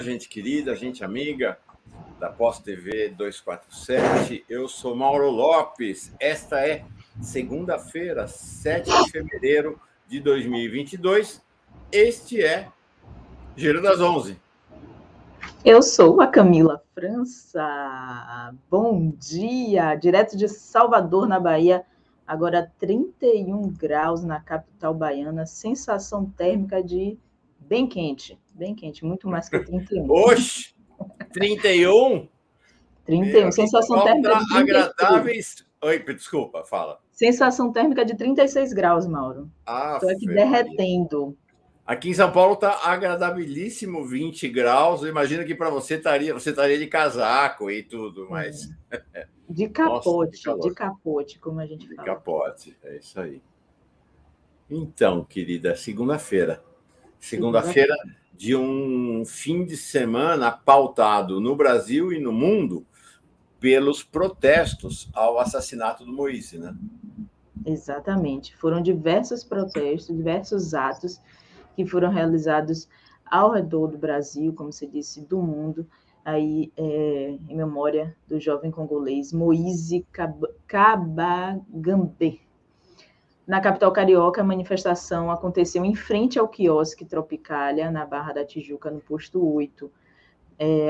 Gente querida, gente amiga da Pós TV 247. Eu sou Mauro Lopes. Esta é segunda-feira, 7 de fevereiro de 2022. Este é Giro das 11. Eu sou a Camila França. Bom dia, direto de Salvador, na Bahia. Agora 31 graus na capital baiana, sensação térmica de bem quente, bem quente, muito mais que 31. Oxe, 31? 31, sensação térmica de 36. agradáveis. Oi, desculpa, fala. Sensação térmica de 36 graus, Mauro. Ah, Estou aqui derretendo. Aqui em São Paulo está agradabilíssimo 20 graus. Eu imagino que para você estaria, você estaria de casaco e tudo, mas. É. De capote, Nossa, de capote, como a gente de fala. De capote, é isso aí. Então, querida, segunda-feira. Segunda-feira de um fim de semana pautado no Brasil e no mundo pelos protestos ao assassinato do Moise, né? Exatamente. Foram diversos protestos, diversos atos que foram realizados ao redor do Brasil, como se disse, do mundo, aí é, em memória do jovem congolês Moise Kabagambe. Na capital carioca, a manifestação aconteceu em frente ao quiosque Tropicália, na Barra da Tijuca, no posto 8. É,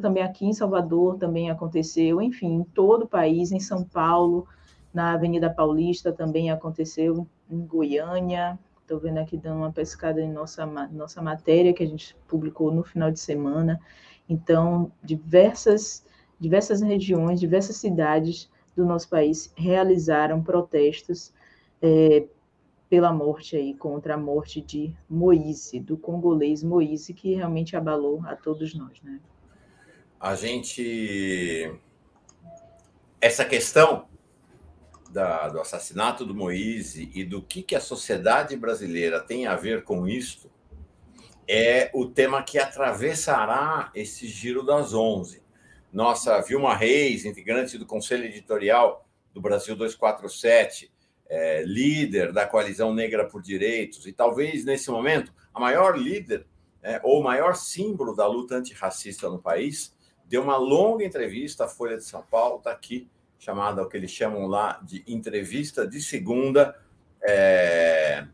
também aqui em Salvador, também aconteceu, enfim, em todo o país, em São Paulo, na Avenida Paulista também aconteceu, em Goiânia, Estou vendo aqui dando uma pescada em nossa, nossa matéria que a gente publicou no final de semana. Então, diversas, diversas regiões, diversas cidades do nosso país realizaram protestos é, pela morte aí, contra a morte de Moise, do congolês Moise, que realmente abalou a todos nós, né? A gente. Essa questão da, do assassinato do Moise e do que, que a sociedade brasileira tem a ver com isto é o tema que atravessará esse giro das 11. Nossa Vilma Reis, integrante do Conselho Editorial do Brasil 247, é, líder da Coalizão Negra por Direitos, e talvez nesse momento a maior líder é, ou maior símbolo da luta antirracista no país, deu uma longa entrevista à Folha de São Paulo, está aqui chamada, o que eles chamam lá de entrevista de segunda, é,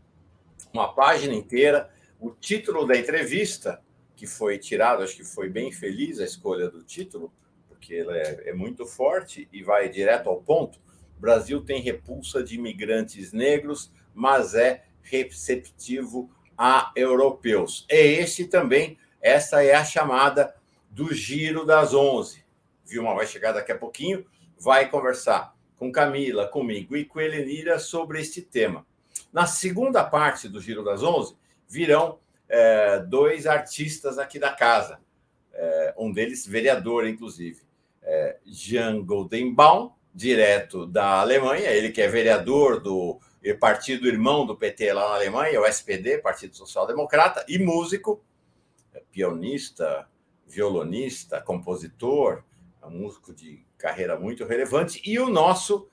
uma página inteira. O título da entrevista, que foi tirado, acho que foi bem feliz a escolha do título, porque ele é, é muito forte e vai direto ao ponto. Brasil tem repulsa de imigrantes negros, mas é receptivo a europeus. É esse também, essa é a chamada do giro das 11. Vilma vai chegar daqui a pouquinho vai conversar com Camila, comigo e com Helenira sobre este tema. Na segunda parte do Giro das Onze, virão é, dois artistas aqui da casa, é, um deles vereador, inclusive, é, Jean Goldenbaum, direto da Alemanha, ele que é vereador do partido irmão do PT lá na Alemanha, o SPD, Partido Social Democrata, e músico, é, pianista, violonista, compositor, é um músico de carreira muito relevante, e o nosso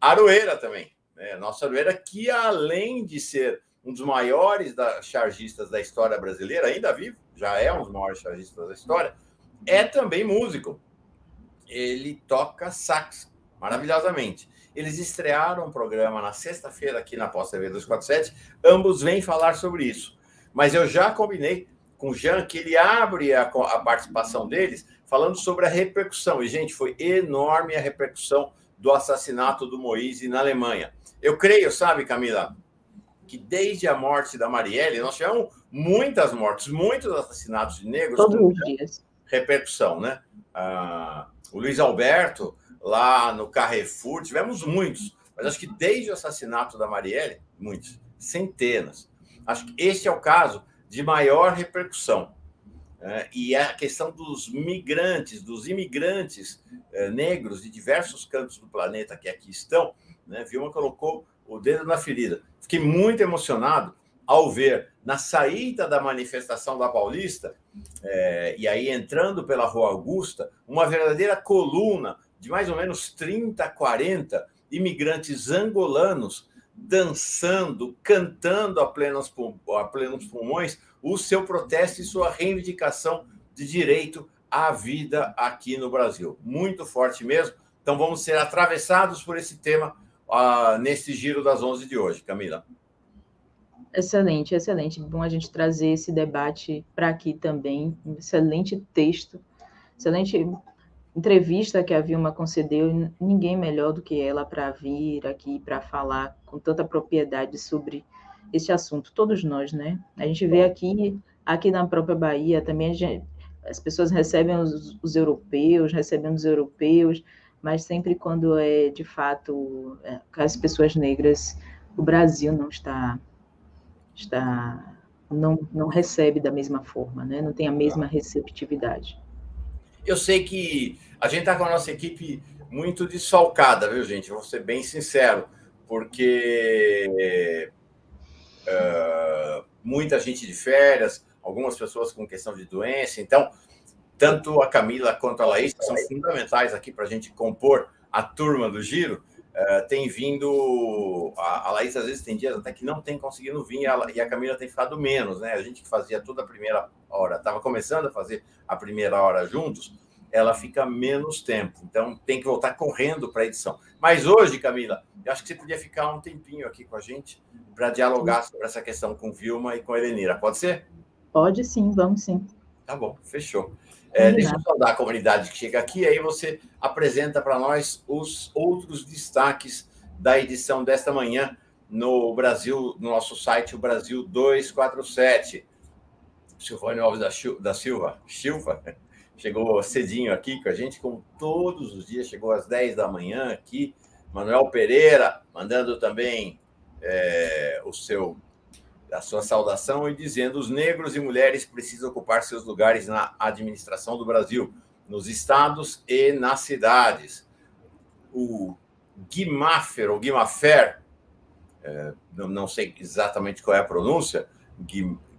Aroeira também. Né? Nosso Aroeira, que além de ser um dos maiores da, chargistas da história brasileira, ainda vivo, já é um dos maiores chargistas da história, é também músico. Ele toca sax maravilhosamente. Eles estrearam um programa na sexta-feira aqui na Pós TV 247. Ambos vêm falar sobre isso. Mas eu já combinei com o Jean que ele abre a, a participação deles falando sobre a repercussão. E, gente, foi enorme a repercussão do assassinato do Moise na Alemanha. Eu creio, sabe, Camila, que desde a morte da Marielle, nós tivemos muitas mortes, muitos assassinatos de negros. Todos os dias. Repercussão, né? Ah, o Luiz Alberto, lá no Carrefour, tivemos muitos. Mas acho que desde o assassinato da Marielle, muitos, centenas. Acho que este é o caso de maior repercussão. É, e a questão dos migrantes, dos imigrantes é, negros de diversos cantos do planeta que aqui estão, né? Vilma colocou o dedo na ferida. Fiquei muito emocionado ao ver na saída da manifestação da Paulista, é, e aí entrando pela Rua Augusta, uma verdadeira coluna de mais ou menos 30, 40 imigrantes angolanos dançando, cantando a plenos, a plenos pulmões o seu protesto e sua reivindicação de direito à vida aqui no Brasil. Muito forte mesmo. Então vamos ser atravessados por esse tema uh, nesse giro das 11 de hoje, Camila. Excelente, excelente. Bom a gente trazer esse debate para aqui também. Excelente texto, excelente entrevista que a Vilma concedeu. Ninguém melhor do que ela para vir aqui para falar com tanta propriedade sobre esse assunto. Todos nós, né? A gente vê aqui, aqui na própria Bahia também gente, as pessoas recebem os, os europeus, recebemos os europeus, mas sempre quando é de fato é, as pessoas negras, o Brasil não está está não, não recebe da mesma forma, né? não tem a mesma receptividade. Eu sei que a gente está com a nossa equipe muito desfalcada, viu, gente? Vou ser bem sincero, porque uh, muita gente de férias, algumas pessoas com questão de doença. Então, tanto a Camila quanto a Laís, são fundamentais aqui para a gente compor a turma do Giro, uh, tem vindo. A, a Laís às vezes tem dias até que não tem conseguido vir, e a, e a Camila tem ficado menos, né? A gente que fazia toda a primeira hora, estava começando a fazer a primeira hora juntos, ela fica menos tempo. Então tem que voltar correndo para a edição. Mas hoje, Camila, eu acho que você podia ficar um tempinho aqui com a gente para dialogar sobre essa questão com Vilma e com a Helenira. Pode ser? Pode sim, vamos sim. Tá bom, fechou. É, deixa eu saudar a comunidade que chega aqui, aí você apresenta para nós os outros destaques da edição desta manhã no Brasil, no nosso site, o Brasil 247. Silvânia Alves da Silva, Silva, chegou cedinho aqui com a gente, como todos os dias, chegou às 10 da manhã aqui. Manuel Pereira, mandando também é, o seu a sua saudação e dizendo: os negros e mulheres precisam ocupar seus lugares na administração do Brasil, nos estados e nas cidades. O Guimafer, ou Guimafer, é, não, não, sei exatamente qual é a pronúncia,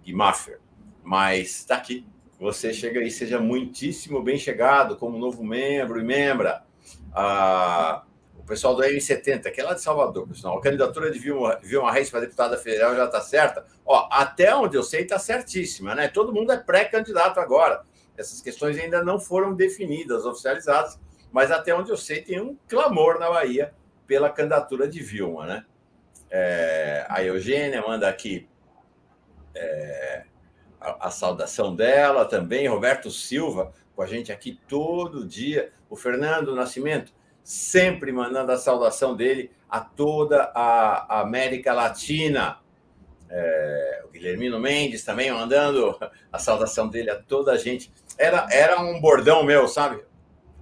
Guimafer, mas está aqui. Você chega aí, seja muitíssimo bem chegado como novo membro e membra. Ah, pessoal do M70, que é lá de Salvador, pessoal. A candidatura de Vilma, Vilma Reis para deputada federal já está certa. Ó, até onde eu sei, está certíssima, né? Todo mundo é pré-candidato agora. Essas questões ainda não foram definidas, oficializadas, mas até onde eu sei, tem um clamor na Bahia pela candidatura de Vilma, né? É, a Eugênia manda aqui é, a, a saudação dela também, Roberto Silva, com a gente aqui todo dia, o Fernando Nascimento sempre mandando a saudação dele a toda a América Latina. É, o Guilhermino Mendes também mandando a saudação dele a toda a gente. Era, era um bordão meu, sabe?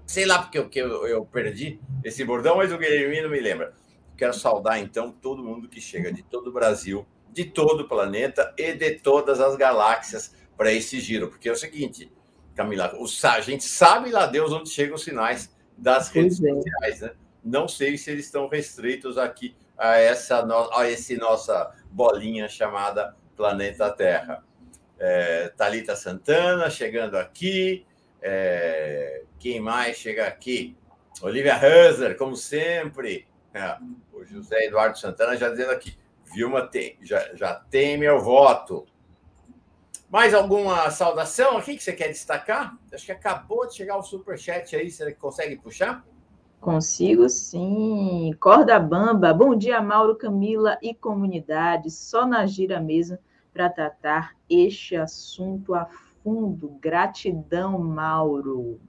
Sei lá porque eu, eu, eu perdi esse bordão, mas o Guilhermino me lembra. Quero saudar, então, todo mundo que chega de todo o Brasil, de todo o planeta e de todas as galáxias para esse giro. Porque é o seguinte, Camila, a gente sabe lá Deus onde chegam os sinais das redes é. sociais, né? Não sei se eles estão restritos aqui a essa a esse nossa bolinha chamada planeta Terra. É, Talita Santana chegando aqui. É, quem mais chega aqui? Olivia Husler, como sempre. É, o José Eduardo Santana já dizendo aqui. Vilma tem, já, já tem meu voto. Mais alguma saudação aqui que você quer destacar? Acho que acabou de chegar o superchat aí, você consegue puxar? Consigo sim. Corda Bamba, bom dia, Mauro, Camila e comunidade. Só na gira mesmo para tratar este assunto a fundo. Gratidão, Mauro.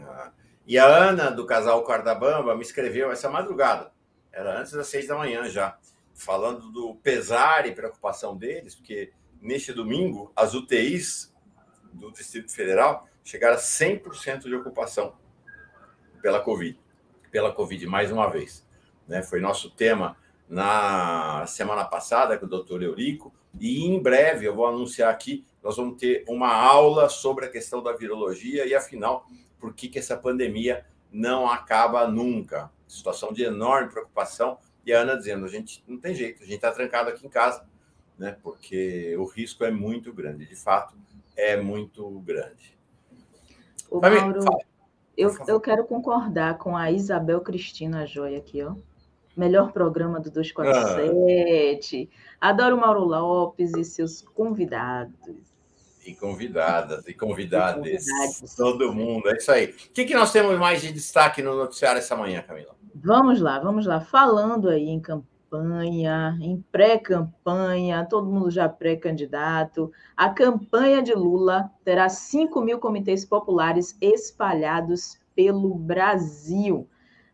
Ah, e a Ana, do casal Corda Bamba, me escreveu essa madrugada. Era antes das seis da manhã já, falando do pesar e preocupação deles, porque neste domingo, as UTIs do Distrito Federal chegaram a 100% de ocupação pela Covid. Pela Covid, mais uma vez. Né? Foi nosso tema na semana passada com o doutor Eurico, e em breve eu vou anunciar aqui, nós vamos ter uma aula sobre a questão da virologia e, afinal, por que, que essa pandemia não acaba nunca. Situação de enorme preocupação. E a Ana dizendo: a gente não tem jeito, a gente está trancado aqui em casa, né? porque o risco é muito grande, de fato, é muito grande. O Mauro, eu, eu quero concordar com a Isabel Cristina Joia aqui, ó. melhor programa do 247. Ah. Adoro Mauro Lopes e seus convidados. E convidadas, e convidadas. Todo mundo, é isso aí. O que, que nós temos mais de destaque no noticiário essa manhã, Camila? Vamos lá, vamos lá. Falando aí em campanha, em pré-campanha, todo mundo já pré-candidato. A campanha de Lula terá 5 mil comitês populares espalhados pelo Brasil.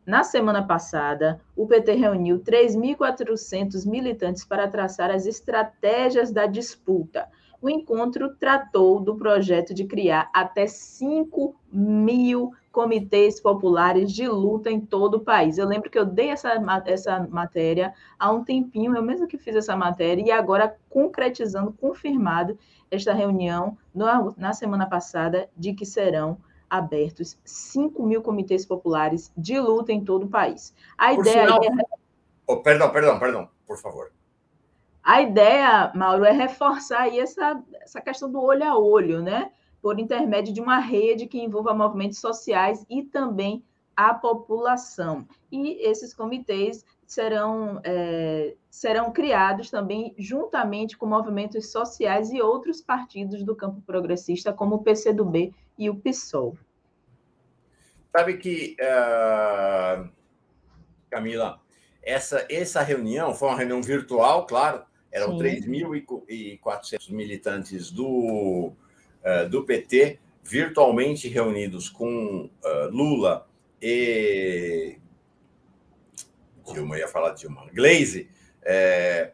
Na semana passada, o PT reuniu 3.400 militantes para traçar as estratégias da disputa o encontro tratou do projeto de criar até 5 mil comitês populares de luta em todo o país. Eu lembro que eu dei essa, essa matéria há um tempinho, eu mesmo que fiz essa matéria, e agora concretizando, confirmado esta reunião no, na semana passada, de que serão abertos 5 mil comitês populares de luta em todo o país. A por ideia sinal... é... Oh, perdão, perdão, perdão, por favor. A ideia, Mauro, é reforçar aí essa, essa questão do olho a olho, né? Por intermédio de uma rede que envolva movimentos sociais e também a população. E esses comitês serão, é, serão criados também juntamente com movimentos sociais e outros partidos do campo progressista, como o PCdoB e o PSOL. Sabe que, uh, Camila, essa, essa reunião foi uma reunião virtual, claro, eram 3.400 militantes do, uh, do PT virtualmente reunidos com uh, Lula e Dilma, ia falar Dilma, Glaze, é,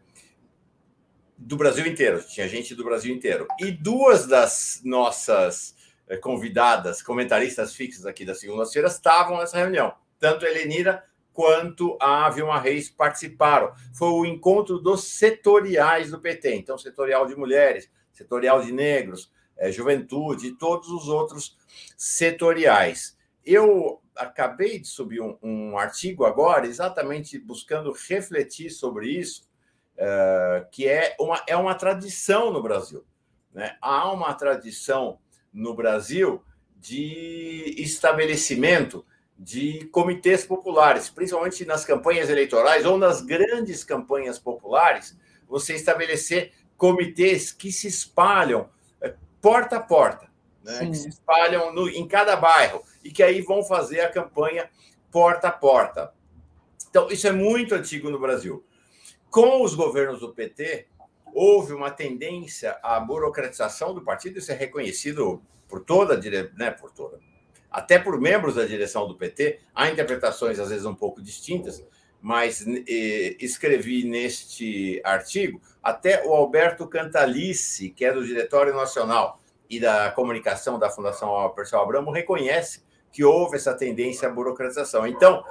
do Brasil inteiro, tinha gente do Brasil inteiro. E duas das nossas convidadas, comentaristas fixas aqui das segundas-feiras, estavam nessa reunião, tanto a Elenira quanto a Vilma Reis participaram. Foi o encontro dos setoriais do PT, então setorial de mulheres, setorial de negros, é, juventude e todos os outros setoriais. Eu acabei de subir um, um artigo agora, exatamente buscando refletir sobre isso, é, que é uma, é uma tradição no Brasil. Né? Há uma tradição no Brasil de estabelecimento de comitês populares, principalmente nas campanhas eleitorais ou nas grandes campanhas populares, você estabelecer comitês que se espalham porta a porta, né? que se espalham no, em cada bairro e que aí vão fazer a campanha porta a porta. Então, isso é muito antigo no Brasil. Com os governos do PT, houve uma tendência à burocratização do partido, isso é reconhecido por toda, né, por toda, até por membros da direção do PT, há interpretações às vezes um pouco distintas, mas eh, escrevi neste artigo, até o Alberto Cantalice, que é do Diretório Nacional e da Comunicação da Fundação Perseu Abramo, reconhece que houve essa tendência à burocratização. Então,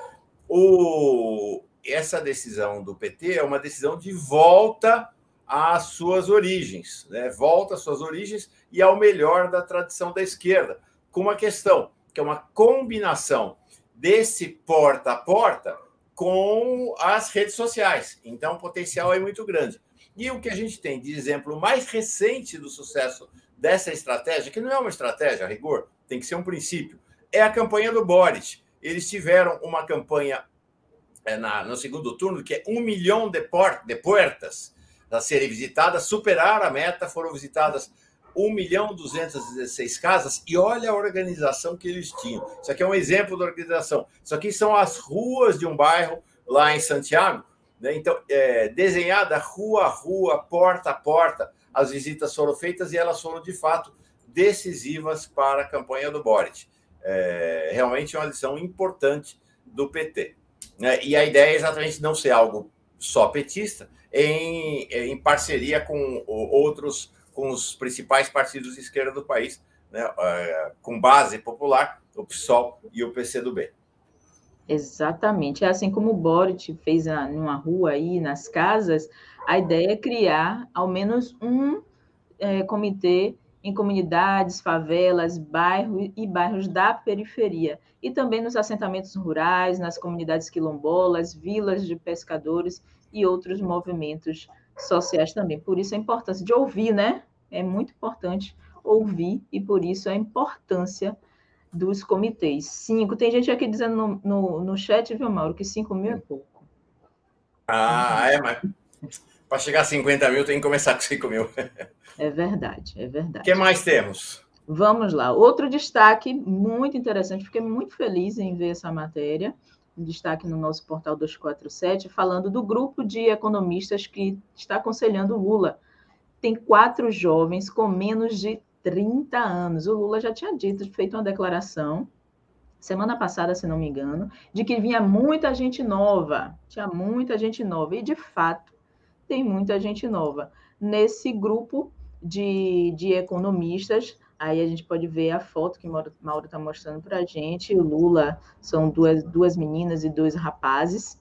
o, essa decisão do PT é uma decisão de volta às suas origens, né? volta às suas origens e ao melhor da tradição da esquerda, com uma questão que é uma combinação desse porta a porta com as redes sociais. Então, o potencial é muito grande. E o que a gente tem de exemplo mais recente do sucesso dessa estratégia, que não é uma estratégia a rigor, tem que ser um princípio, é a campanha do Boris. Eles tiveram uma campanha é, na, no segundo turno que é um milhão de, port, de portas a serem visitadas, superaram a meta, foram visitadas 1 milhão 216 casas, e olha a organização que eles tinham. Isso aqui é um exemplo da organização. Isso aqui são as ruas de um bairro lá em Santiago. Né? Então, é, desenhada rua a rua, porta a porta, as visitas foram feitas e elas foram, de fato, decisivas para a campanha do Boric. É, realmente é uma lição importante do PT. Né? E a ideia é exatamente não ser algo só petista, em, em parceria com outros com os principais partidos de esquerda do país, né, uh, com base popular, o PSOL e o PCdoB. Exatamente. É assim como o Boric fez na, numa rua aí, nas casas, a ideia é criar ao menos um é, comitê em comunidades, favelas, bairros e bairros da periferia, e também nos assentamentos rurais, nas comunidades quilombolas, vilas de pescadores e outros movimentos sociais também. Por isso a importância de ouvir, né? É muito importante ouvir e por isso a importância dos comitês. Cinco. Tem gente aqui dizendo no, no, no chat, viu, Mauro, que cinco mil é pouco. Ah, é, mas para chegar a 50 mil tem que começar com 5 mil. É verdade, é verdade. O que mais temos? Vamos lá. Outro destaque muito interessante, fiquei muito feliz em ver essa matéria, destaque no nosso portal 247, falando do grupo de economistas que está aconselhando Lula. Tem quatro jovens com menos de 30 anos. O Lula já tinha dito, feito uma declaração, semana passada, se não me engano, de que vinha muita gente nova. Tinha muita gente nova. E, de fato, tem muita gente nova. Nesse grupo de, de economistas. Aí a gente pode ver a foto que Mauro está mostrando para a gente. O Lula são duas, duas meninas e dois rapazes.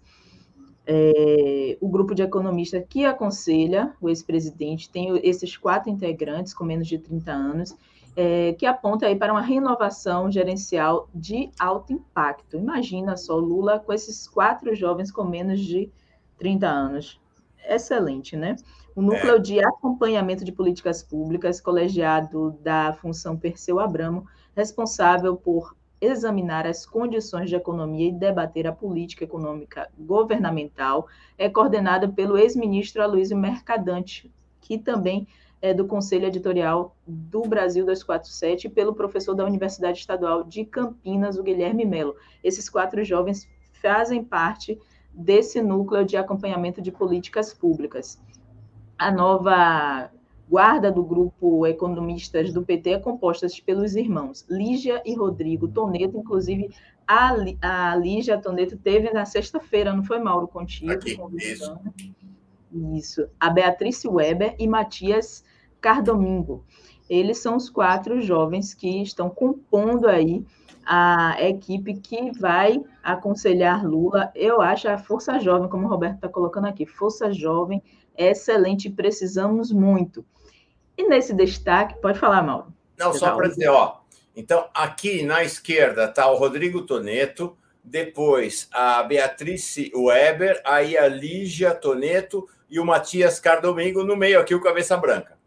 É, o grupo de economistas que aconselha o ex-presidente tem esses quatro integrantes com menos de 30 anos, é, que aponta aí para uma renovação gerencial de alto impacto. Imagina só Lula com esses quatro jovens com menos de 30 anos. Excelente, né? O Núcleo é. de Acompanhamento de Políticas Públicas, colegiado da Função Perseu Abramo, responsável por examinar as condições de economia e debater a política econômica governamental, é coordenado pelo ex-ministro Aloysio Mercadante, que também é do Conselho Editorial do Brasil 247, e pelo professor da Universidade Estadual de Campinas, o Guilherme Melo. Esses quatro jovens fazem parte desse núcleo de acompanhamento de políticas públicas a nova guarda do grupo Economistas do PT é composta pelos irmãos Lígia e Rodrigo Toneto, inclusive a, a Lígia Toneto teve na sexta-feira, não foi, Mauro, contigo? Aqui, isso. Isso. A Beatriz Weber e Matias Cardomingo. Eles são os quatro jovens que estão compondo aí a equipe que vai aconselhar Lula. Eu acho a Força Jovem, como o Roberto está colocando aqui, Força Jovem é excelente, precisamos muito. E nesse destaque, pode falar, Mauro. Não, Você só para dizer, ó. Então, aqui na esquerda está o Rodrigo Toneto, depois a Beatriz Weber, aí a Lígia Toneto e o Matias Cardomingo no meio aqui, o Cabeça Branca.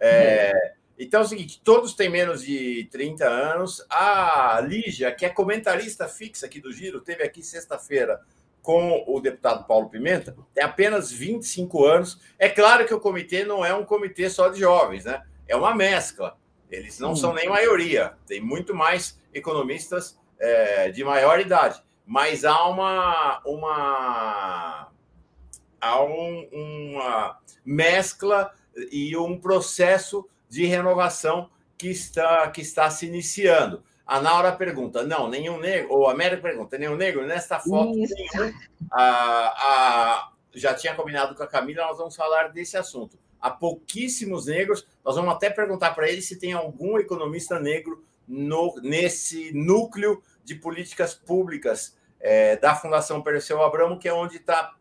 É, é. Então é o seguinte: todos têm menos de 30 anos. A Lígia, que é comentarista fixa aqui do Giro, teve aqui sexta-feira com o deputado Paulo Pimenta, tem apenas 25 anos. É claro que o comitê não é um comitê só de jovens, né? É uma mescla. Eles não são nem maioria, tem muito mais economistas é, de maior idade. Mas há uma, uma, há um, uma mescla e um processo de renovação que está, que está se iniciando. A Naura pergunta: não, nenhum negro. Ou a América pergunta: nenhum negro? Nesta foto, nenhum. A, a, já tinha combinado com a Camila, nós vamos falar desse assunto. Há pouquíssimos negros. Nós vamos até perguntar para ele se tem algum economista negro no, nesse núcleo de políticas públicas é, da Fundação Perseu Abramo, que é onde está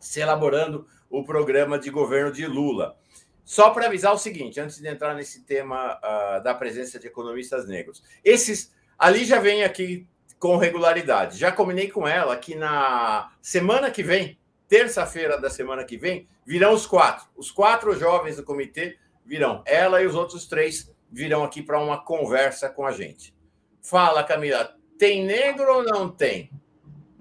se elaborando o programa de governo de Lula. Só para avisar o seguinte, antes de entrar nesse tema uh, da presença de economistas negros. Esses ali já vem aqui com regularidade. Já combinei com ela que na semana que vem, terça-feira da semana que vem, virão os quatro. Os quatro jovens do comitê virão. Ela e os outros três virão aqui para uma conversa com a gente. Fala, Camila, tem negro ou não tem?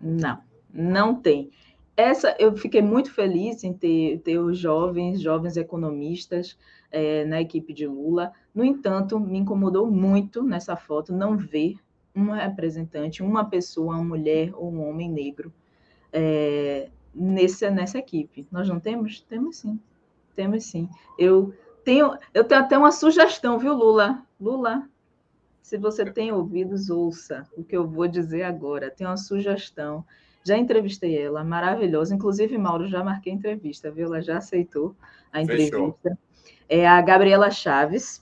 Não, não tem essa eu fiquei muito feliz em ter, ter os jovens, jovens economistas é, na equipe de Lula. No entanto, me incomodou muito nessa foto não ver uma representante, uma pessoa, uma mulher ou um homem negro é, nessa, nessa equipe. Nós não temos? Temos sim. Temos sim. Eu tenho, eu tenho até uma sugestão, viu, Lula? Lula, se você tem ouvidos, ouça o que eu vou dizer agora. Tem uma sugestão já entrevistei ela, maravilhosa. Inclusive, Mauro, já marquei a entrevista, viu? Ela já aceitou a entrevista. Fechou. É a Gabriela Chaves.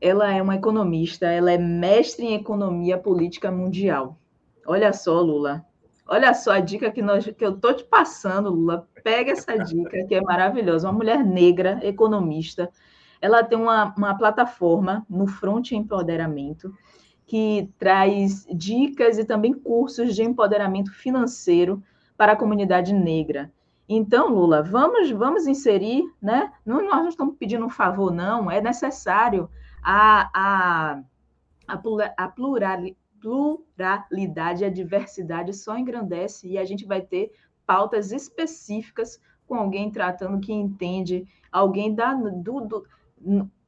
Ela é uma economista, ela é mestre em economia política mundial. Olha só, Lula. Olha só a dica que, nós, que eu estou te passando, Lula. Pega essa dica, que é maravilhosa. Uma mulher negra, economista. Ela tem uma, uma plataforma no Front Empoderamento, que traz dicas e também cursos de empoderamento financeiro para a comunidade negra. Então, Lula, vamos, vamos inserir, né? Não, nós não estamos pedindo um favor, não, é necessário a, a, a, a pluralidade, a diversidade só engrandece e a gente vai ter pautas específicas com alguém tratando que entende, alguém da, do, do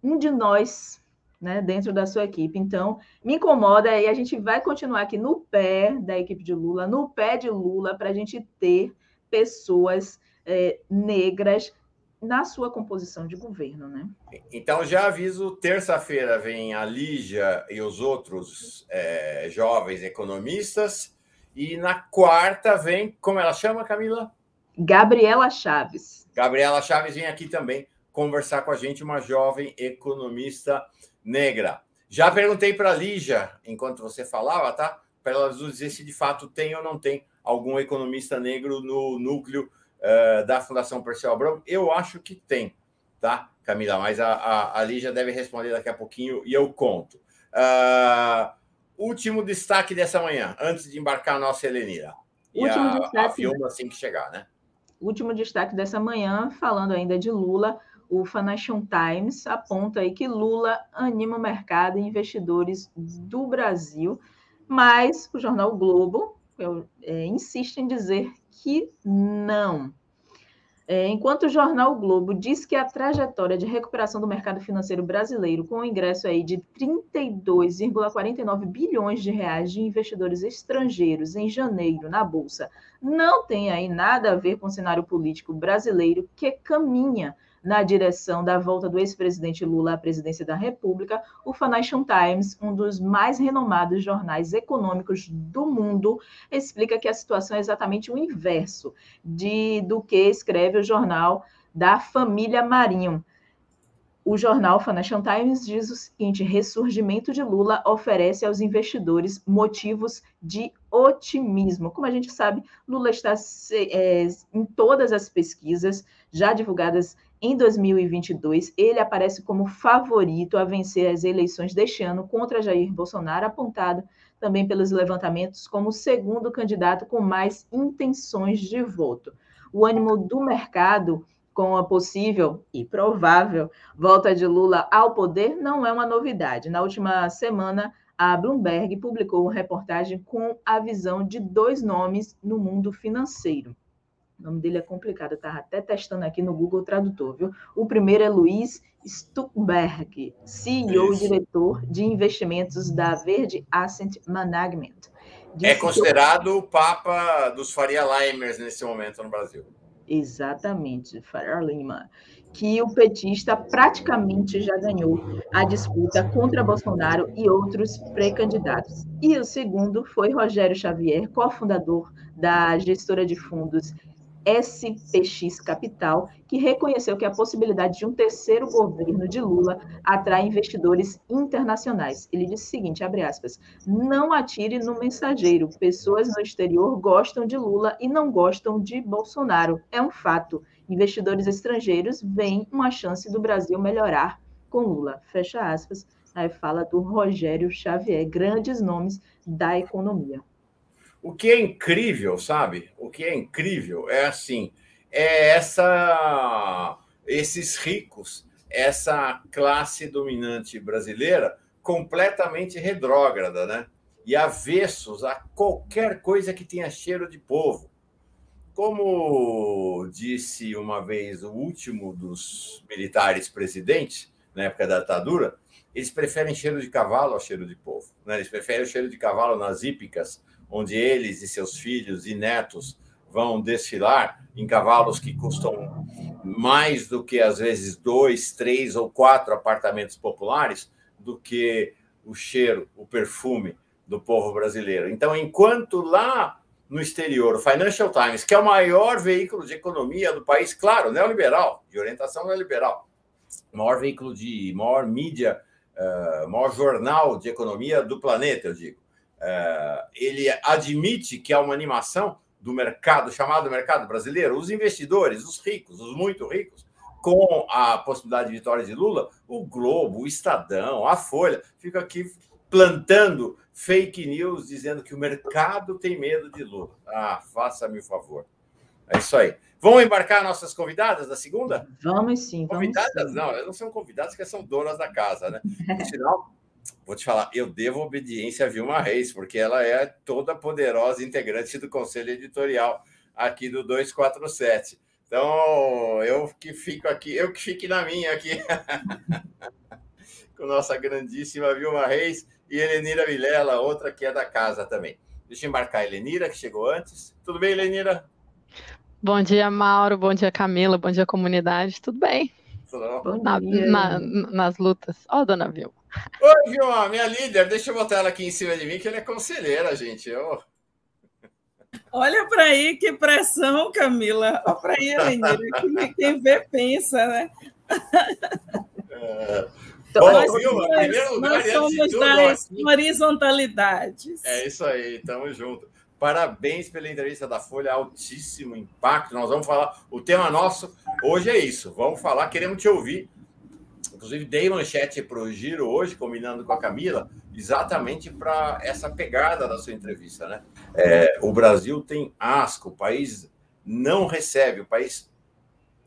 um de nós né, dentro da sua equipe. Então, me incomoda e a gente vai continuar aqui no pé da equipe de Lula, no pé de Lula, para a gente ter pessoas é, negras na sua composição de governo, né? Então já aviso, terça-feira vem a Lígia e os outros é, jovens economistas e na quarta vem, como ela chama, Camila? Gabriela Chaves. Gabriela Chaves vem aqui também conversar com a gente, uma jovem economista negra. Já perguntei para a Lígia, enquanto você falava, tá? Para ela nos dizer se de fato tem ou não tem algum economista negro no núcleo uh, da Fundação Perseu Abrão. Eu acho que tem, tá, Camila? Mas a, a, a Lígia deve responder daqui a pouquinho e eu conto. Uh, último destaque dessa manhã, antes de embarcar a nossa Helenira. E último a, destaque. a assim que chegar, né? Último destaque dessa manhã, falando ainda de Lula, o Financial Times aponta aí que Lula anima o mercado e investidores do Brasil, mas o jornal Globo é, insiste em dizer que não. É, enquanto o jornal Globo diz que a trajetória de recuperação do mercado financeiro brasileiro, com o ingresso aí de 32,49 bilhões de reais de investidores estrangeiros em janeiro na Bolsa, não tem aí nada a ver com o cenário político brasileiro que caminha na direção da volta do ex-presidente Lula à presidência da República, o Financial Times, um dos mais renomados jornais econômicos do mundo, explica que a situação é exatamente o inverso de do que escreve o jornal da família Marinho. O jornal Financial Times diz o seguinte: ressurgimento de Lula oferece aos investidores motivos de otimismo. Como a gente sabe, Lula está é, em todas as pesquisas já divulgadas em 2022, ele aparece como favorito a vencer as eleições deste ano contra Jair Bolsonaro, apontado também pelos levantamentos como o segundo candidato com mais intenções de voto. O ânimo do mercado com a possível e provável volta de Lula ao poder não é uma novidade. Na última semana, a Bloomberg publicou uma reportagem com a visão de dois nomes no mundo financeiro. O nome dele é complicado, eu estava até testando aqui no Google Tradutor, viu? O primeiro é Luiz Stuckberg, CEO e diretor de investimentos da Verde Asset Management. É considerado o papa dos Faria Limers nesse momento no Brasil. Exatamente, Faria Lima. Que o petista praticamente já ganhou a disputa contra Bolsonaro e outros pré-candidatos. E o segundo foi Rogério Xavier, cofundador da gestora de fundos SPX Capital, que reconheceu que a possibilidade de um terceiro governo de Lula atrai investidores internacionais. Ele disse o seguinte, abre aspas, não atire no mensageiro, pessoas no exterior gostam de Lula e não gostam de Bolsonaro, é um fato. Investidores estrangeiros veem uma chance do Brasil melhorar com Lula, fecha aspas. Aí fala do Rogério Xavier, grandes nomes da economia. O que é incrível, sabe? O que é incrível é assim, é essa esses ricos, essa classe dominante brasileira completamente retrógrada, né? E avessos a qualquer coisa que tenha cheiro de povo. Como disse uma vez o último dos militares presidentes, na época da ditadura, eles preferem cheiro de cavalo ao cheiro de povo. Né? Eles preferem o cheiro de cavalo nas hípicas onde eles e seus filhos e netos vão desfilar em cavalos que custam mais do que, às vezes, dois, três ou quatro apartamentos populares, do que o cheiro, o perfume do povo brasileiro. Então, enquanto lá no exterior, o Financial Times, que é o maior veículo de economia do país, claro, neoliberal, de orientação neoliberal, maior veículo de maior mídia, uh, maior jornal de economia do planeta, eu digo é, ele admite que há uma animação do mercado, chamado mercado brasileiro, os investidores, os ricos, os muito ricos, com a possibilidade de vitória de Lula, o Globo, o Estadão, a Folha, fica aqui plantando fake news dizendo que o mercado tem medo de Lula. Ah, faça-me o favor. É isso aí. Vamos embarcar nossas convidadas da segunda? Vamos sim. Vamos convidadas? sim. Não, elas não são convidadas, que são donas da casa, né? Por sinal, vou te falar, eu devo obediência a Vilma Reis, porque ela é toda poderosa integrante do conselho editorial aqui do 247. Então, eu que fico aqui, eu que fique na minha aqui, com nossa grandíssima Vilma Reis e Helenira Vilela, outra que é da casa também. Deixa eu embarcar a Helenira, que chegou antes. Tudo bem, Helenira? Bom dia, Mauro. Bom dia, Camila. Bom dia, comunidade. Tudo bem? Tudo na, na, nas lutas. Ó, oh, dona Vilma. Oi, Vilma, minha líder. Deixa eu botar ela aqui em cima de mim, que ela é conselheira, gente. Eu... Olha para aí, que pressão, Camila. Olha para aí, Helenira. Quem vê, pensa, né? É... Bom, nós, Vilma, primeiro lugar, nós somos tudo, ó, horizontalidades. É isso aí, tamo junto. Parabéns pela entrevista da Folha, altíssimo impacto. Nós vamos falar. O tema nosso hoje é isso. Vamos falar, queremos te ouvir. Inclusive, dei manchete para o Giro hoje, combinando com a Camila, exatamente para essa pegada da sua entrevista. Né? É, o Brasil tem asco, o país não recebe, o país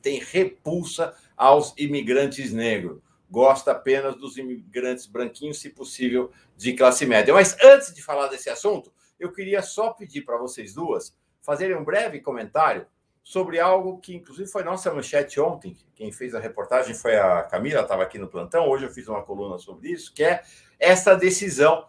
tem repulsa aos imigrantes negros. Gosta apenas dos imigrantes branquinhos, se possível, de classe média. Mas antes de falar desse assunto, eu queria só pedir para vocês duas fazerem um breve comentário sobre algo que, inclusive, foi nossa manchete ontem. Quem fez a reportagem foi a Camila, estava aqui no plantão. Hoje eu fiz uma coluna sobre isso, que é essa decisão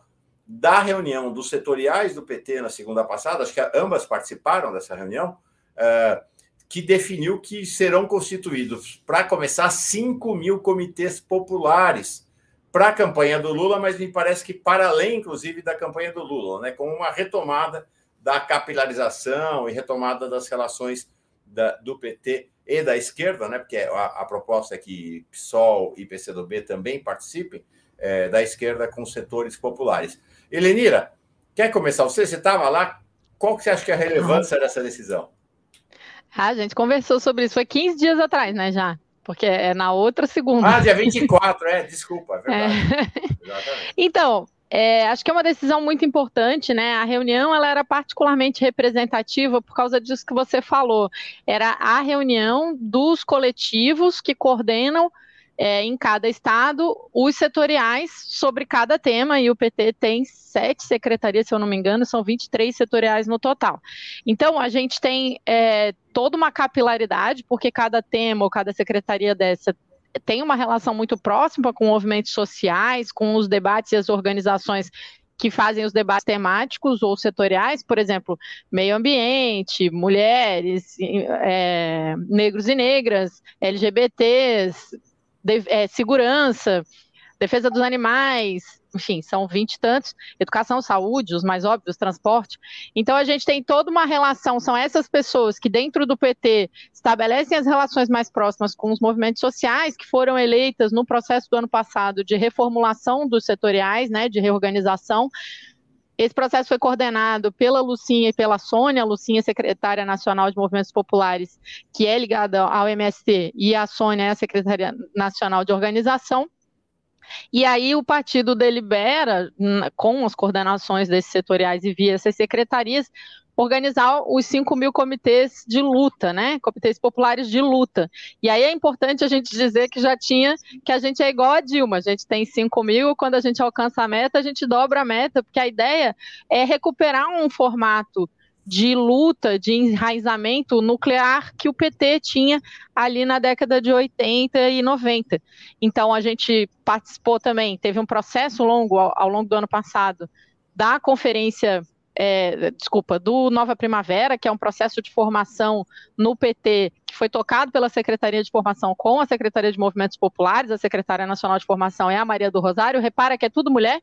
da reunião dos setoriais do PT na segunda passada, acho que ambas participaram dessa reunião, uh, que definiu que serão constituídos, para começar, 5 mil comitês populares para a campanha do Lula, mas me parece que para além, inclusive, da campanha do Lula, né, com uma retomada da capilarização e retomada das relações da, do PT e da esquerda, né, porque a, a, proposta é que PSOL e PCdoB também participem é, da esquerda com setores populares. Helenira, quer começar você? Você estava lá, qual que você acha que é a relevância dessa decisão? Ah, a gente conversou sobre isso, foi 15 dias atrás, né, já? porque é na outra segunda. Ah, dia 24, é, desculpa, é verdade. É. então, é, acho que é uma decisão muito importante, né? A reunião ela era particularmente representativa por causa disso que você falou. Era a reunião dos coletivos que coordenam é, em cada estado os setoriais sobre cada tema, e o PT tem sete secretarias, se eu não me engano, são 23 setoriais no total. Então, a gente tem é, toda uma capilaridade, porque cada tema ou cada secretaria dessa tem uma relação muito próxima com movimentos sociais, com os debates e as organizações que fazem os debates temáticos ou setoriais, por exemplo, meio ambiente, mulheres, é, negros e negras, LGBTs, de, é, segurança, defesa dos animais, enfim, são vinte e tantos, educação, saúde, os mais óbvios, transporte. Então a gente tem toda uma relação, são essas pessoas que dentro do PT estabelecem as relações mais próximas com os movimentos sociais, que foram eleitas no processo do ano passado de reformulação dos setoriais, né, de reorganização, esse processo foi coordenado pela Lucinha e pela Sônia, Lucinha, secretária nacional de movimentos populares, que é ligada ao MST, e a Sônia é a secretária nacional de organização. E aí o partido delibera, com as coordenações desses setoriais e via essas secretarias, organizar os 5 mil comitês de luta, né? Comitês populares de luta. E aí é importante a gente dizer que já tinha, que a gente é igual a Dilma, a gente tem 5 mil, quando a gente alcança a meta, a gente dobra a meta, porque a ideia é recuperar um formato de luta, de enraizamento nuclear que o PT tinha ali na década de 80 e 90. Então a gente participou também, teve um processo longo ao, ao longo do ano passado da conferência é, desculpa, do Nova Primavera, que é um processo de formação no PT, que foi tocado pela Secretaria de Formação com a Secretaria de Movimentos Populares, a Secretária Nacional de Formação é a Maria do Rosário, repara que é tudo mulher,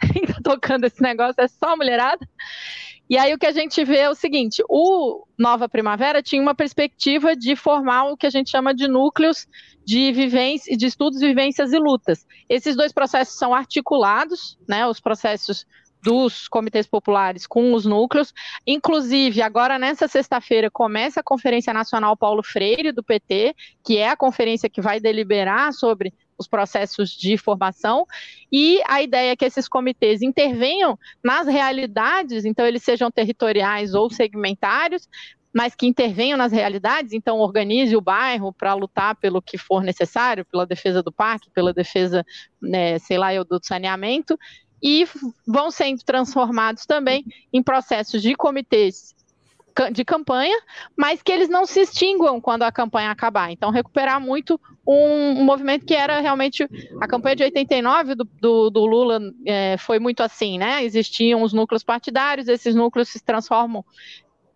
tocando esse negócio, é só mulherada. E aí o que a gente vê é o seguinte: o Nova Primavera tinha uma perspectiva de formar o que a gente chama de núcleos de vivência, de estudos, vivências e lutas. Esses dois processos são articulados, né? Os processos dos comitês populares com os núcleos. Inclusive, agora nessa sexta-feira começa a Conferência Nacional Paulo Freire do PT, que é a conferência que vai deliberar sobre os processos de formação, e a ideia é que esses comitês intervenham nas realidades, então eles sejam territoriais ou segmentários, mas que intervenham nas realidades, então organize o bairro para lutar pelo que for necessário, pela defesa do parque, pela defesa, né, sei lá, do saneamento, e vão sendo transformados também em processos de comitês de campanha, mas que eles não se extinguam quando a campanha acabar. Então, recuperar muito um, um movimento que era realmente a campanha de 89 do, do, do Lula é, foi muito assim, né? Existiam os núcleos partidários, esses núcleos se transformam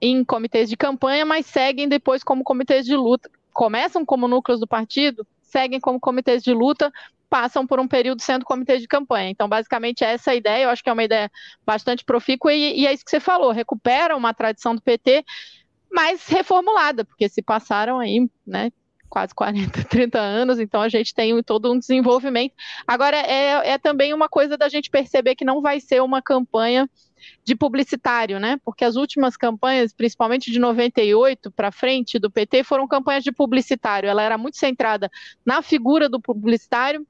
em comitês de campanha, mas seguem depois como comitês de luta. Começam como núcleos do partido, seguem como comitês de luta, passam por um período sendo comitê de campanha. Então, basicamente, essa ideia, eu acho que é uma ideia bastante profícua, e, e é isso que você falou, recupera uma tradição do PT, mas reformulada, porque se passaram aí, né, quase 40, 30 anos, então a gente tem todo um desenvolvimento. Agora, é, é também uma coisa da gente perceber que não vai ser uma campanha de publicitário, né? Porque as últimas campanhas, principalmente de 98 para frente do PT, foram campanhas de publicitário. Ela era muito centrada na figura do publicitário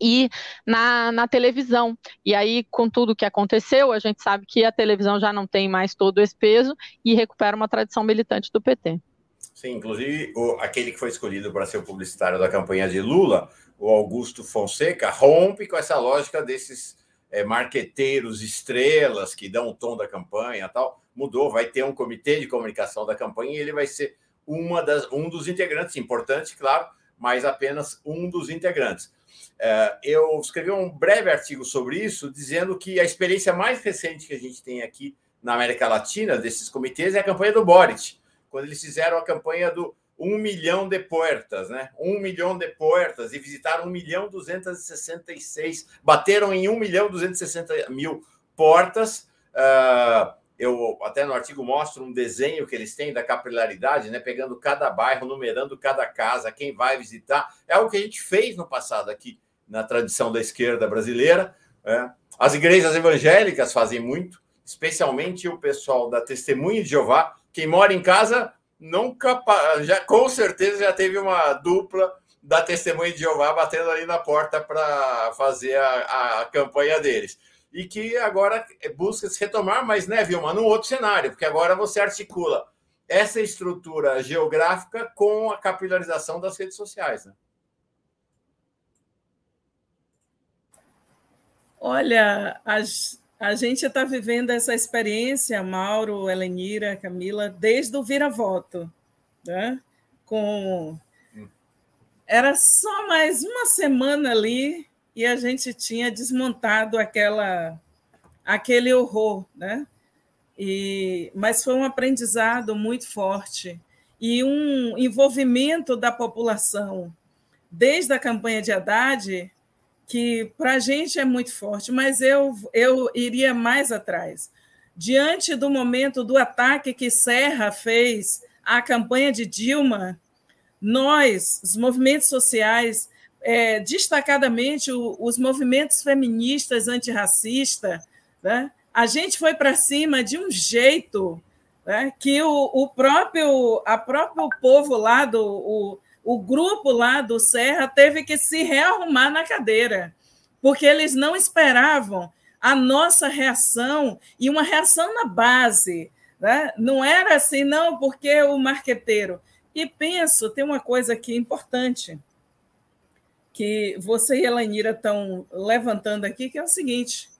e na, na televisão. E aí, com tudo que aconteceu, a gente sabe que a televisão já não tem mais todo esse peso e recupera uma tradição militante do PT. Sim, inclusive o, aquele que foi escolhido para ser o publicitário da campanha de Lula, o Augusto Fonseca, rompe com essa lógica desses é, marqueteiros estrelas que dão o tom da campanha tal. Mudou, vai ter um comitê de comunicação da campanha e ele vai ser uma das, um dos integrantes, importante, claro, mas apenas um dos integrantes. É, eu escrevi um breve artigo sobre isso, dizendo que a experiência mais recente que a gente tem aqui na América Latina desses comitês é a campanha do Boric, quando eles fizeram a campanha do um milhão de portas, né? Um milhão de portas e visitaram um milhão duzentos e sessenta e seis, bateram em um milhão duzentos e sessenta mil portas. Uh, eu até no artigo mostro um desenho que eles têm da capilaridade, né? Pegando cada bairro, numerando cada casa, quem vai visitar. É algo que a gente fez no passado aqui na tradição da esquerda brasileira. Né? As igrejas evangélicas fazem muito, especialmente o pessoal da Testemunha de Jeová. Quem mora em casa nunca, já com certeza já teve uma dupla da Testemunha de Jeová batendo ali na porta para fazer a, a campanha deles e que agora busca se retomar, mas, né, Vilma, num outro cenário, porque agora você articula essa estrutura geográfica com a capilarização das redes sociais, né? Olha, as, a gente está vivendo essa experiência, Mauro, Helenira, Camila, desde o vira-voto, né? Com era só mais uma semana ali e a gente tinha desmontado aquela aquele horror, né? E, mas foi um aprendizado muito forte e um envolvimento da população desde a campanha de Haddad que para a gente é muito forte, mas eu, eu iria mais atrás. Diante do momento do ataque que Serra fez à campanha de Dilma, nós, os movimentos sociais, é, destacadamente o, os movimentos feministas antirracistas, né? a gente foi para cima de um jeito né, que o, o próprio a próprio povo lá do o, o grupo lá do Serra teve que se rearrumar na cadeira, porque eles não esperavam a nossa reação e uma reação na base. Né? Não era assim, não, porque o marqueteiro. E penso, tem uma coisa aqui importante que você e a Lanira estão levantando aqui, que é o seguinte: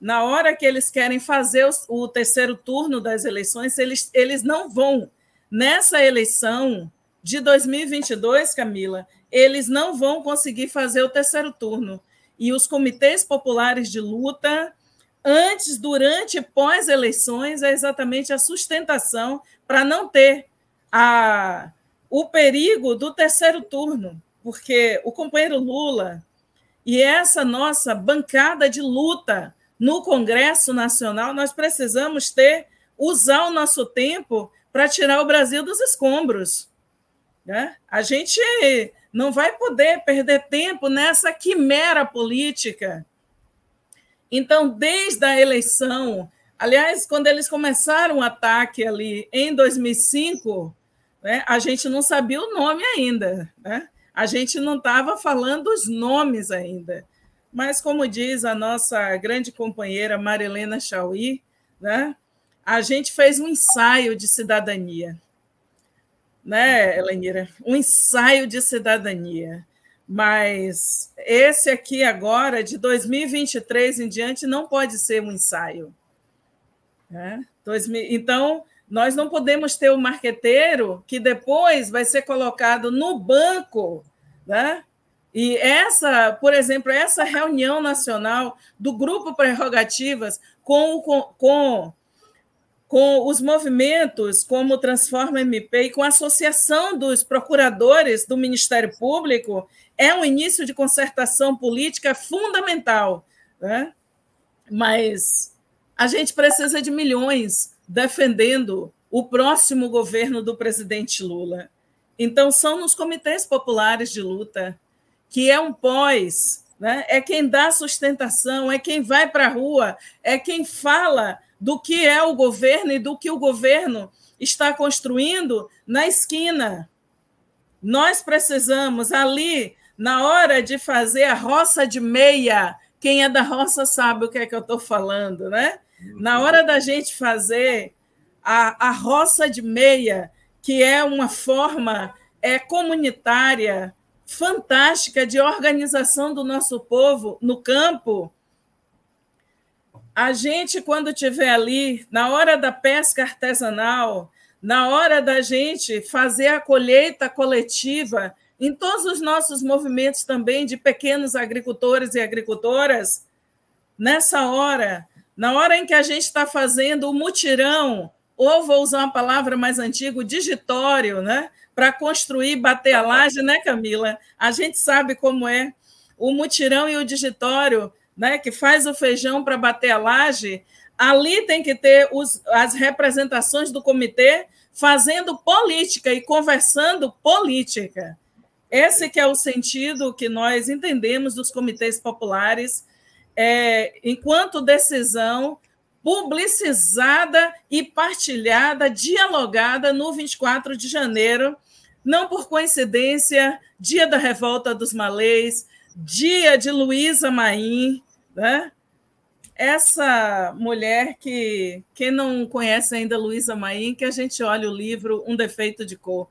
na hora que eles querem fazer o, terceiro turno das eleições, eles, eles não vão. Nessa eleição de 2022, Camila, eles não vão conseguir fazer o terceiro turno. E os comitês populares de luta, antes, durante e pós-eleições, é exatamente a sustentação para não ter a, o perigo do terceiro turno porque o companheiro Lula e essa nossa bancada de luta no Congresso Nacional, nós precisamos ter, usar o nosso tempo para tirar o Brasil dos escombros. Né? A gente não vai poder perder tempo nessa quimera política. Então, desde a eleição, aliás, quando eles começaram o ataque ali em 2005, né, a gente não sabia o nome ainda. Né? a gente não estava falando os nomes ainda. Mas, como diz a nossa grande companheira Marilena Chauí, né, a gente fez um ensaio de cidadania. Né, Elenira? Um ensaio de cidadania. Mas esse aqui agora, de 2023 em diante, não pode ser um ensaio. Né? Então, Nós não podemos ter o marqueteiro que depois vai ser colocado no banco, né? E essa, por exemplo, essa reunião nacional do grupo Prerrogativas com, com, com, com os movimentos como Transforma MP e com a associação dos procuradores do Ministério Público é um início de concertação política fundamental. Né? Mas a gente precisa de milhões defendendo o próximo governo do presidente Lula. Então, são nos comitês populares de luta, que é um pós, né? é quem dá sustentação, é quem vai para a rua, é quem fala do que é o governo e do que o governo está construindo na esquina. Nós precisamos ali, na hora de fazer a roça de meia, quem é da roça sabe o que é que eu estou falando, né? Na hora da gente fazer a, a roça de meia, que é uma forma é, comunitária fantástica de organização do nosso povo no campo, a gente, quando estiver ali, na hora da pesca artesanal, na hora da gente fazer a colheita coletiva, em todos os nossos movimentos também de pequenos agricultores e agricultoras, nessa hora, na hora em que a gente está fazendo o mutirão, ou vou usar uma palavra mais antiga, digitório, né? para construir, bater a laje, né, Camila? A gente sabe como é o mutirão e o digitório, né, que faz o feijão para bater a laje. Ali tem que ter os, as representações do comitê fazendo política e conversando política. Esse que é o sentido que nós entendemos dos comitês populares, é, enquanto decisão publicizada e partilhada, dialogada no 24 de janeiro, não por coincidência, dia da revolta dos malês, dia de Luísa Maim, né? Essa mulher que, quem não conhece ainda Luísa Maim, que a gente olha o livro Um Defeito de Cor.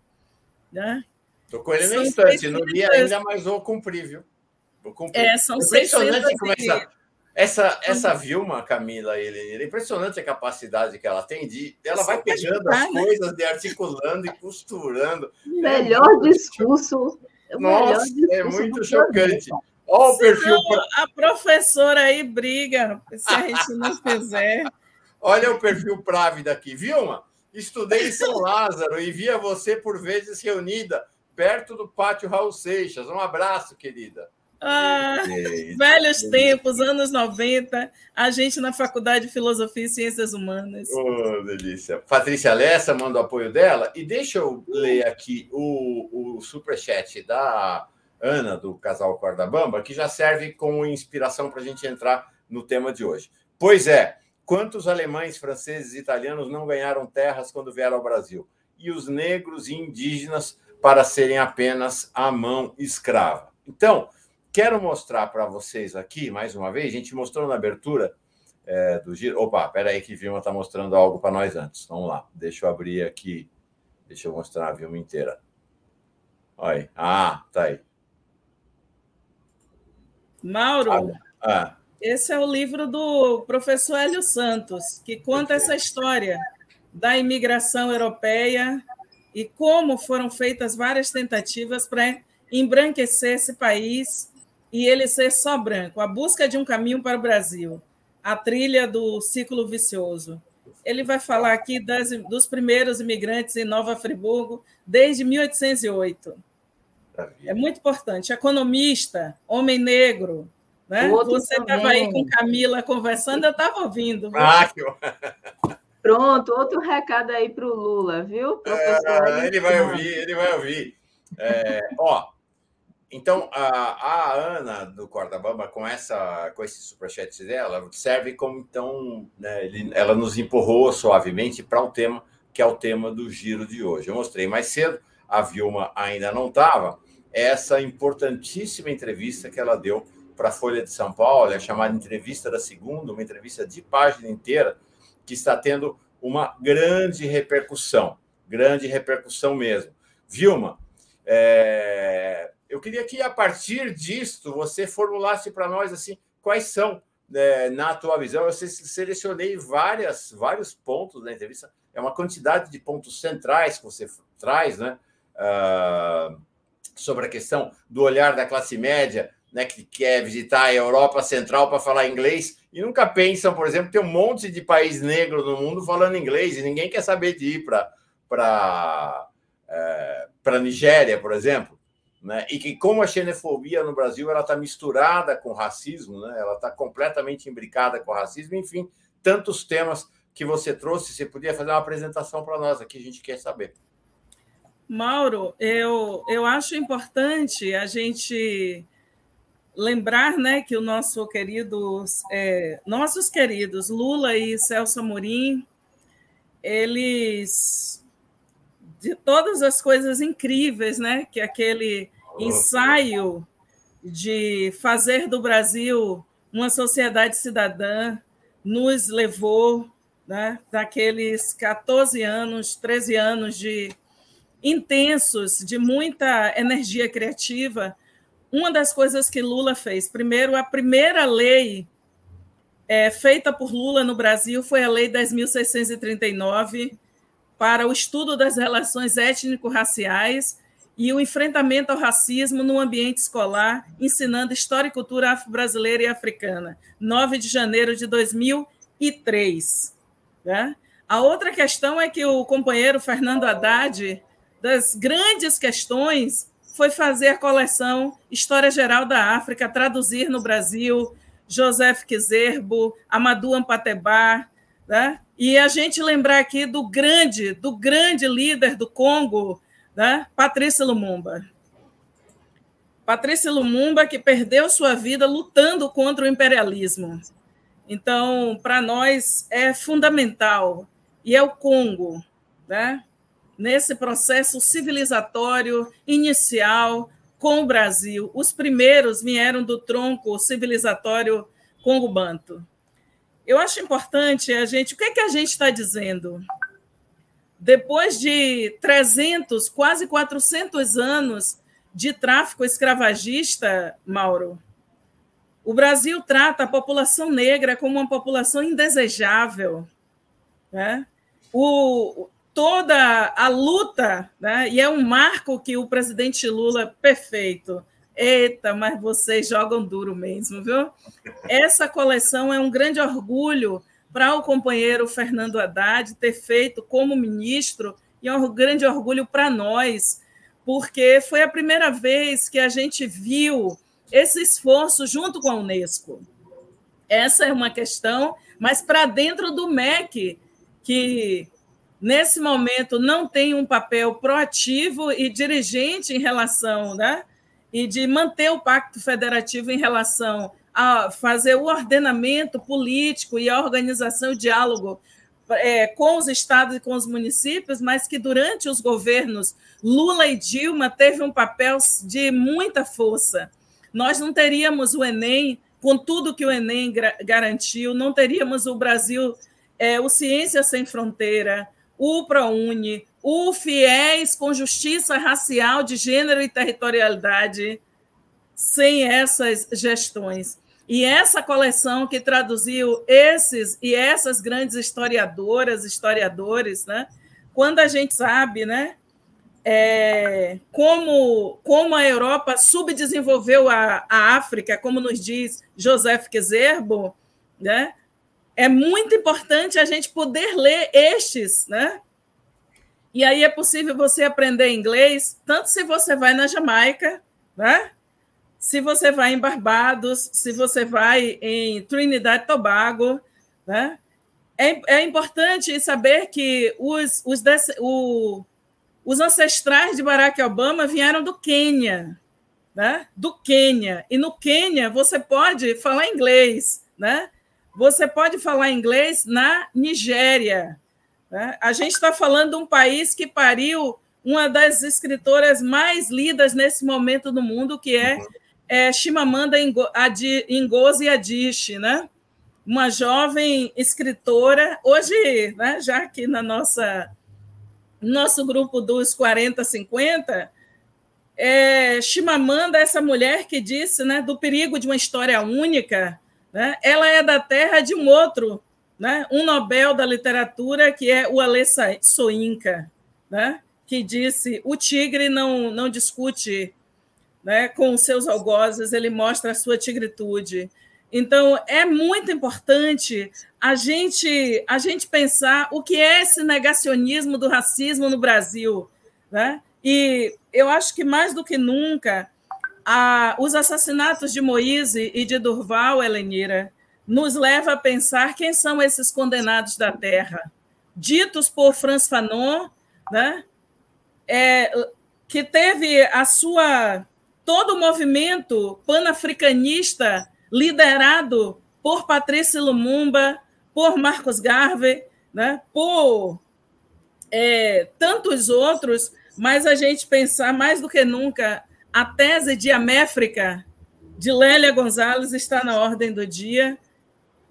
Né? Estou com ele no instante, no dia ainda, mas vou cumprir, viu? Vou cumprir. É, são 600 e... Essa, essa Vilma, Camila, ele, é impressionante a capacidade que ela tem de. Ela vai pegando as coisas, de articulando e costurando. Melhor discurso. Nossa, é muito chocante. Olha o perfil. A professora aí briga se a gente não fizer. Olha o perfil Právida aqui. Vilma, estudei em São Lázaro e via você por vezes reunida perto do pátio Raul Seixas. Um abraço, querida. Ah, velhos tempos, anos 90, a gente na Faculdade de Filosofia e Ciências Humanas. Oh, delícia. Patrícia Lessa manda o apoio dela. E deixa eu ler aqui o, o superchat da Ana, do casal Cordabamba, que já serve como inspiração para a gente entrar no tema de hoje. Pois é, quantos alemães, franceses e italianos não ganharam terras quando vieram ao Brasil? E os negros e indígenas para serem apenas a mão escrava. Então, Quero mostrar para vocês aqui, mais uma vez, a gente mostrou na abertura é, do giro. Opa, espera aí que Vilma está mostrando algo para nós antes. Vamos lá, deixa eu abrir aqui. Deixa eu mostrar a Vilma inteira. Olha aí. Ah, tá aí. Mauro, ah, ah. esse é o livro do professor Hélio Santos, que conta essa história da imigração europeia e como foram feitas várias tentativas para embranquecer esse país e ele ser só branco. A busca de um caminho para o Brasil, a trilha do ciclo vicioso. Ele vai falar aqui das, dos primeiros imigrantes em Nova Friburgo desde 1808. É muito importante. Economista, homem negro. Né? Você estava aí com Camila conversando, eu estava ouvindo. Ah, que... Pronto, outro recado aí para o Lula, viu? É, ele vai ouvir, ele vai ouvir. É, ó, então, a, a Ana do Cordabamba, com, essa, com esse superchat dela, serve como, então, né, ele, ela nos empurrou suavemente para o tema, que é o tema do giro de hoje. Eu mostrei mais cedo, a Vilma ainda não estava, essa importantíssima entrevista que ela deu para a Folha de São Paulo, é chamada Entrevista da Segunda, uma entrevista de página inteira, que está tendo uma grande repercussão, grande repercussão mesmo. Vilma, é, eu queria que, a partir disto, você formulasse para nós assim quais são, é, na tua visão, eu selecionei várias, vários pontos da entrevista, é uma quantidade de pontos centrais que você traz, né? Uh, sobre a questão do olhar da classe média, né, que quer visitar a Europa Central para falar inglês e nunca pensam, por exemplo, tem um monte de país negro no mundo falando inglês e ninguém quer saber de ir para para é, Nigéria, por exemplo, né? E que como a xenofobia no Brasil ela está misturada com racismo, né? Ela está completamente imbricada com racismo, enfim, tantos temas que você trouxe, você podia fazer uma apresentação para nós aqui, a gente quer saber. Mauro, eu, eu acho importante a gente lembrar né, que o nosso querido, é, nossos queridos Lula e Celso Amorim, eles de todas as coisas incríveis, né, que aquele ensaio de fazer do Brasil uma sociedade cidadã nos levou, né, daqueles 14 anos, 13 anos de intensos, de muita energia criativa, uma das coisas que Lula fez, primeiro, a primeira lei é, feita por Lula no Brasil foi a Lei 10.639 para o estudo das relações étnico-raciais e o enfrentamento ao racismo no ambiente escolar, ensinando história e cultura afro-brasileira e africana, 9 de janeiro de 2003. Né? A outra questão é que o companheiro Fernando Haddad das grandes questões foi fazer a coleção História Geral da África, traduzir no Brasil Joseph Kizerbo, Amadou Ampateba, né? E a gente lembrar aqui do grande, do grande líder do Congo, né? Patrícia Lumumba. Patrícia Lumumba que perdeu sua vida lutando contra o imperialismo. Então, para nós é fundamental e é o Congo, né? nesse processo civilizatório inicial com o Brasil. Os primeiros vieram do tronco civilizatório congo-banto. Eu acho importante a gente. O que é que a gente está dizendo? Depois de 300, quase 400 anos de tráfico escravagista, Mauro, o Brasil trata a população negra como uma população indesejável. Né? O, toda a luta, né? e é um marco que o presidente Lula, perfeito. Eita, mas vocês jogam duro mesmo, viu? Essa coleção é um grande orgulho para o companheiro Fernando Haddad ter feito como ministro, e é um grande orgulho para nós, porque foi a primeira vez que a gente viu esse esforço junto com a Unesco. Essa é uma questão, mas para dentro do MEC, que nesse momento não tem um papel proativo e dirigente em relação, né? E de manter o pacto federativo em relação a fazer o ordenamento político e a organização, o diálogo é, com os estados e com os municípios, mas que durante os governos Lula e Dilma teve um papel de muita força. Nós não teríamos o Enem com tudo que o Enem garantiu, não teríamos o Brasil, é, o Ciência Sem Fronteira, o ProUni, o FIES com justiça racial de gênero e territorialidade, sem essas gestões. E essa coleção que traduziu esses e essas grandes historiadoras, historiadores, né? quando a gente sabe né, é, como, como a Europa subdesenvolveu a, a África, como nos diz Joseph Kizerbo, né? é muito importante a gente poder ler estes, né? E aí é possível você aprender inglês, tanto se você vai na Jamaica, né? Se você vai em Barbados, se você vai em Trinidad e Tobago, né? É, é importante saber que os, os, o, os ancestrais de Barack Obama vieram do Quênia, né? Do Quênia. E no Quênia você pode falar inglês, né? Você pode falar inglês na Nigéria. Né? A gente está falando de um país que pariu uma das escritoras mais lidas nesse momento no mundo, que é, é Chimamanda Ngozi Adichie, né? uma jovem escritora, hoje, né, já aqui na nossa nosso grupo dos 40, 50, é, Chimamanda, essa mulher que disse né, do perigo de uma história única, né? Ela é da terra de um outro né, um Nobel da literatura que é o Alessa Soinka, né, que disse: o tigre não, não discute né, com os seus algozes, ele mostra a sua tigritude. Então, é muito importante a gente, a gente pensar o que é esse negacionismo do racismo no Brasil. Né? E eu acho que, mais do que nunca, a, os assassinatos de Moise e de Durval, Helenira, nos leva a pensar quem são esses condenados da terra, ditos por Franz Fanon, né? É, que teve a sua todo o movimento panafricanista liderado por Patrícia Lumumba, por Marcos Garvey, né, por é, tantos outros, mas a gente pensar mais do que nunca a tese de Améfrica de Lélia Gonzalez está na ordem do dia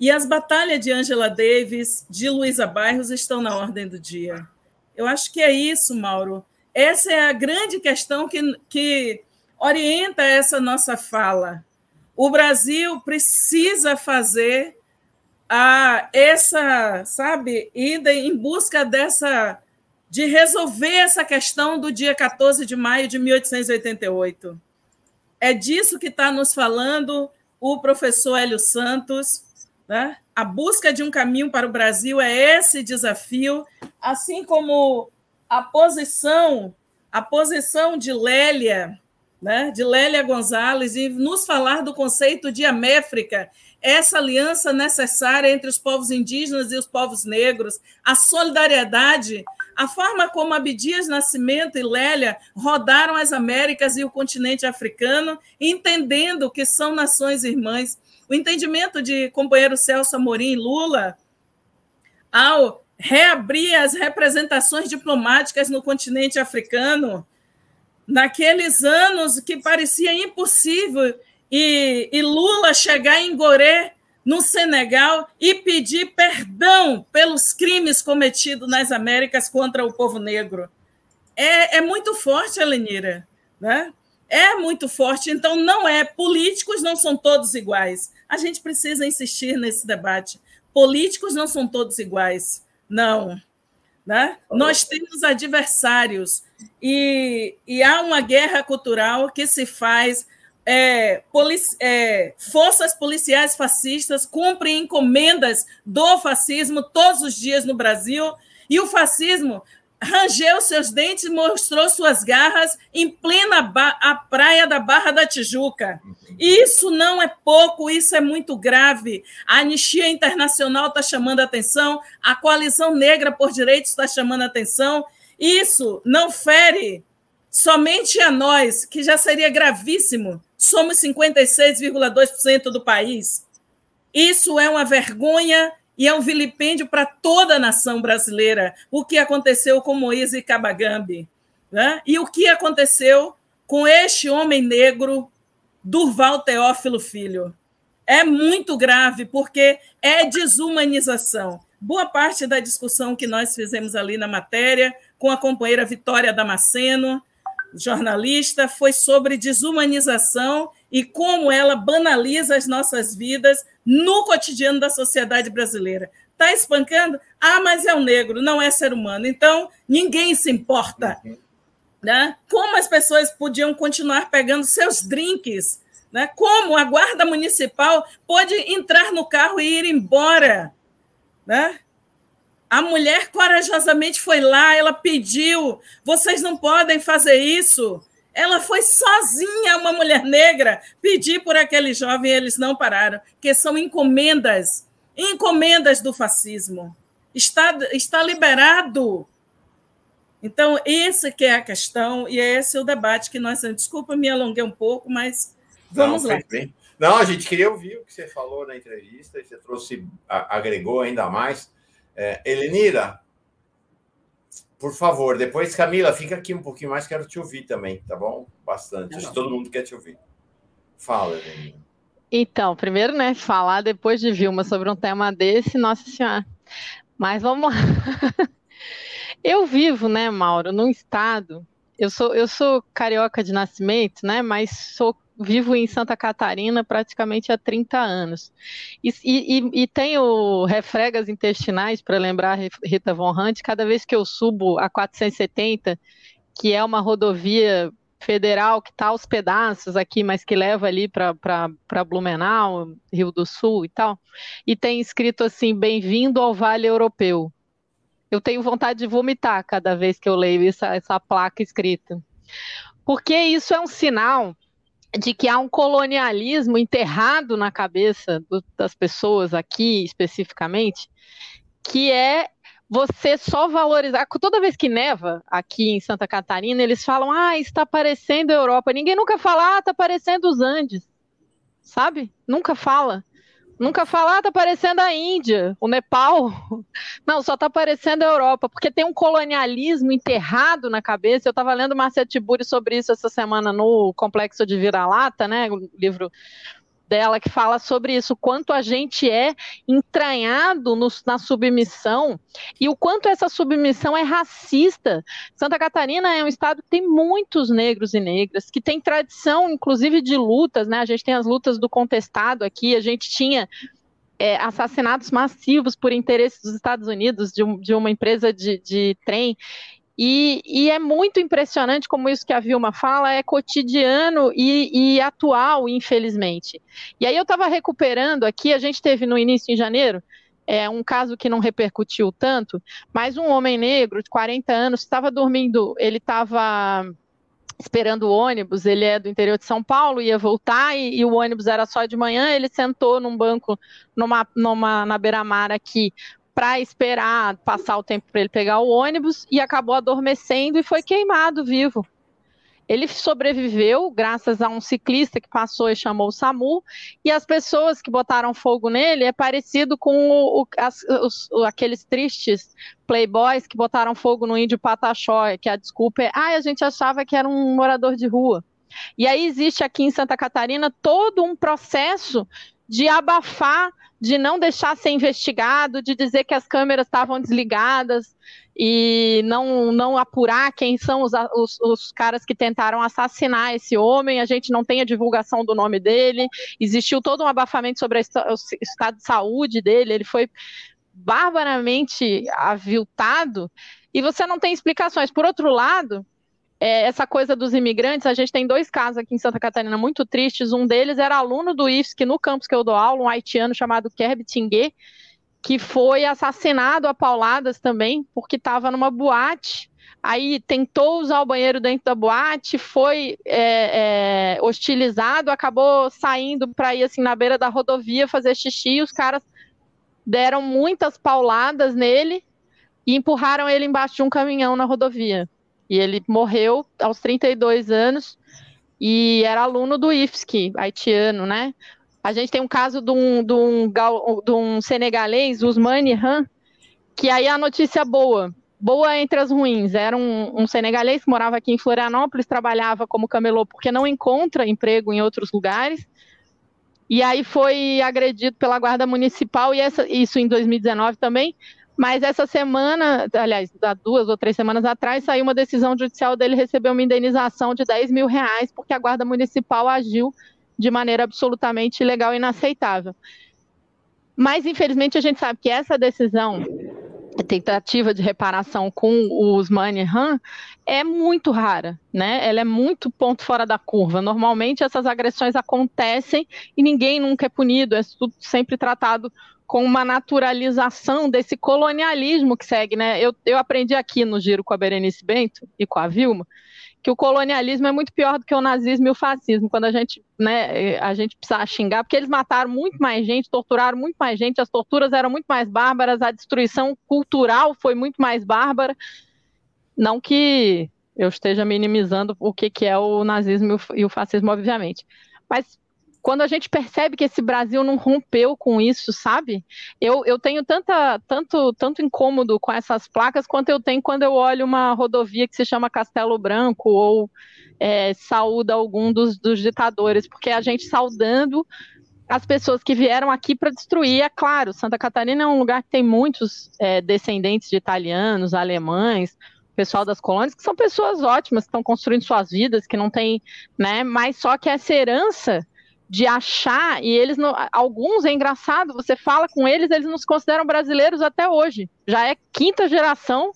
e as batalhas de Angela Davis, de Luísa Bairros estão na ordem do dia. Eu acho que é isso, Mauro. Essa é a grande questão que, que orienta essa nossa fala. O Brasil precisa fazer a essa, sabe, ida em busca dessa de resolver essa questão do dia 14 de maio de 1888. É disso que está nos falando o professor Hélio Santos. Né? A busca de um caminho para o Brasil é esse desafio, assim como a posição, a posição de Lélia né, de Lélia Gonzalez, e nos falar do conceito de Améfrica, essa aliança necessária entre os povos indígenas e os povos negros, a solidariedade, a forma como Abdias Nascimento e Lélia rodaram as Américas e o continente africano, entendendo que são nações irmãs. O entendimento de companheiro Celso Amorim Lula, ao reabrir as representações diplomáticas no continente africano, naqueles anos que parecia impossível e, e Lula chegar em Goré, no Senegal, e pedir perdão pelos crimes cometidos nas Américas contra o povo negro. É, é muito forte, Elenira, né? É muito forte. Então, não é. Políticos não são todos iguais. A gente precisa insistir nesse debate. Políticos não são todos iguais. Não. Né? Nós temos adversários e, e há uma guerra cultural que se faz. É, polici é, forças policiais fascistas cumprem encomendas do fascismo todos os dias no Brasil, e o fascismo rangeu seus dentes e mostrou suas garras em plena a praia da Barra da Tijuca. Isso não é pouco, isso é muito grave. A Anistia Internacional está chamando a atenção, a Coalizão Negra por Direitos está chamando a atenção. Isso não fere somente a nós, que já seria gravíssimo. Somos 56,2% do país. Isso é uma vergonha e é um vilipêndio para toda a nação brasileira o que aconteceu com Moisés Kabagambi. Né? E o que aconteceu com este homem negro, Durval Teófilo Filho. É muito grave, porque é desumanização. Boa parte da discussão que nós fizemos ali na matéria, com a companheira Vitória Damasceno, jornalista, foi sobre desumanização e como ela banaliza as nossas vidas no cotidiano da sociedade brasileira. Está espancando? Ah, mas é um negro, não é ser humano. Então, ninguém se importa. Né? Como as pessoas podiam continuar pegando seus drinks? Né? Como a guarda municipal pode entrar no carro e ir embora? Né? A mulher corajosamente foi lá, ela pediu: vocês não podem fazer isso. Ela foi sozinha, uma mulher negra, pedir por aquele jovem, e eles não pararam, que são encomendas, encomendas do fascismo. Está, está liberado. Então, esse que é a questão, e é esse o debate que nós. Desculpa, me alonguei um pouco, mas vamos não, lá. Bem. Não, a gente queria ouvir o que você falou na entrevista, você trouxe, agregou ainda mais. É, Elenira, por favor, depois, Camila, fica aqui um pouquinho mais, quero te ouvir também, tá bom? Bastante. Acho que todo mundo quer te ouvir. Fala, Evelina. Então, primeiro, né, falar depois de Vilma sobre um tema desse, nossa senhora. Mas vamos lá. Eu vivo, né, Mauro, num estado. Eu sou, eu sou carioca de nascimento, né? Mas sou vivo em Santa Catarina praticamente há 30 anos. E, e, e tenho refregas intestinais, para lembrar Rita Von Hunt, cada vez que eu subo a 470, que é uma rodovia federal que está aos pedaços aqui, mas que leva ali para Blumenau, Rio do Sul e tal, e tem escrito assim: Bem-vindo ao Vale Europeu. Eu tenho vontade de vomitar cada vez que eu leio essa, essa placa escrita. Porque isso é um sinal de que há um colonialismo enterrado na cabeça do, das pessoas aqui, especificamente, que é você só valorizar. Toda vez que neva aqui em Santa Catarina, eles falam: ah, está parecendo a Europa. Ninguém nunca fala, ah, está parecendo os Andes. Sabe? Nunca fala. Nunca fala, ah, tá parecendo a Índia, o Nepal. Não, só tá parecendo a Europa, porque tem um colonialismo enterrado na cabeça. Eu estava lendo Marcia Tiburi sobre isso essa semana no Complexo de Vira-Lata, né? O livro dela que fala sobre isso, quanto a gente é entranhado no, na submissão e o quanto essa submissão é racista. Santa Catarina é um estado que tem muitos negros e negras, que tem tradição, inclusive, de lutas, né? A gente tem as lutas do contestado aqui, a gente tinha é, assassinatos massivos por interesses dos Estados Unidos, de, um, de uma empresa de, de trem. E, e, é muito impressionante como isso que a Vilma fala é cotidiano e, e atual, infelizmente. E aí eu estava recuperando aqui, a gente teve no início em janeiro, é um caso que não repercutiu tanto, mas um homem negro de 40 anos estava dormindo, ele estava esperando o ônibus, ele é do interior de São Paulo, ia voltar e, e, o ônibus era só de manhã, ele sentou num banco numa, numa, na beira-mar aqui para esperar passar o tempo para ele pegar o ônibus e acabou adormecendo e foi queimado vivo. Ele sobreviveu graças a um ciclista que passou e chamou o SAMU, e as pessoas que botaram fogo nele é parecido com o, as, os, aqueles tristes playboys que botaram fogo no índio Pataxó, que a desculpa é, ah, a gente achava que era um morador de rua. E aí existe aqui em Santa Catarina todo um processo de abafar de não deixar ser investigado, de dizer que as câmeras estavam desligadas e não, não apurar quem são os, os, os, caras que tentaram assassinar esse homem. A gente não tem a divulgação do nome dele. Existiu todo um abafamento sobre o estado de saúde dele. Ele foi barbaramente aviltado e você não tem explicações. Por outro lado, é, essa coisa dos imigrantes, a gente tem dois casos aqui em Santa Catarina muito tristes. Um deles era aluno do IFSC no campus que eu dou aula, um haitiano chamado Kerb Tingue, que foi assassinado a pauladas também, porque estava numa boate. Aí tentou usar o banheiro dentro da boate, foi é, é, hostilizado, acabou saindo para ir assim na beira da rodovia fazer xixi. E os caras deram muitas pauladas nele e empurraram ele embaixo de um caminhão na rodovia. E ele morreu aos 32 anos e era aluno do IFSC, haitiano, né? A gente tem um caso de um, de um, de um senegalês, Usmane Han, que aí a notícia boa, boa entre as ruins. Era um, um, senegalês que morava aqui em Florianópolis, trabalhava como camelô porque não encontra emprego em outros lugares. E aí foi agredido pela guarda municipal, e essa, isso em 2019 também. Mas essa semana, aliás, há duas ou três semanas atrás, saiu uma decisão judicial dele receber uma indenização de 10 mil reais, porque a Guarda Municipal agiu de maneira absolutamente ilegal e inaceitável. Mas, infelizmente, a gente sabe que essa decisão, a tentativa de reparação com os Money Han, é muito rara, né? Ela é muito ponto fora da curva. Normalmente, essas agressões acontecem e ninguém nunca é punido, é tudo sempre tratado com uma naturalização desse colonialismo que segue, né? Eu, eu aprendi aqui no giro com a Berenice Bento e com a Vilma que o colonialismo é muito pior do que o nazismo e o fascismo, quando a gente, né, a gente precisa xingar, porque eles mataram muito mais gente, torturaram muito mais gente, as torturas eram muito mais bárbaras, a destruição cultural foi muito mais bárbara. Não que eu esteja minimizando o que, que é o nazismo e o fascismo, obviamente. Mas quando a gente percebe que esse Brasil não rompeu com isso, sabe? Eu, eu tenho tanta, tanto, tanto incômodo com essas placas quanto eu tenho quando eu olho uma rodovia que se chama Castelo Branco ou é, saúda algum dos, dos ditadores, porque a gente saudando as pessoas que vieram aqui para destruir, é claro, Santa Catarina é um lugar que tem muitos é, descendentes de italianos, alemães, pessoal das colônias, que são pessoas ótimas, que estão construindo suas vidas, que não tem, né? Mas só que essa herança de achar, e eles, não, alguns, é engraçado, você fala com eles, eles nos consideram brasileiros até hoje. Já é quinta geração,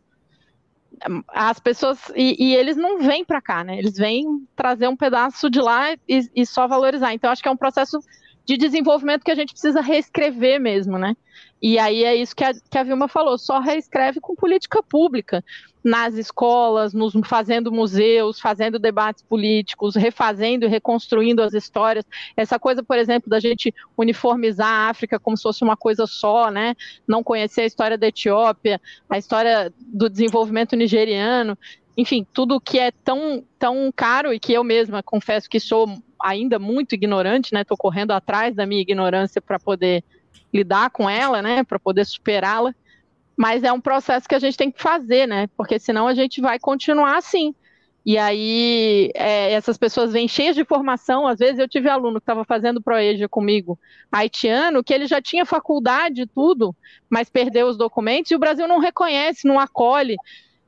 as pessoas, e, e eles não vêm para cá, né? Eles vêm trazer um pedaço de lá e, e só valorizar. Então, acho que é um processo de desenvolvimento que a gente precisa reescrever mesmo, né? E aí é isso que a, que a Vilma falou, só reescreve com política pública, nas escolas, nos fazendo museus, fazendo debates políticos, refazendo e reconstruindo as histórias. Essa coisa, por exemplo, da gente uniformizar a África como se fosse uma coisa só, né? Não conhecer a história da Etiópia, a história do desenvolvimento nigeriano, enfim, tudo que é tão, tão caro e que eu mesma confesso que sou ainda muito ignorante, né? Estou correndo atrás da minha ignorância para poder lidar com ela, né? Para poder superá-la. Mas é um processo que a gente tem que fazer, né? Porque senão a gente vai continuar assim. E aí, é, essas pessoas vêm cheias de formação. Às vezes, eu tive aluno que estava fazendo proeja comigo, haitiano, que ele já tinha faculdade e tudo, mas perdeu os documentos e o Brasil não reconhece, não acolhe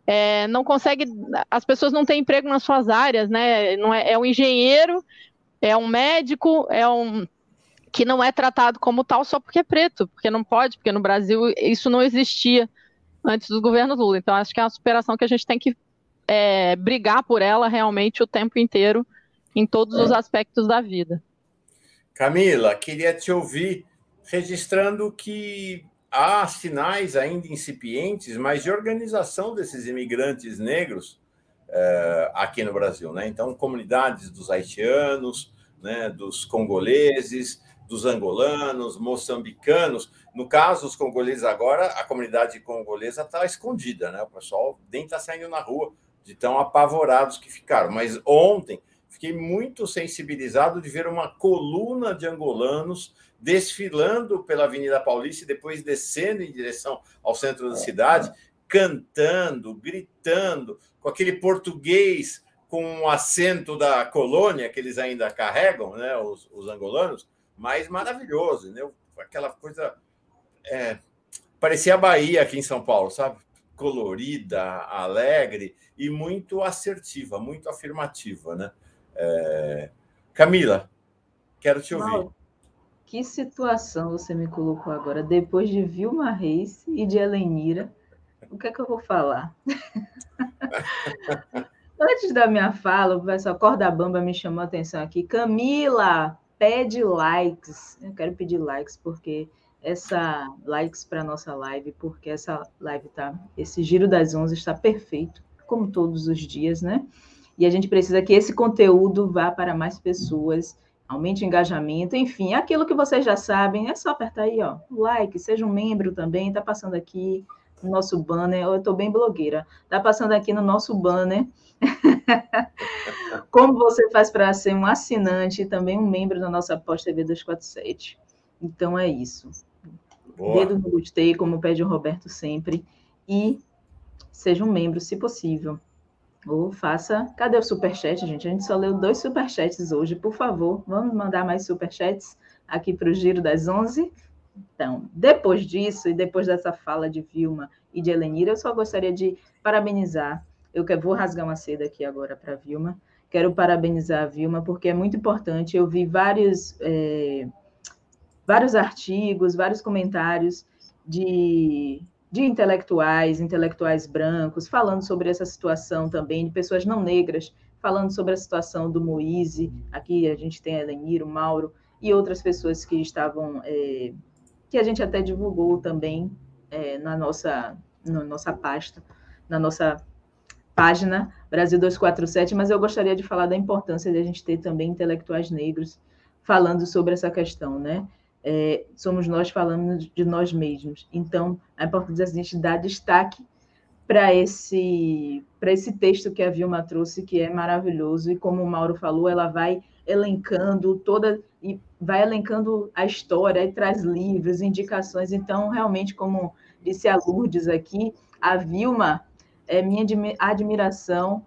é, não consegue, as pessoas não têm emprego nas suas áreas, né? Não é, é um engenheiro, é um médico, é um que não é tratado como tal só porque é preto, porque não pode, porque no Brasil isso não existia antes do governo Lula. Então acho que é uma superação que a gente tem que é, brigar por ela realmente o tempo inteiro em todos os aspectos da vida. Camila, queria te ouvir registrando que há sinais ainda incipientes, mas de organização desses imigrantes negros uh, aqui no Brasil. Né? Então, comunidades dos haitianos, né, dos congoleses, dos angolanos, moçambicanos. No caso, os congoleses agora, a comunidade congolesa está escondida, né? o pessoal nem está saindo na rua, de tão apavorados que ficaram. Mas ontem fiquei muito sensibilizado de ver uma coluna de angolanos desfilando pela Avenida Paulista e depois descendo em direção ao centro da cidade, cantando, gritando, com aquele português com o acento da colônia que eles ainda carregam, né, os, os angolanos, mas maravilhoso, né? aquela coisa. É, parecia a Bahia aqui em São Paulo, sabe? Colorida, alegre e muito assertiva, muito afirmativa, né? É... Camila, quero te ouvir. Que situação você me colocou agora, depois de Vilma Reis e de Helenira. O que é que eu vou falar? Antes da minha fala, o professor Corda Bamba me chamou a atenção aqui. Camila, pede likes. Eu quero pedir likes porque essa likes para nossa live, porque essa live tá, esse giro das 11 está perfeito, como todos os dias, né? E a gente precisa que esse conteúdo vá para mais pessoas aumente o engajamento, enfim, aquilo que vocês já sabem, é só apertar aí, ó, like, seja um membro também, tá passando aqui no nosso banner, eu estou bem blogueira, tá passando aqui no nosso banner, como você faz para ser um assinante e também um membro da nossa Pós TV 247. Então é isso. Boa. Dedo no gostei, como pede o Roberto sempre, e seja um membro, se possível. Ou faça. Cadê o superchat, gente? A gente só leu dois superchats hoje. Por favor, vamos mandar mais superchats aqui para o Giro das 11. Então, depois disso, e depois dessa fala de Vilma e de Helenira, eu só gostaria de parabenizar. Eu vou rasgar uma seda aqui agora para Vilma. Quero parabenizar a Vilma, porque é muito importante. Eu vi vários, é, vários artigos, vários comentários de de intelectuais, intelectuais brancos, falando sobre essa situação também, de pessoas não negras, falando sobre a situação do Moise. Aqui a gente tem a Elenir, o Mauro e outras pessoas que estavam, é, que a gente até divulgou também é, na nossa, na nossa pasta, na nossa página Brasil 247, mas eu gostaria de falar da importância de a gente ter também intelectuais negros falando sobre essa questão, né? é, somos nós falando de nós mesmos. Então, é importante a gente dar destaque para esse, para esse texto que a Vilma trouxe, que é maravilhoso, e como o Mauro falou, ela vai elencando toda e vai elencando a história e traz livros, indicações. Então, realmente, como disse a Lourdes aqui, a Vilma é minha admiração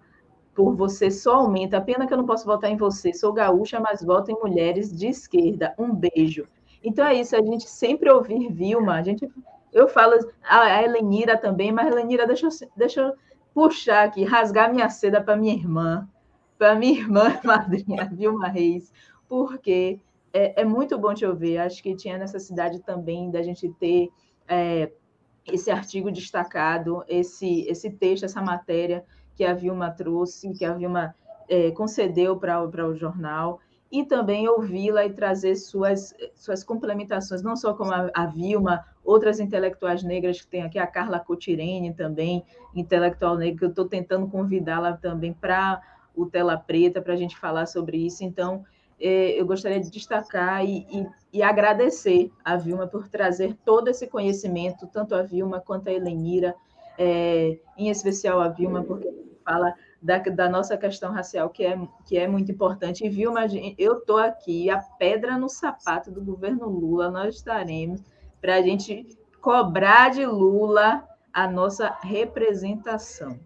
por você só aumenta. Pena que eu não posso votar em você. Sou gaúcha, mas voto em mulheres de esquerda. Um beijo. Então é isso, a gente sempre ouvir Vilma, a gente, eu falo a Helenira também, mas Helenira, deixa eu, deixa eu puxar aqui, rasgar minha seda para minha irmã, para minha irmã madrinha, Vilma Reis, porque é, é, muito bom te ouvir. Acho que tinha necessidade também da gente ter é, esse artigo destacado, esse, esse texto, essa matéria que a Vilma trouxe, que a Vilma é, concedeu para o jornal, e também ouvi-la e trazer suas, suas complementações, não só como a, a Vilma, outras intelectuais negras que tem aqui, a Carla Cotirene também, intelectual negra, que eu estou tentando convidá-la também para o Tela Preta, para a gente falar sobre isso. Então, é, eu gostaria de destacar e, e, e, agradecer a Vilma por trazer todo esse conhecimento, tanto a Vilma quanto a Helenira, é, em especial a Vilma, porque fala da, da, nossa questão racial, que é, que é muito importante. E, Vilma, eu estou aqui, a pedra no sapato do governo Lula, nós estaremos para a gente cobrar de Lula a nossa representação.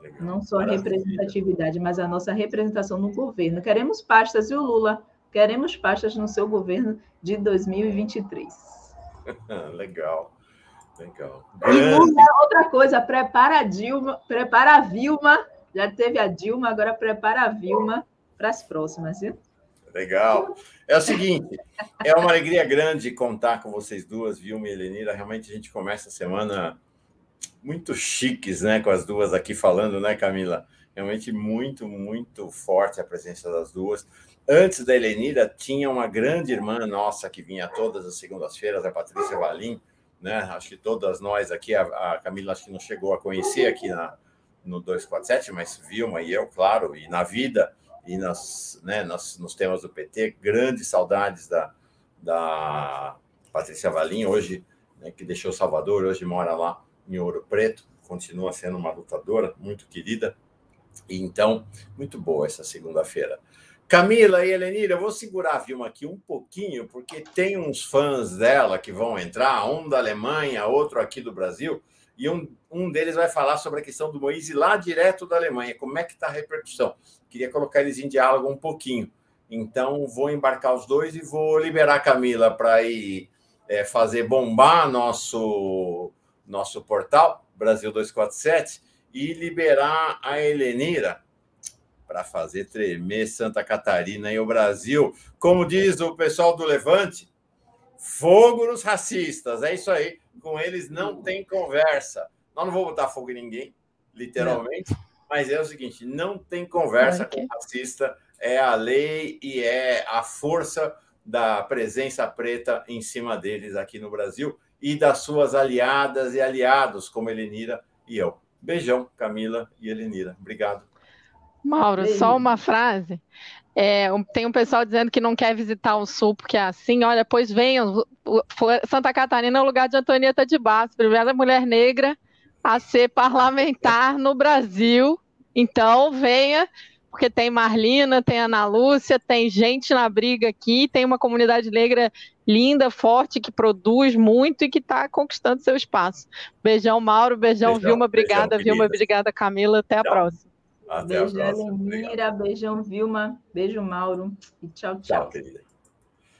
Legal. Não só a representatividade, mas a nossa representação no governo. Queremos pastas, viu, Lula? Queremos pastas no seu governo de 2023. Legal. Legal. E Lula, outra coisa, prepara a Dilma, prepara a Vilma já teve a Dilma, agora prepara a Vilma para as próximas, viu? Legal. É o seguinte, é uma alegria grande contar com vocês duas, Vilma e Helenira. Realmente a gente começa a semana muito chiques, né? Com as duas aqui falando, né, Camila? Realmente muito, muito forte a presença das duas. Antes da Helenira, tinha uma grande irmã nossa que vinha todas as segundas-feiras, a Patrícia Valim, né? Acho que todas nós aqui, a, a Camila acho que não chegou a conhecer aqui na, no 247, mas Vilma e eu, claro, e na vida e nas, né, nos, nos temas do PT, grandes saudades da, da Patrícia Valim, hoje, né, que deixou Salvador, hoje mora lá em Ouro Preto, continua sendo uma lutadora muito querida. E então, muito boa essa segunda-feira. Camila e Helenira, eu vou segurar a Vilma aqui um pouquinho, porque tem uns fãs dela que vão entrar, um da Alemanha, outro aqui do Brasil, e um, um deles vai falar sobre a questão do Moise lá direto da Alemanha. Como é que está a repercussão? Queria colocar eles em diálogo um pouquinho. Então, vou embarcar os dois e vou liberar a Camila para ir é, fazer bombar nosso, nosso portal, Brasil 247, e liberar a Helenira para fazer tremer Santa Catarina e o Brasil. Como diz o pessoal do Levante, fogo nos racistas. É isso aí com eles não tem conversa. Nós não vamos botar fogo em ninguém, literalmente, não. mas é o seguinte: não tem conversa com racista, é a lei e é a força da presença preta em cima deles aqui no Brasil e das suas aliadas e aliados, como Elenira e eu. Beijão, Camila e Elenira. Obrigado. Mauro, Beijo. só uma frase. É, tem um pessoal dizendo que não quer visitar o Sul porque é assim. Olha, pois venham. Santa Catarina é o lugar de Antonieta de Barros, primeira mulher negra a ser parlamentar no Brasil. Então, venha, porque tem Marlina, tem Ana Lúcia, tem gente na briga aqui, tem uma comunidade negra linda, forte, que produz muito e que está conquistando seu espaço. Beijão, Mauro, beijão, beijão Vilma, obrigada, beijão, Vilma, obrigada, Camila, até a próxima. Até Beijo, a próxima. Beijão, Vilma. Beijo, Mauro. E tchau, tchau. Tchau, querida.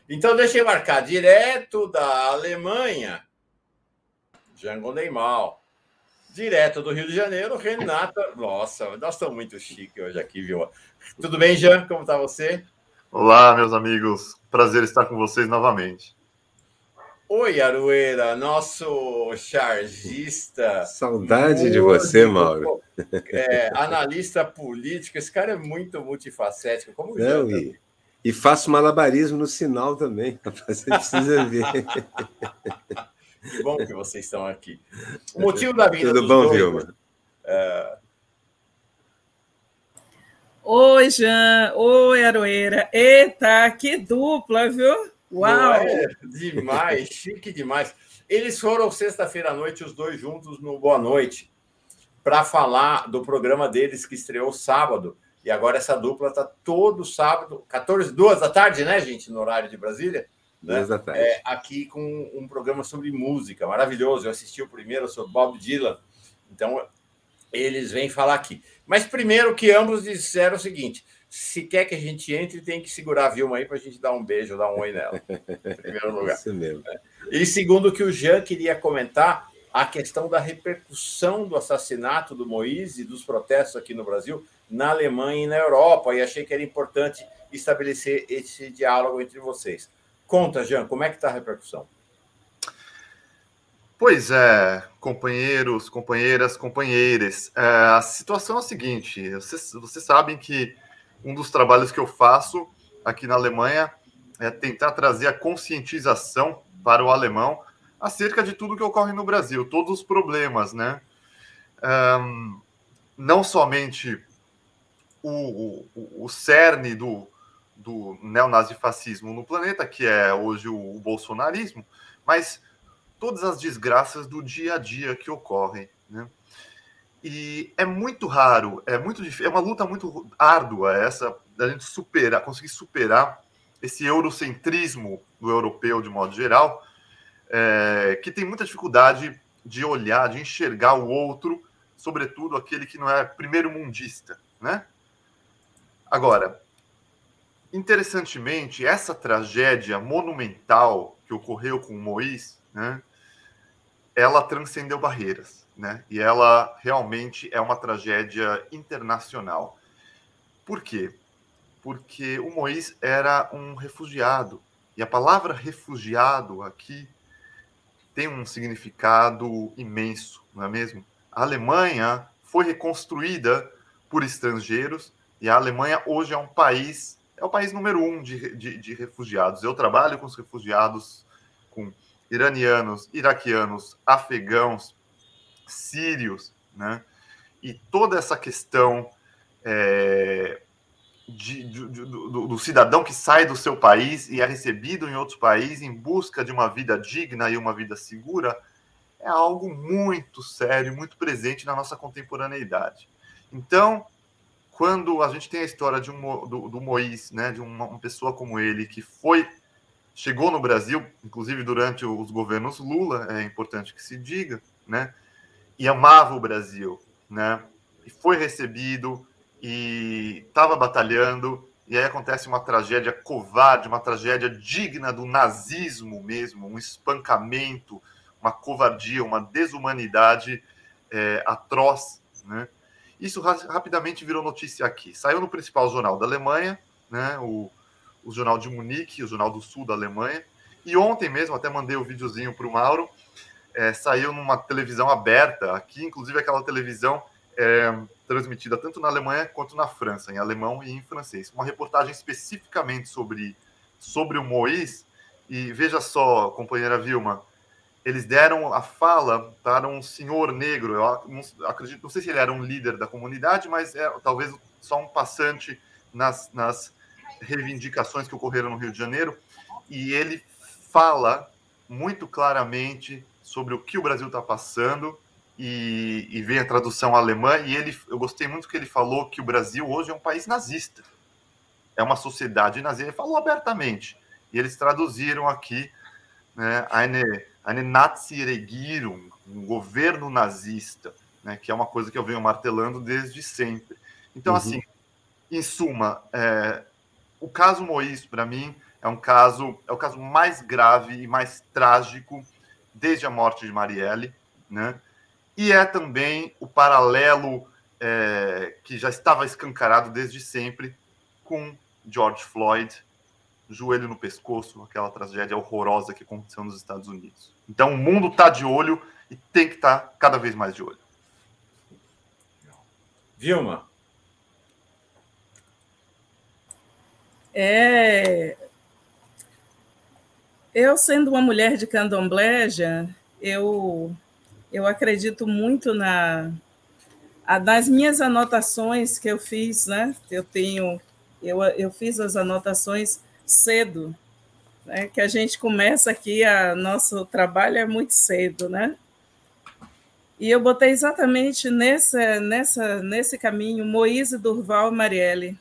Então, deixa eu marcar direto da Alemanha, Jango Neymar. Direto do Rio de Janeiro, Renata. Nossa, nós estamos muito chique hoje aqui, viu? Tudo bem, Jean? Como está você? Olá, meus amigos. Prazer estar com vocês novamente. Oi, Arueira, nosso chargista. Saudade de você, Mauro. É, analista político. Esse cara é muito multifacético. Como Não, e, e faço malabarismo no sinal também. Você precisa ver. Que bom que vocês estão aqui. O motivo da vida Tudo bom, dois, Vilma? É... Oi, Jean. Oi, Aroeira. Eita, que dupla, viu? Uau! É demais, chique demais. Eles foram sexta-feira à noite, os dois juntos, no Boa Noite, para falar do programa deles que estreou sábado. E agora essa dupla está todo sábado, 14, duas da tarde, né, gente, no horário de Brasília? Né? Da tarde. É, aqui com um programa sobre música, maravilhoso. Eu assisti o primeiro sobre Bob Dylan. Então, eles vêm falar aqui. Mas primeiro que ambos disseram o seguinte: se quer que a gente entre, tem que segurar a Vilma aí para a gente dar um beijo, dar um oi nela. Em primeiro lugar. Isso mesmo. E segundo, que o Jean queria comentar a questão da repercussão do assassinato do Moise e dos protestos aqui no Brasil, na Alemanha e na Europa, e achei que era importante estabelecer esse diálogo entre vocês. Conta, Jean, como é que está a repercussão? Pois é, companheiros, companheiras, companheiras. É, a situação é a seguinte: vocês, vocês sabem que um dos trabalhos que eu faço aqui na Alemanha é tentar trazer a conscientização para o alemão acerca de tudo que ocorre no Brasil, todos os problemas, né? Um, não somente o, o, o cerne do, do neonazifascismo no planeta, que é hoje o, o bolsonarismo, mas todas as desgraças do dia a dia que ocorrem, né? E é muito raro, é muito difícil, é uma luta muito árdua essa da gente superar, conseguir superar esse eurocentrismo do europeu de modo geral, é, que tem muita dificuldade de olhar, de enxergar o outro, sobretudo aquele que não é primeiro mundista, né? Agora, interessantemente, essa tragédia monumental que ocorreu com o Mois, né, ela transcendeu barreiras, né? E ela realmente é uma tragédia internacional. Por quê? Porque o Mois era um refugiado. E a palavra refugiado aqui tem um significado imenso, não é mesmo? A Alemanha foi reconstruída por estrangeiros e a Alemanha hoje é um país, é o país número um de, de, de refugiados. Eu trabalho com os refugiados, com iranianos, iraquianos, afegãos, sírios, né? E toda essa questão é, de, de, de, do, do, cidadão que sai do seu país e é recebido em outro país em busca de uma vida digna e uma vida segura é algo muito sério, muito presente na nossa contemporaneidade. Então, quando a gente tem a história de um, do, do né, de uma, uma pessoa como ele que foi chegou no Brasil, inclusive durante os governos Lula, é importante que se diga, né, e amava o Brasil, né, e foi recebido e estava batalhando, e aí acontece uma tragédia covarde, uma tragédia digna do nazismo mesmo, um espancamento, uma covardia, uma desumanidade é, atroz. Né? Isso ra rapidamente virou notícia aqui. Saiu no principal jornal da Alemanha, né, o, o Jornal de Munique, o Jornal do Sul da Alemanha, e ontem mesmo, até mandei o um videozinho para o Mauro, é, saiu numa televisão aberta aqui, inclusive aquela televisão é, transmitida tanto na Alemanha quanto na França, em alemão e em francês. Uma reportagem especificamente sobre, sobre o Moïse. E veja só, companheira Vilma, eles deram a fala para um senhor negro. Eu não, acredito, não sei se ele era um líder da comunidade, mas é talvez só um passante nas, nas reivindicações que ocorreram no Rio de Janeiro. E ele fala muito claramente sobre o que o Brasil está passando e, e veio a tradução alemã, e ele, eu gostei muito que ele falou que o Brasil hoje é um país nazista. É uma sociedade nazista. Ele falou abertamente. E eles traduziram aqui né, eine, eine Nazi-Regierung, um governo nazista, né, que é uma coisa que eu venho martelando desde sempre. Então, uhum. assim, em suma, é, o caso Mois, para mim, é um caso, é o caso mais grave e mais trágico desde a morte de Marielle, né? e é também o paralelo é, que já estava escancarado desde sempre com George Floyd, joelho no pescoço, aquela tragédia horrorosa que aconteceu nos Estados Unidos. Então o mundo está de olho e tem que estar tá cada vez mais de olho. Vilma. É, eu sendo uma mulher de candomblé, eu eu acredito muito na nas minhas anotações que eu fiz, né? Eu tenho, eu, eu fiz as anotações cedo, né? Que a gente começa aqui, a nosso trabalho é muito cedo, né? E eu botei exatamente nessa, nessa, nesse caminho Moise, Durval e Marielle,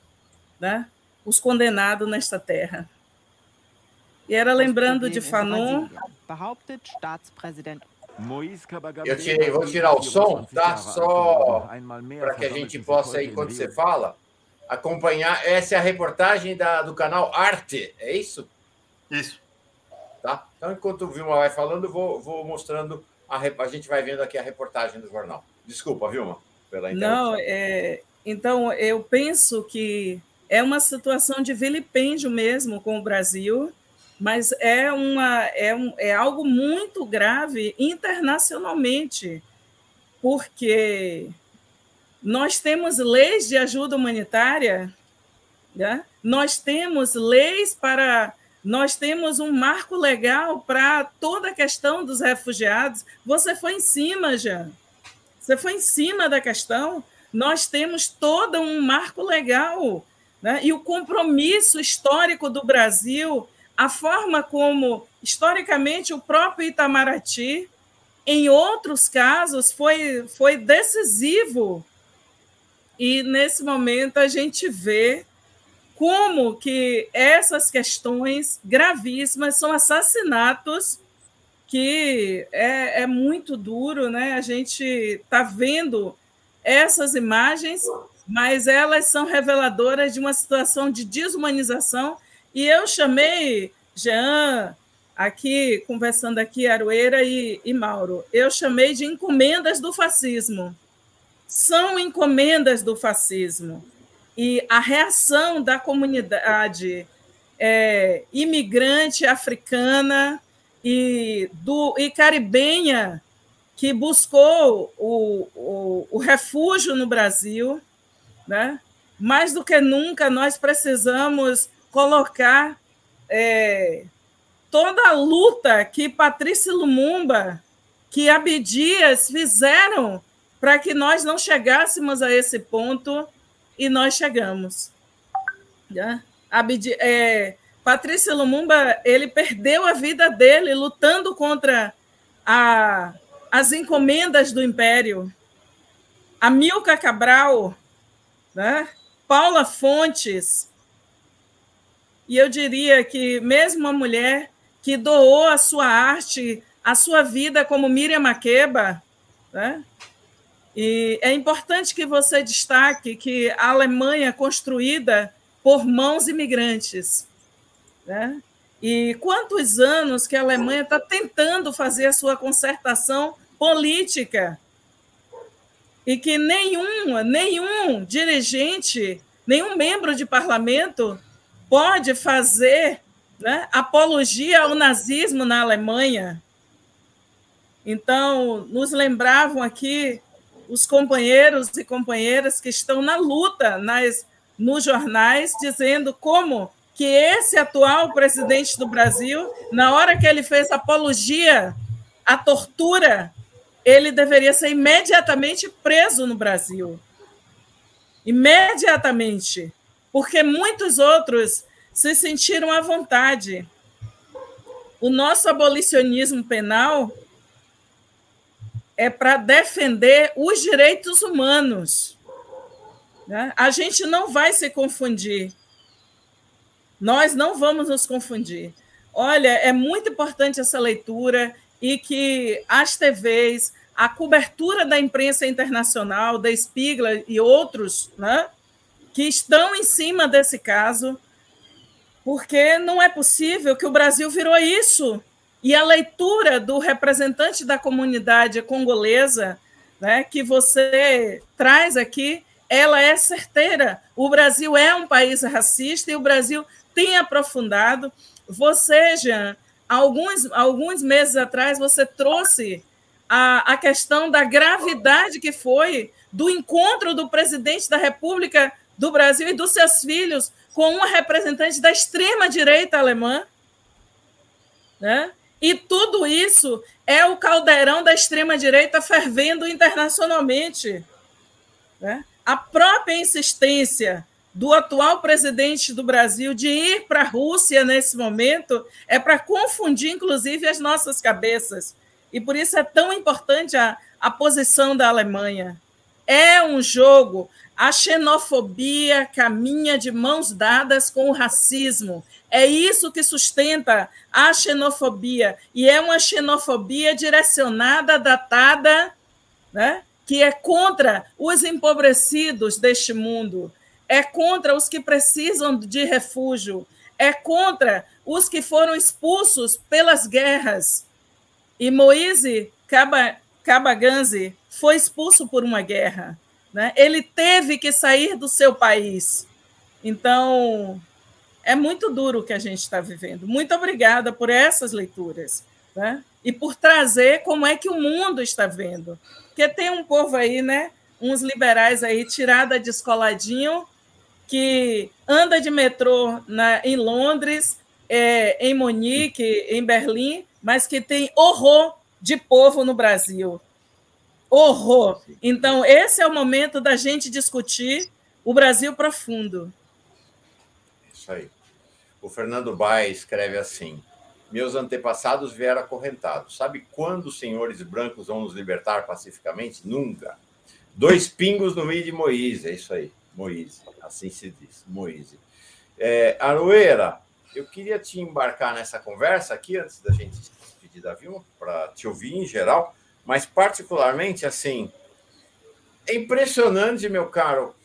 né? Os condenados nesta terra. E era lembrando de Fanon. Eu tirei, vou tirar o som, tá? Só para que a gente possa, aí, quando você fala, acompanhar. Essa é a reportagem da, do canal Arte, é isso? Isso. Tá? Então, enquanto o Vilma vai falando, vou, vou mostrando a, a, gente vai vendo aqui a reportagem do jornal. Desculpa, Vilma, pela Não, é, então eu penso que é uma situação de vilipêndio mesmo com o Brasil, mas é, uma, é, um, é algo muito grave internacionalmente, porque nós temos leis de ajuda humanitária, né? nós temos leis para. Nós temos um marco legal para toda a questão dos refugiados. Você foi em cima, Jean. Você foi em cima da questão. Nós temos todo um marco legal. Né? E o compromisso histórico do Brasil, a forma como, historicamente, o próprio Itamaraty, em outros casos, foi, foi decisivo e nesse momento a gente vê como que essas questões gravíssimas são assassinatos que é, é muito duro, né? A gente está vendo essas imagens, mas elas são reveladoras de uma situação de desumanização. E eu chamei Jean aqui, conversando aqui, Aroeira e, e Mauro, eu chamei de encomendas do fascismo são encomendas do fascismo. E a reação da comunidade é, imigrante africana e, do, e caribenha que buscou o, o, o refúgio no Brasil, né? mais do que nunca nós precisamos colocar é, toda a luta que Patrícia Lumumba, que Abdias fizeram para que nós não chegássemos a esse ponto e nós chegamos. Já? Abdi, é, Lumumba ele perdeu a vida dele lutando contra a, as encomendas do Império. Amilca Cabral, né? Paula Fontes. E eu diria que mesmo uma mulher que doou a sua arte, a sua vida, como Miriam Makeba, né? E é importante que você destaque que a Alemanha é construída por mãos imigrantes. Né? E quantos anos que a Alemanha está tentando fazer a sua concertação política e que nenhum, nenhum dirigente, nenhum membro de parlamento pode fazer né, apologia ao nazismo na Alemanha. Então, nos lembravam aqui os companheiros e companheiras que estão na luta nas, nos jornais, dizendo como que esse atual presidente do Brasil, na hora que ele fez apologia à tortura, ele deveria ser imediatamente preso no Brasil. Imediatamente. Porque muitos outros se sentiram à vontade. O nosso abolicionismo penal é para defender os direitos humanos. Né? A gente não vai se confundir. Nós não vamos nos confundir. Olha, é muito importante essa leitura e que as TVs, a cobertura da imprensa internacional, da Spiegel e outros, né, que estão em cima desse caso, porque não é possível que o Brasil virou isso e a leitura do representante da comunidade congolesa, né, que você traz aqui, ela é certeira. O Brasil é um país racista e o Brasil tem aprofundado. Você, Jean, alguns, alguns meses atrás, você trouxe a, a questão da gravidade que foi do encontro do presidente da República do Brasil e dos seus filhos com uma representante da extrema-direita alemã. Né? E tudo isso é o caldeirão da extrema-direita fervendo internacionalmente. Né? A própria insistência do atual presidente do Brasil de ir para a Rússia nesse momento é para confundir, inclusive, as nossas cabeças. E por isso é tão importante a, a posição da Alemanha. É um jogo. A xenofobia caminha de mãos dadas com o racismo. É isso que sustenta a xenofobia. E é uma xenofobia direcionada, datada, né? que é contra os empobrecidos deste mundo, é contra os que precisam de refúgio, é contra os que foram expulsos pelas guerras. E Moise Caba, Cabaganzi foi expulso por uma guerra. Né? Ele teve que sair do seu país. Então, é muito duro o que a gente está vivendo. Muito obrigada por essas leituras. Né? E por trazer como é que o mundo está vendo. Porque tem um povo aí, né? uns liberais aí, tirada de escoladinho, que anda de metrô na, em Londres, é, em Munique, em Berlim, mas que tem horror de povo no Brasil. Horror. Então, esse é o momento da gente discutir o Brasil profundo. Isso aí. O Fernando Baez escreve assim: Meus antepassados vieram acorrentados. Sabe quando os senhores brancos vão nos libertar pacificamente? Nunca. Dois pingos no meio de Moisés, é isso aí, Moisés, assim se diz, Moisés. É, Aroeira, eu queria te embarcar nessa conversa aqui, antes da gente se despedir da Vilma, para te ouvir em geral, mas particularmente, assim, é impressionante, meu caro,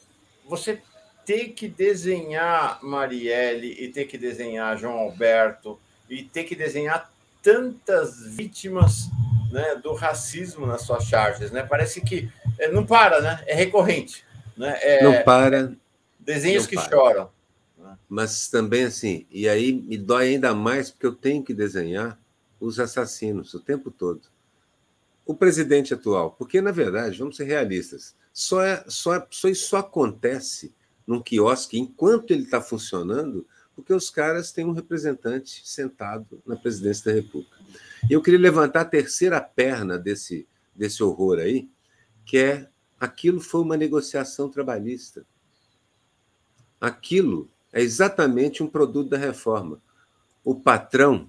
você ter que desenhar Marielle e ter que desenhar João Alberto e ter que desenhar tantas vítimas né, do racismo nas suas charges, né? Parece que é, não para, né? É recorrente. Né? É, não para. Desenhos não que para. choram. Né? Mas também assim, e aí me dói ainda mais porque eu tenho que desenhar os assassinos o tempo todo. O presidente atual, porque na verdade, vamos ser realistas, só, é, só, é, só isso só acontece num quiosque enquanto ele está funcionando, porque os caras têm um representante sentado na presidência da República. E eu queria levantar a terceira perna desse, desse horror aí, que é aquilo foi uma negociação trabalhista. Aquilo é exatamente um produto da reforma. O patrão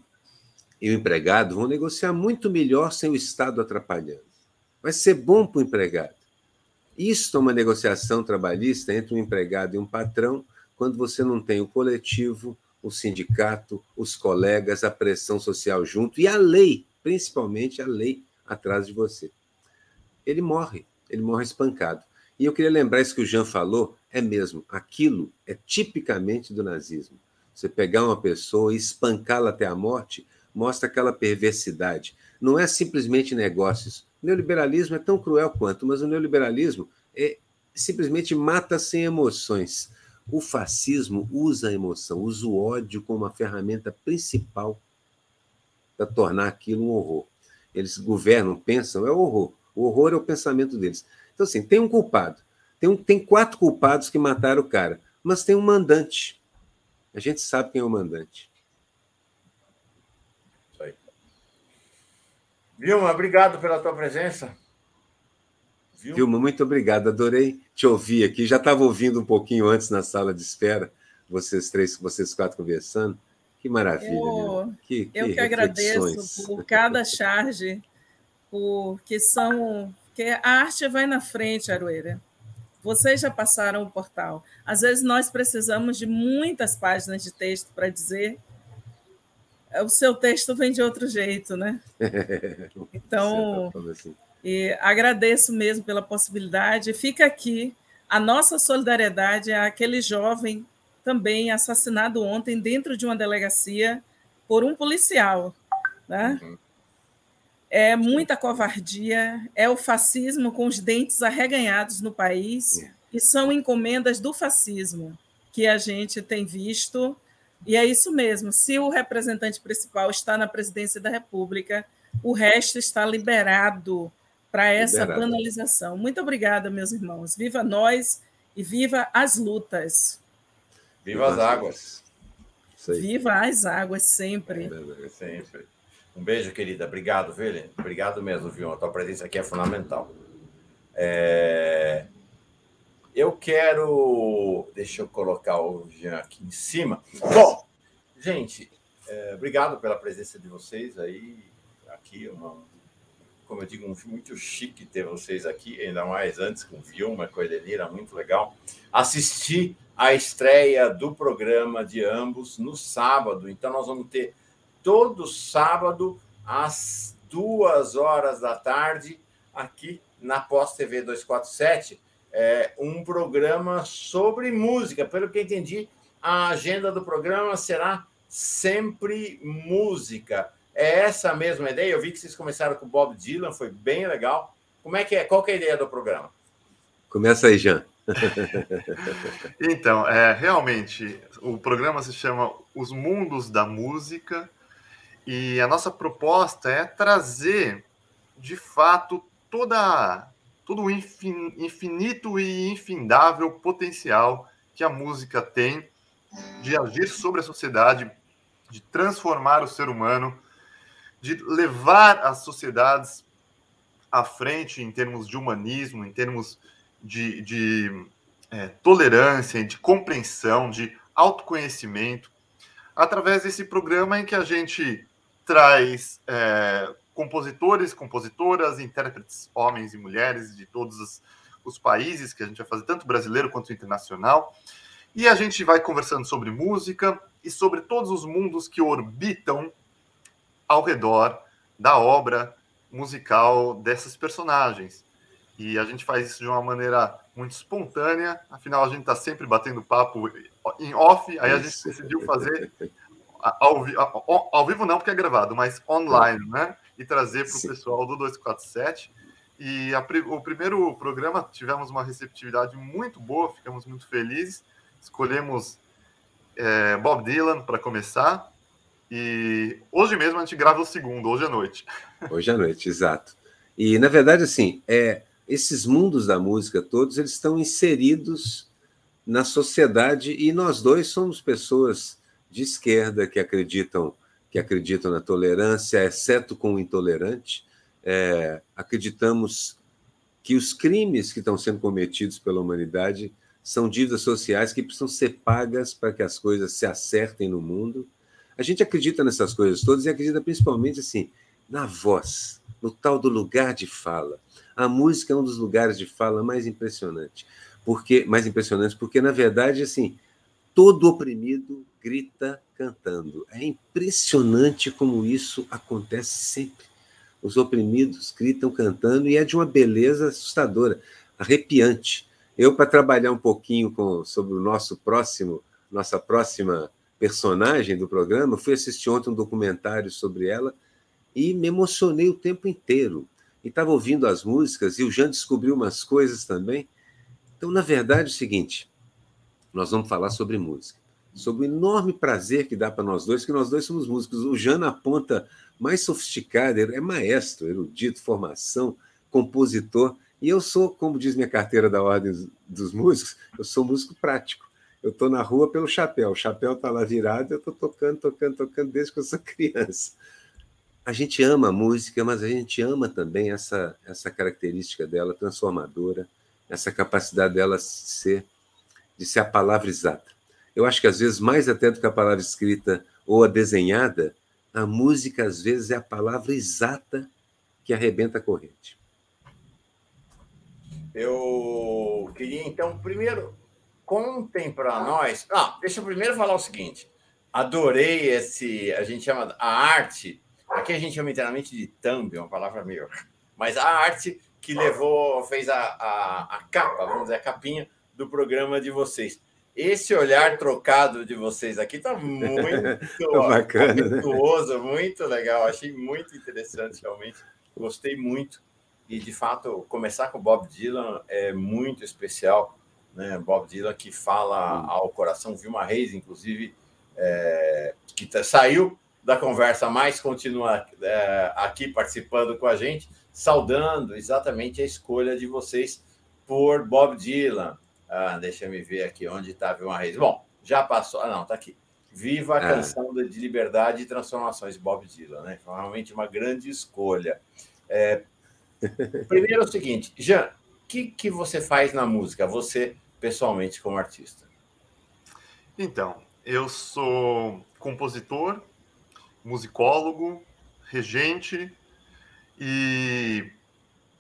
e o empregado vão negociar muito melhor sem o Estado atrapalhando. Vai ser bom para o empregado. Isso é uma negociação trabalhista entre um empregado e um patrão, quando você não tem o coletivo, o sindicato, os colegas, a pressão social junto e a lei, principalmente a lei atrás de você ele morre, ele morre espancado. E eu queria lembrar isso que o Jean falou, é mesmo, aquilo é tipicamente do nazismo. Você pegar uma pessoa e espancá-la até a morte, mostra aquela perversidade. Não é simplesmente negócios. O neoliberalismo é tão cruel quanto, mas o neoliberalismo é, simplesmente mata sem emoções. O fascismo usa a emoção, usa o ódio como uma ferramenta principal para tornar aquilo um horror. Eles governam, pensam, é horror. O horror é o pensamento deles. Então, assim, tem um culpado. Tem, um, tem quatro culpados que mataram o cara, mas tem um mandante. A gente sabe quem é o mandante. Isso aí. Vilma, obrigado pela tua presença. Vilma, Vilma muito obrigado. Adorei te ouvir aqui. Já estava ouvindo um pouquinho antes na sala de espera, vocês três, vocês quatro conversando. Que maravilha. Eu, que, que, eu que agradeço por cada charge porque são que a arte vai na frente, Aroeira. Vocês já passaram o portal. Às vezes nós precisamos de muitas páginas de texto para dizer. O seu texto vem de outro jeito, né? Então, assim. e agradeço mesmo pela possibilidade. Fica aqui a nossa solidariedade àquele jovem também assassinado ontem dentro de uma delegacia por um policial, né? Uhum é muita covardia, é o fascismo com os dentes arreganhados no país, é. e são encomendas do fascismo que a gente tem visto. E é isso mesmo: se o representante principal está na presidência da República, o resto está liberado para essa liberado. banalização. Muito obrigada, meus irmãos. Viva nós e viva as lutas. Viva as águas. Viva as águas sempre. Sempre. Um beijo, querida. Obrigado, viu, Obrigado mesmo, viu? A tua presença aqui é fundamental. É... Eu quero. Deixa eu colocar o Jean aqui em cima. Bom, gente, é... obrigado pela presença de vocês aí. Aqui, uma... como eu digo, um muito chique ter vocês aqui, ainda mais antes com Vilma, com a Elenira, muito legal. Assisti a estreia do programa de ambos no sábado, então nós vamos ter todo sábado, às duas horas da tarde, aqui na Pós TV 247, é, um programa sobre música. Pelo que entendi, a agenda do programa será sempre música. É essa mesma ideia? Eu vi que vocês começaram com o Bob Dylan, foi bem legal. Como é que é? Qual que é a ideia do programa? Começa aí, Jean. então, é, realmente, o programa se chama Os Mundos da Música e a nossa proposta é trazer, de fato, toda, todo o infinito e infindável potencial que a música tem de agir sobre a sociedade, de transformar o ser humano, de levar as sociedades à frente em termos de humanismo, em termos de, de é, tolerância, de compreensão, de autoconhecimento, através desse programa em que a gente traz é, compositores, compositoras, intérpretes, homens e mulheres de todos os, os países que a gente vai fazer, tanto brasileiro quanto internacional. E a gente vai conversando sobre música e sobre todos os mundos que orbitam ao redor da obra musical dessas personagens. E a gente faz isso de uma maneira muito espontânea, afinal a gente está sempre batendo papo em off, aí a gente decidiu fazer ao, ao, ao, vivo não, porque é gravado, mas online, né? E trazer para o pessoal do 247. E a, o primeiro programa tivemos uma receptividade muito boa, ficamos muito felizes. Escolhemos é, Bob Dylan para começar. E hoje mesmo a gente grava o segundo, hoje à noite. Hoje à noite, exato. E na verdade, assim, é, esses mundos da música todos eles estão inseridos na sociedade e nós dois somos pessoas de esquerda que acreditam que acreditam na tolerância, exceto com o intolerante. É, acreditamos que os crimes que estão sendo cometidos pela humanidade são dívidas sociais que precisam ser pagas para que as coisas se acertem no mundo. A gente acredita nessas coisas todas e acredita principalmente assim na voz, no tal do lugar de fala. A música é um dos lugares de fala mais impressionante, porque mais impressionante porque na verdade assim todo oprimido grita cantando. É impressionante como isso acontece sempre. Os oprimidos gritam cantando e é de uma beleza assustadora, arrepiante. Eu, para trabalhar um pouquinho com, sobre o nosso próximo, nossa próxima personagem do programa, fui assistir ontem um documentário sobre ela e me emocionei o tempo inteiro. E estava ouvindo as músicas e o Jean descobriu umas coisas também. Então, na verdade, é o seguinte: nós vamos falar sobre música sobre o enorme prazer que dá para nós dois, que nós dois somos músicos. O Jana aponta mais sofisticado, é maestro, erudito, formação, compositor. E eu sou, como diz minha carteira da Ordem dos Músicos, eu sou músico prático. Eu estou na rua pelo chapéu. O chapéu está lá virado, eu estou tocando, tocando, tocando desde que eu sou criança. A gente ama a música, mas a gente ama também essa, essa característica dela transformadora, essa capacidade dela de ser, de ser a palavra exata eu acho que às vezes, mais até do que a palavra escrita ou a desenhada, a música às vezes é a palavra exata que arrebenta a corrente. Eu queria então, primeiro, contem para nós. Ah, deixa eu primeiro falar o seguinte. Adorei esse, a gente chama a arte, aqui a gente chama inteiramente de thumb, uma palavra meio. Mas a arte que levou, fez a, a, a capa, vamos dizer, a capinha do programa de vocês. Esse olhar trocado de vocês aqui está muito bacana, né? né? muito legal. Achei muito interessante, realmente. Gostei muito. E, de fato, começar com Bob Dylan é muito especial. Né? Bob Dylan que fala hum. ao coração. Vilma Reis, inclusive, é, que tá, saiu da conversa, mas continua é, aqui participando com a gente, saudando exatamente a escolha de vocês por Bob Dylan. Ah, deixa eu me ver aqui onde estava uma raiz. Bom, já passou. Ah, não, está aqui. Viva a ah. canção de liberdade e transformações, Bob Dylan, né? Foi realmente uma grande escolha. É... Primeiro é o seguinte, Jean, o que, que você faz na música, você pessoalmente como artista? Então, eu sou compositor, musicólogo, regente e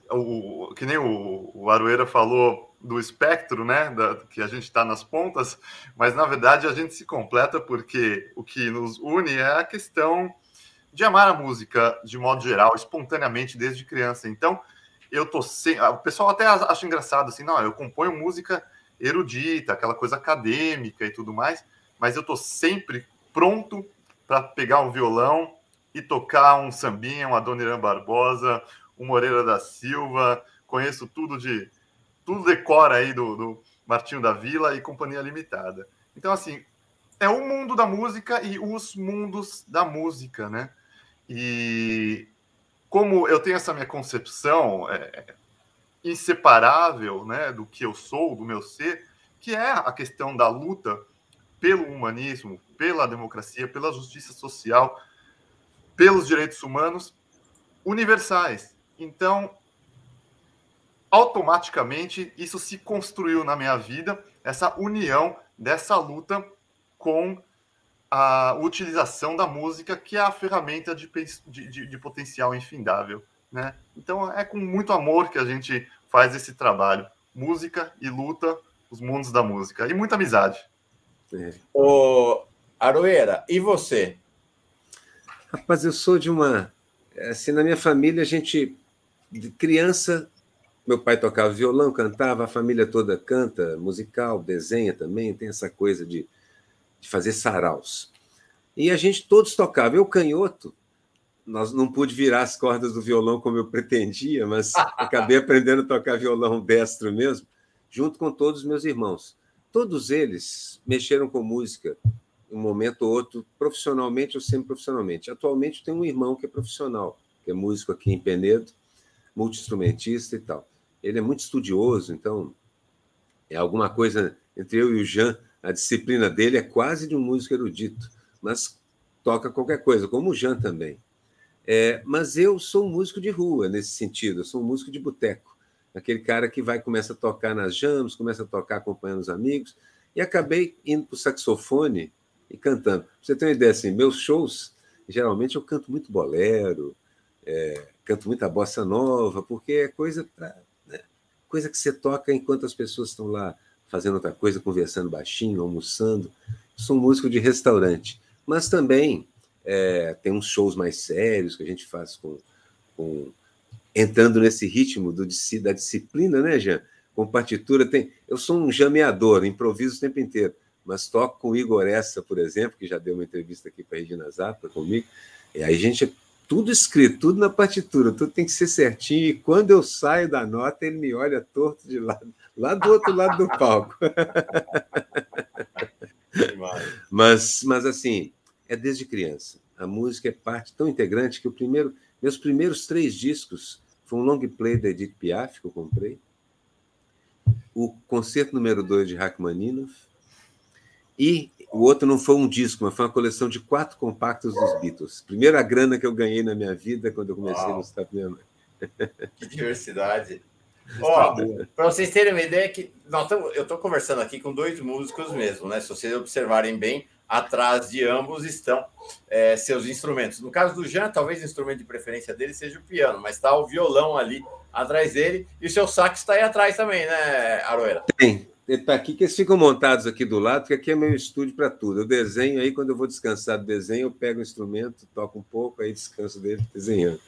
o, que nem o, o Aroeira falou do espectro, né, da, que a gente está nas pontas, mas na verdade a gente se completa porque o que nos une é a questão de amar a música de modo geral, espontaneamente desde criança. Então, eu tô sem, o pessoal até acha engraçado assim, não, eu componho música erudita, aquela coisa acadêmica e tudo mais, mas eu tô sempre pronto para pegar um violão e tocar um sambinha, um Adoniran Barbosa, um Moreira da Silva, conheço tudo de tudo decora aí do, do Martinho da Vila e Companhia Limitada. Então, assim, é o mundo da música e os mundos da música, né? E como eu tenho essa minha concepção é, inseparável né, do que eu sou, do meu ser, que é a questão da luta pelo humanismo, pela democracia, pela justiça social, pelos direitos humanos universais. Então, automaticamente, isso se construiu na minha vida, essa união dessa luta com a utilização da música, que é a ferramenta de, de, de potencial infindável. Né? Então, é com muito amor que a gente faz esse trabalho. Música e luta, os mundos da música. E muita amizade. Ô, Aroeira, e você? Rapaz, eu sou de uma. Assim, na minha família, a gente. De criança, meu pai tocava violão, cantava, a família toda canta, musical, desenha também, tem essa coisa de, de fazer saraus. E a gente todos tocava. Eu, canhoto, nós não pude virar as cordas do violão como eu pretendia, mas acabei aprendendo a tocar violão destro mesmo, junto com todos os meus irmãos. Todos eles mexeram com música um momento ou outro, profissionalmente ou semi-profissionalmente. Atualmente tem um irmão que é profissional, que é músico aqui em Penedo, multi-instrumentista e tal. Ele é muito estudioso, então é alguma coisa entre eu e o Jean, a disciplina dele é quase de um músico erudito, mas toca qualquer coisa, como o Jean também. É, mas eu sou um músico de rua nesse sentido, eu sou um músico de boteco, aquele cara que vai começa a tocar nas jams, começa a tocar acompanhando os amigos, e acabei indo para o saxofone e cantando. Pra você tem uma ideia assim, meus shows, geralmente eu canto muito bolero, é, canto muita bossa nova, porque é coisa né, coisa que você toca enquanto as pessoas estão lá fazendo outra coisa, conversando baixinho, almoçando. sou um músico de restaurante, mas também é, tem uns shows mais sérios que a gente faz com, com entrando nesse ritmo do, da disciplina, né, Jean? Com partitura, tem. Eu sou um jameador, improviso o tempo inteiro, mas toco com o Igor Essa, por exemplo, que já deu uma entrevista aqui para a Regina Zappa comigo. E aí a gente tudo escrito, tudo na partitura, tudo tem que ser certinho. E quando eu saio da nota, ele me olha torto de lado, lá do outro lado do palco. mas, mas assim, é desde criança. A música é parte tão integrante que o primeiro, meus primeiros três discos foi um long play da Edith Piaf que eu comprei, o concerto número dois de Rachmaninoff e o outro não foi um disco, mas foi uma coleção de quatro compactos dos Beatles. Primeira grana que eu ganhei na minha vida quando eu comecei Uau. no Estado Que diversidade. Ó, para vocês terem uma ideia que nós tamo, eu estou conversando aqui com dois músicos mesmo, né? Se vocês observarem bem, atrás de ambos estão é, seus instrumentos. No caso do Jean, talvez o instrumento de preferência dele seja o piano, mas está o violão ali atrás dele e o seu sax está aí atrás também, né, Aroeira? Tem. Está aqui que eles ficam montados aqui do lado, porque aqui é meu estúdio para tudo. Eu desenho aí, quando eu vou descansar do desenho, eu pego o instrumento, toco um pouco, aí descanso dele desenhando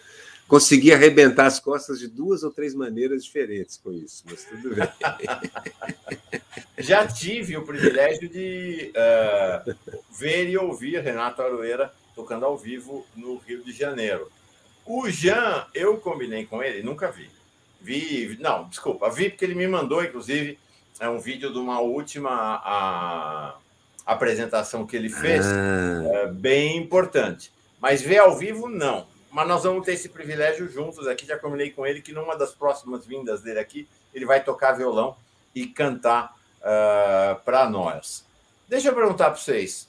consegui arrebentar as costas de duas ou três maneiras diferentes com isso, mas tudo bem. Já tive o privilégio de uh, ver e ouvir Renato Aroeira tocando ao vivo no Rio de Janeiro. O Jean, eu combinei com ele, nunca vi. Vi, não, desculpa, vi porque ele me mandou, inclusive, é um vídeo de uma última a, apresentação que ele fez, ah. é, bem importante. Mas ver ao vivo, não mas nós vamos ter esse privilégio juntos aqui. Já combinei com ele que numa das próximas vindas dele aqui, ele vai tocar violão e cantar uh, ah, para nós. Deixa eu perguntar para vocês: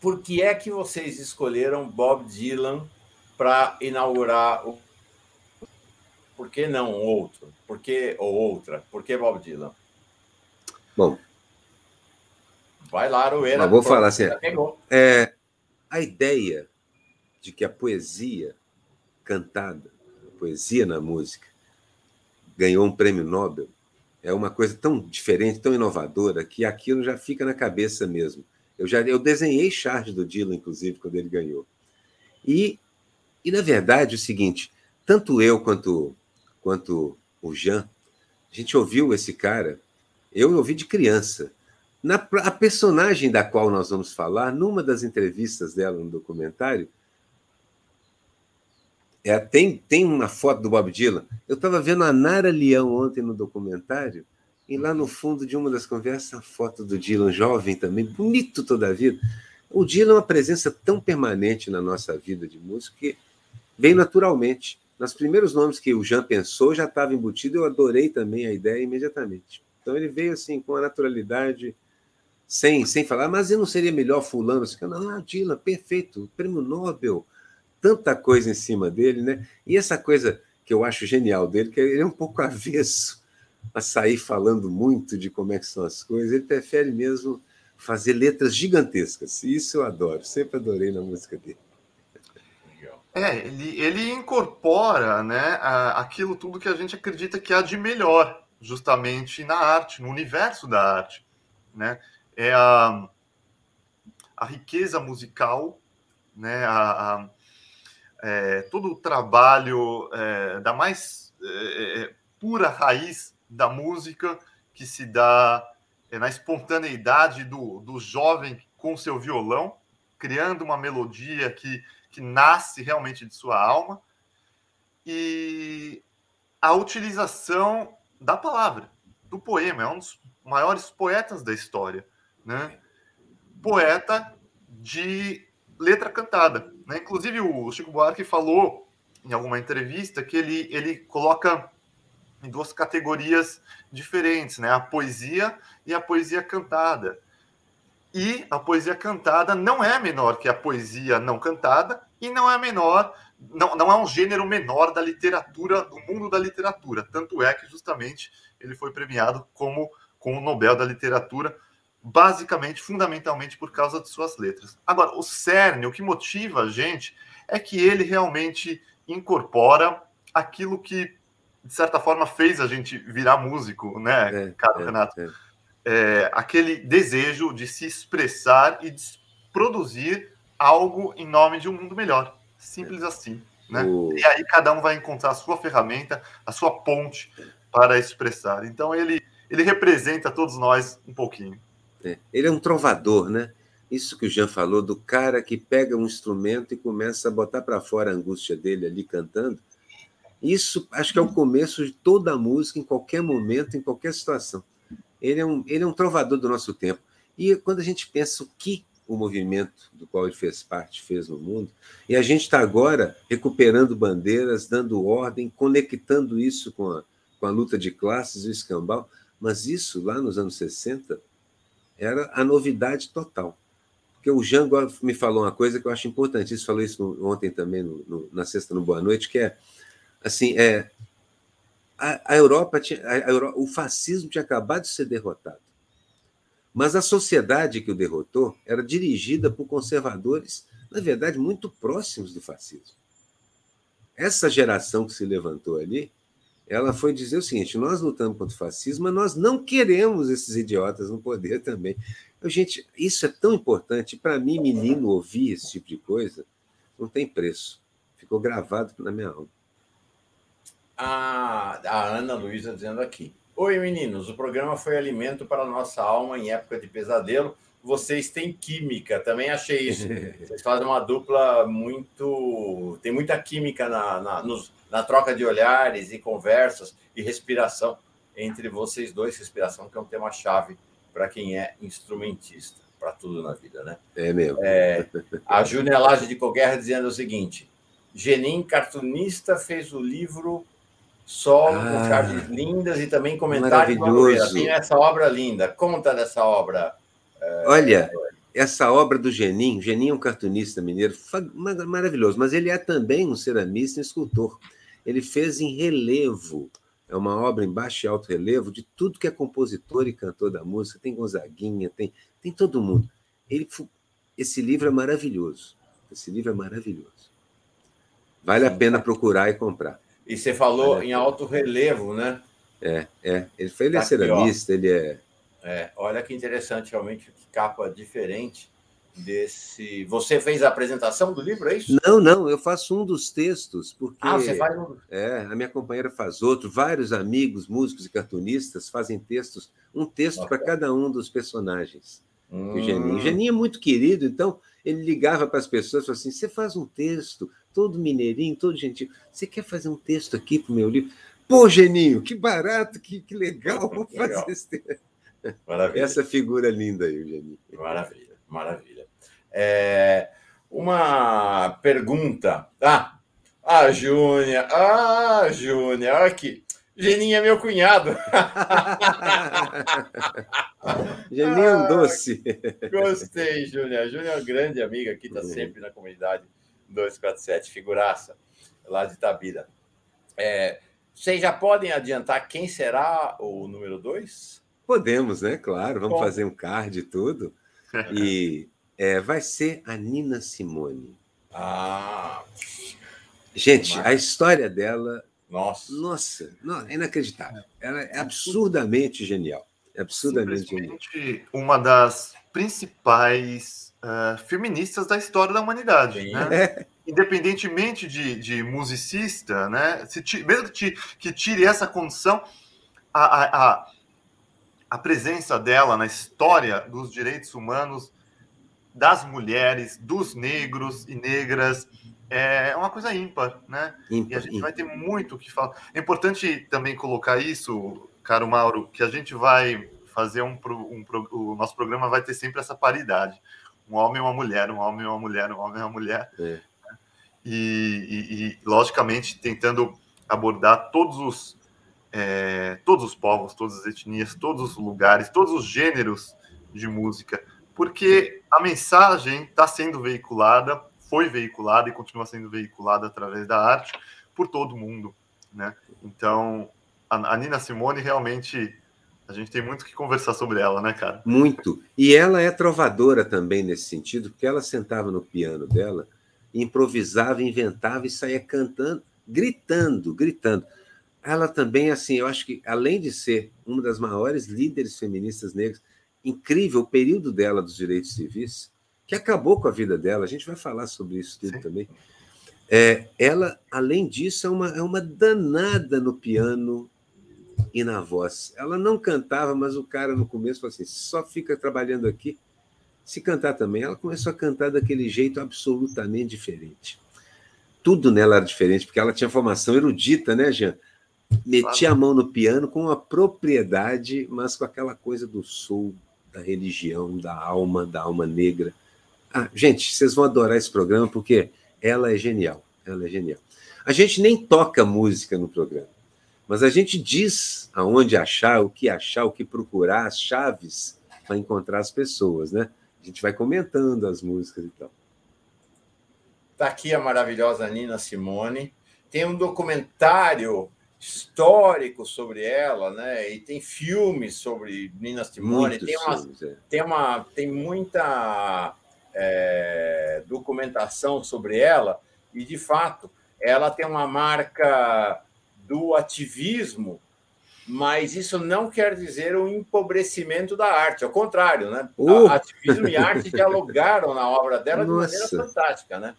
por que é que vocês escolheram Bob Dylan para inaugurar o. Por que não outro? Por que ou outra? Por que Bob Dylan? Bom. Vai lá, Aroeira. vou falar assim. É, a ideia de que a poesia cantada, a poesia na música, ganhou um prêmio Nobel, é uma coisa tão diferente, tão inovadora, que aquilo já fica na cabeça mesmo. Eu já eu desenhei charge do Dylan, inclusive, quando ele ganhou. E, e na verdade, é o seguinte, tanto eu quanto, quanto o Jean, a gente ouviu esse cara, eu ouvi de criança. Na, a personagem da qual nós vamos falar, numa das entrevistas dela no documentário, É, tem, tem uma foto do Bob Dylan. Eu estava vendo a Nara Leão ontem no documentário, e lá no fundo de uma das conversas, a foto do Dylan, jovem também, bonito toda a vida. O Dylan é uma presença tão permanente na nossa vida de música que vem naturalmente. Nos primeiros nomes que o Jean pensou, já estava embutido, eu adorei também a ideia imediatamente. Então ele veio assim, com a naturalidade, sem, sem falar, mas eu não seria melhor fulano? Assim, não, ah, Dylan, perfeito, prêmio Nobel, tanta coisa em cima dele, né? E essa coisa que eu acho genial dele, que ele é um pouco avesso a sair falando muito de como é que são as coisas, ele prefere mesmo fazer letras gigantescas. Isso eu adoro, sempre adorei na música dele. É, ele, ele incorpora né, aquilo tudo que a gente acredita que há de melhor, justamente na arte, no universo da arte. Né? É a, a riqueza musical, né, a, a é, todo o trabalho é, da mais é, é pura raiz da música que se dá é, na espontaneidade do, do jovem com seu violão, criando uma melodia que, que nasce realmente de sua alma, e a utilização da palavra, do poema, é um dos maiores poetas da história, né? Poeta de letra cantada, né? Inclusive o Chico Buarque falou em alguma entrevista que ele, ele coloca em duas categorias diferentes, né? A poesia e a poesia cantada. E a poesia cantada não é menor que a poesia não cantada e não é menor, não, não é um gênero menor da literatura, do mundo da literatura. Tanto é que justamente ele foi premiado como com o Nobel da Literatura, basicamente, fundamentalmente por causa de suas letras. Agora, o cerne, o que motiva a gente é que ele realmente incorpora aquilo que de certa forma, fez a gente virar músico, né, é, cara, é, Renato? É. é. aquele desejo de se expressar e de produzir algo em nome de um mundo melhor. Simples é. assim. Né? O... E aí cada um vai encontrar a sua ferramenta, a sua ponte para expressar. Então ele, ele representa todos nós um pouquinho. É. Ele é um trovador, né? Isso que o Jean falou, do cara que pega um instrumento e começa a botar para fora a angústia dele ali cantando isso acho que é o começo de toda a música, em qualquer momento, em qualquer situação. Ele é um, ele é um trovador do nosso tempo. E quando a gente pensa o que o movimento do qual ele fez parte fez no mundo, e a gente está agora recuperando bandeiras, dando ordem, conectando isso com a, com a luta de classes o escambau, mas isso lá nos anos 60 era a novidade total. Porque o Jango me falou uma coisa que eu acho importante, ele falou isso ontem também, no, no, na sexta no Boa Noite, que é assim, é, a Europa, tinha, a Europa, o fascismo tinha acabado de ser derrotado. Mas a sociedade que o derrotou era dirigida por conservadores, na verdade, muito próximos do fascismo. Essa geração que se levantou ali, ela foi dizer o seguinte: nós lutamos contra o fascismo, mas nós não queremos esses idiotas no poder também. Eu, gente, isso é tão importante. Para mim, menino, ouvir esse tipo de coisa não tem preço. Ficou gravado na minha alma a, a Ana Luísa dizendo aqui. Oi, meninos. O programa foi alimento para a nossa alma em época de pesadelo. Vocês têm química, também achei isso. Vocês fazem uma dupla muito. Tem muita química na, na, nos, na troca de olhares e conversas e respiração entre vocês dois. Respiração, que é um tema-chave para quem é instrumentista, para tudo na vida, né? É mesmo. É, a Júnia Laje de Coguerra dizendo o seguinte: Genin, cartunista, fez o livro solo, ah, com charges lindas e também comentários. Maravilhoso. Tem essa obra linda. Conta dessa obra. É... Olha, essa obra do Geninho, Geninho é um cartunista mineiro maravilhoso, mas ele é também um ceramista e escultor. Ele fez em relevo, é uma obra em baixo e alto relevo de tudo que é compositor e cantor da música. Tem Gonzaguinha, tem, tem todo mundo. Ele, esse livro é maravilhoso. Esse livro é maravilhoso. Vale a pena procurar e comprar. E você falou em alto relevo, né? É, é. Ele, foi, ele é ceramista, ele é... é. Olha que interessante, realmente, que capa diferente desse. Você fez a apresentação do livro, é isso? Não, não, eu faço um dos textos, porque. Ah, você faz um. É, a minha companheira faz outro, vários amigos, músicos e cartunistas fazem textos, um texto para cada um dos personagens. Hum. O Geninho. O Geninho é muito querido, então Ele ligava para as pessoas e falava assim: você faz um texto, todo mineirinho, todo gentil. Você quer fazer um texto aqui para o meu livro? Pô, Geninho, que barato, que, que legal, vou fazer legal. esse texto. Maravilha. Essa figura linda aí, Geninho. Maravilha, maravilha. É, uma pergunta. Ah, ah, Júnior, ah, Júnior, olha aqui. Geninho é meu cunhado. Geninho é um doce. Gostei, Júnior. Júnior é uma grande amiga aqui, está sempre na comunidade 247, figuraça, lá de Tabira. É, vocês já podem adiantar quem será o número 2? Podemos, né? Claro, vamos Bom. fazer um card e tudo. E é, vai ser a Nina Simone. Ah! Gente, Mas... a história dela nossa. Nossa, não, é inacreditável. Ela é absurdamente genial. É absurdamente genial. Uma das principais uh, feministas da história da humanidade. Né? É. Independentemente de, de musicista, né? Se mesmo que, que tire essa condição, a, a, a, a presença dela na história dos direitos humanos das mulheres, dos negros e negras, é uma coisa ímpar, né? Ímpar, e a gente ímpar. vai ter muito o que falar. É importante também colocar isso, caro Mauro, que a gente vai fazer um, um, o nosso programa vai ter sempre essa paridade, um homem e uma mulher, um homem e uma mulher, um homem e uma mulher, é. Né? e, e, e, logicamente tentando abordar todos os é, todos os povos, todas as etnias, todos os lugares, todos os gêneros de música, porque a mensagem está sendo veiculada foi veiculada e continua sendo veiculada através da arte por todo mundo, né? Então, a, a Nina Simone realmente a gente tem muito que conversar sobre ela, né, cara? Muito. E ela é trovadora também nesse sentido, porque ela sentava no piano dela, improvisava, inventava e saía cantando, gritando, gritando. Ela também, assim, eu acho que, além de ser uma das maiores líderes feministas negras, incrível o período dela dos direitos civis, que acabou com a vida dela. A gente vai falar sobre isso tudo Sim. também. É, ela, além disso, é uma, é uma danada no piano e na voz. Ela não cantava, mas o cara no começo falou assim: só fica trabalhando aqui. Se cantar também, ela começou a cantar daquele jeito absolutamente diferente. Tudo nela era diferente, porque ela tinha formação erudita, né, Jean? Metia a mão no piano com uma propriedade, mas com aquela coisa do soul, da religião, da alma, da alma negra. Ah, gente, vocês vão adorar esse programa porque ela é genial. Ela é genial. A gente nem toca música no programa, mas a gente diz aonde achar, o que achar, o que procurar, as chaves para encontrar as pessoas, né? A gente vai comentando as músicas e tal. Está aqui a maravilhosa Nina Simone. Tem um documentário histórico sobre ela, né? E tem filmes sobre Nina Simone. tem, uma, filmes, é. tem uma, tem muita é, documentação sobre ela, e, de fato, ela tem uma marca do ativismo, mas isso não quer dizer o um empobrecimento da arte, ao contrário, né? Uh! Ativismo e arte dialogaram na obra dela Nossa. de maneira fantástica, né?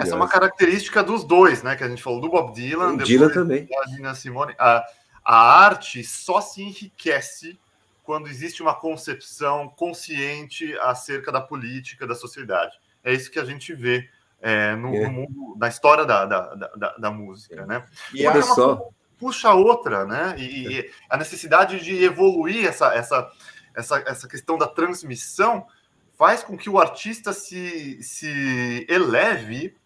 Essa é uma característica dos dois, né? Que a gente falou do Bob Dylan, o Dylan também. da Nina Simone. A, a arte só se enriquece quando existe uma concepção consciente acerca da política da sociedade. É isso que a gente vê é, no, é. no, mundo, na história da, da, da, da música, né? E olha só. Puxa outra, né? E, e, a necessidade de evoluir essa, essa, essa, essa questão da transmissão faz com que o artista se, se eleve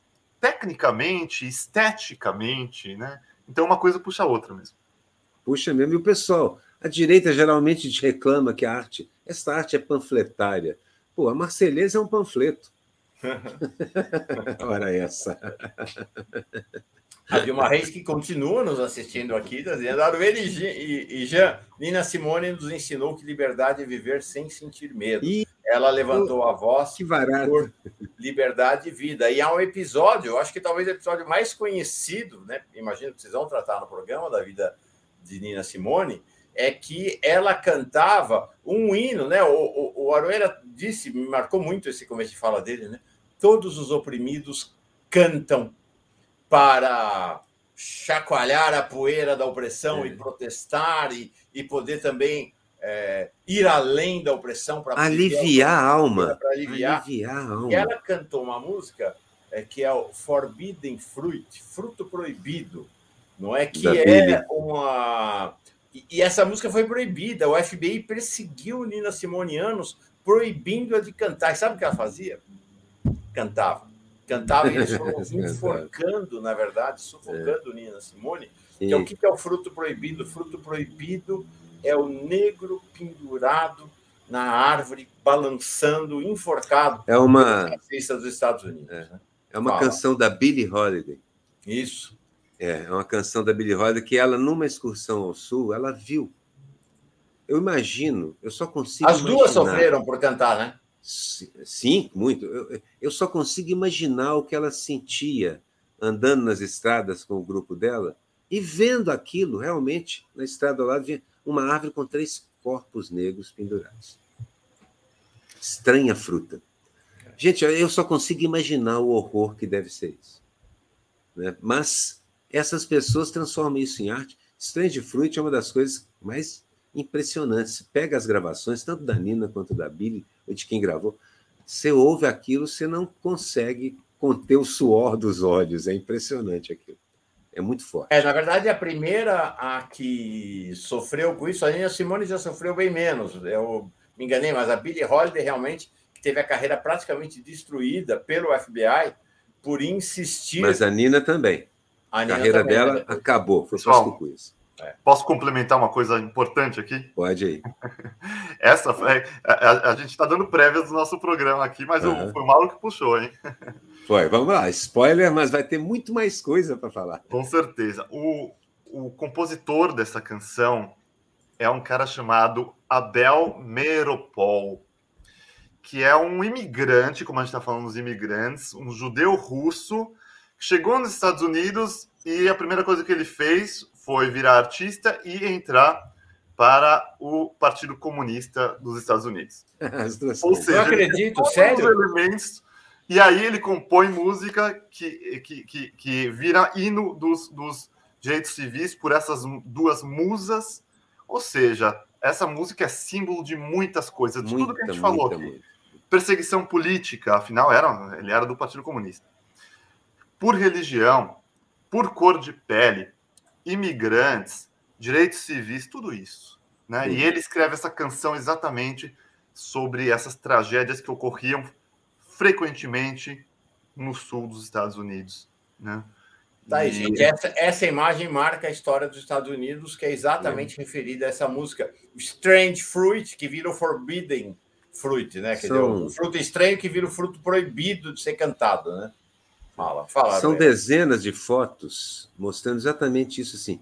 tecnicamente, esteticamente, né? Então uma coisa puxa a outra mesmo. Puxa mesmo. E o pessoal, a direita geralmente reclama que a arte, essa arte é panfletária. Pô, a Marselhesa é um panfleto. Ora essa. A Dilma Reis, que continua nos assistindo aqui, está dizendo: Arveli e Jean, Nina Simone nos ensinou que liberdade é viver sem sentir medo. E... Ela levantou a voz que por liberdade e vida. E há um episódio, eu acho que talvez o episódio mais conhecido, né? Imagino que vocês vão tratar no programa da vida de Nina Simone, é que ela cantava um hino, né? O, o, o Aroeira disse, me marcou muito esse começo de fala dele, né? Todos os oprimidos cantam para chacoalhar a poeira da opressão é. e protestar e, e poder também é, ir além da opressão para aliviar a alma, para aliviar. aliviar a alma. E ela cantou uma música é, que é o Forbidden Fruit, fruto proibido, não é que Da é Bíblia. uma e, e essa música foi proibida. O FBI perseguiu Nina Simone anos proibindo-a de cantar. E sabe o que ela fazia? Cantava. Cantava e eles foram enforcando, na verdade, sufocando Nina Simone. Sim. Então, o que é o fruto proibido? O fruto proibido é o negro pendurado na árvore, balançando, enforcado É uma, fascista dos Estados Unidos. né? é uma Fala. canção da Billie Holiday. Isso. É, é uma canção da Billie Holiday que ela, numa excursão ao sul, ela viu. Eu imagino, eu só consigo As duas imaginar- sofreram por cantar, né? Si- Sim, muito. Eu, eu só consigo imaginar o que ela sentia andando nas estradas com o grupo dela e vendo aquilo realmente na estrada ao lado, uma árvore com três corpos negros pendurados. Estranha fruta. Gente, eu só consigo imaginar o horror que deve ser isso. né? Mas essas pessoas transformam isso em arte. Strange Fruit é uma das coisas mais impressionantes. Pega as gravações, tanto da Nina quanto da Billy, de quem gravou, você ouve aquilo, você não consegue conter o suor dos olhos. É impressionante aquilo. É muito forte. É, na verdade, a primeira a que sofreu com isso, a Nina Simone já sofreu bem menos. Eu me enganei, mas a Billie Holiday realmente teve a carreira praticamente destruída pelo FBI por insistir. Mas a Nina também. a A Nina carreira também, dela né? acabou. Foi só com isso. Posso complementar uma coisa importante aqui? Pode aí. Essa foi, a, a- a gente está dando prévias do nosso programa aqui, mas o- Aham. foi o Mauro que puxou, hein? Foi, vamos lá. Spoiler, mas vai ter muito mais coisa para falar. Com certeza. O, o compositor dessa canção é um cara chamado Abel Meropol, que é um imigrante, como a gente está falando dos imigrantes, um judeu russo, que chegou nos Estados Unidos e a primeira coisa que ele fez foi virar artista e entrar para o Partido Comunista dos Estados Unidos. Ou seja, tem acredito, todos sério? os elementos e aí ele compõe música que, que, que, que vira hino dos, dos direitos civis por essas duas musas. Ou seja, essa música é símbolo de muitas coisas, de tudo que a gente falou muita, aqui. muita. Perseguição política, afinal, era, ele era do Partido Comunista. Por religião, por cor de pele, imigrantes, direitos civis, tudo isso. Né? E ele escreve essa canção exatamente sobre essas tragédias que ocorriam frequentemente no sul dos Estados Unidos. Né? Tá aí, E- gente. Essa, essa imagem marca a história dos Estados Unidos, que é exatamente referida a essa música Strange Fruit, que vira o Forbidden Fruit, né? Quer dizer, São- o fruto estranho que vira o fruto proibido de ser cantado, né? Fala, fala. São dezenas de fotos mostrando exatamente isso assim.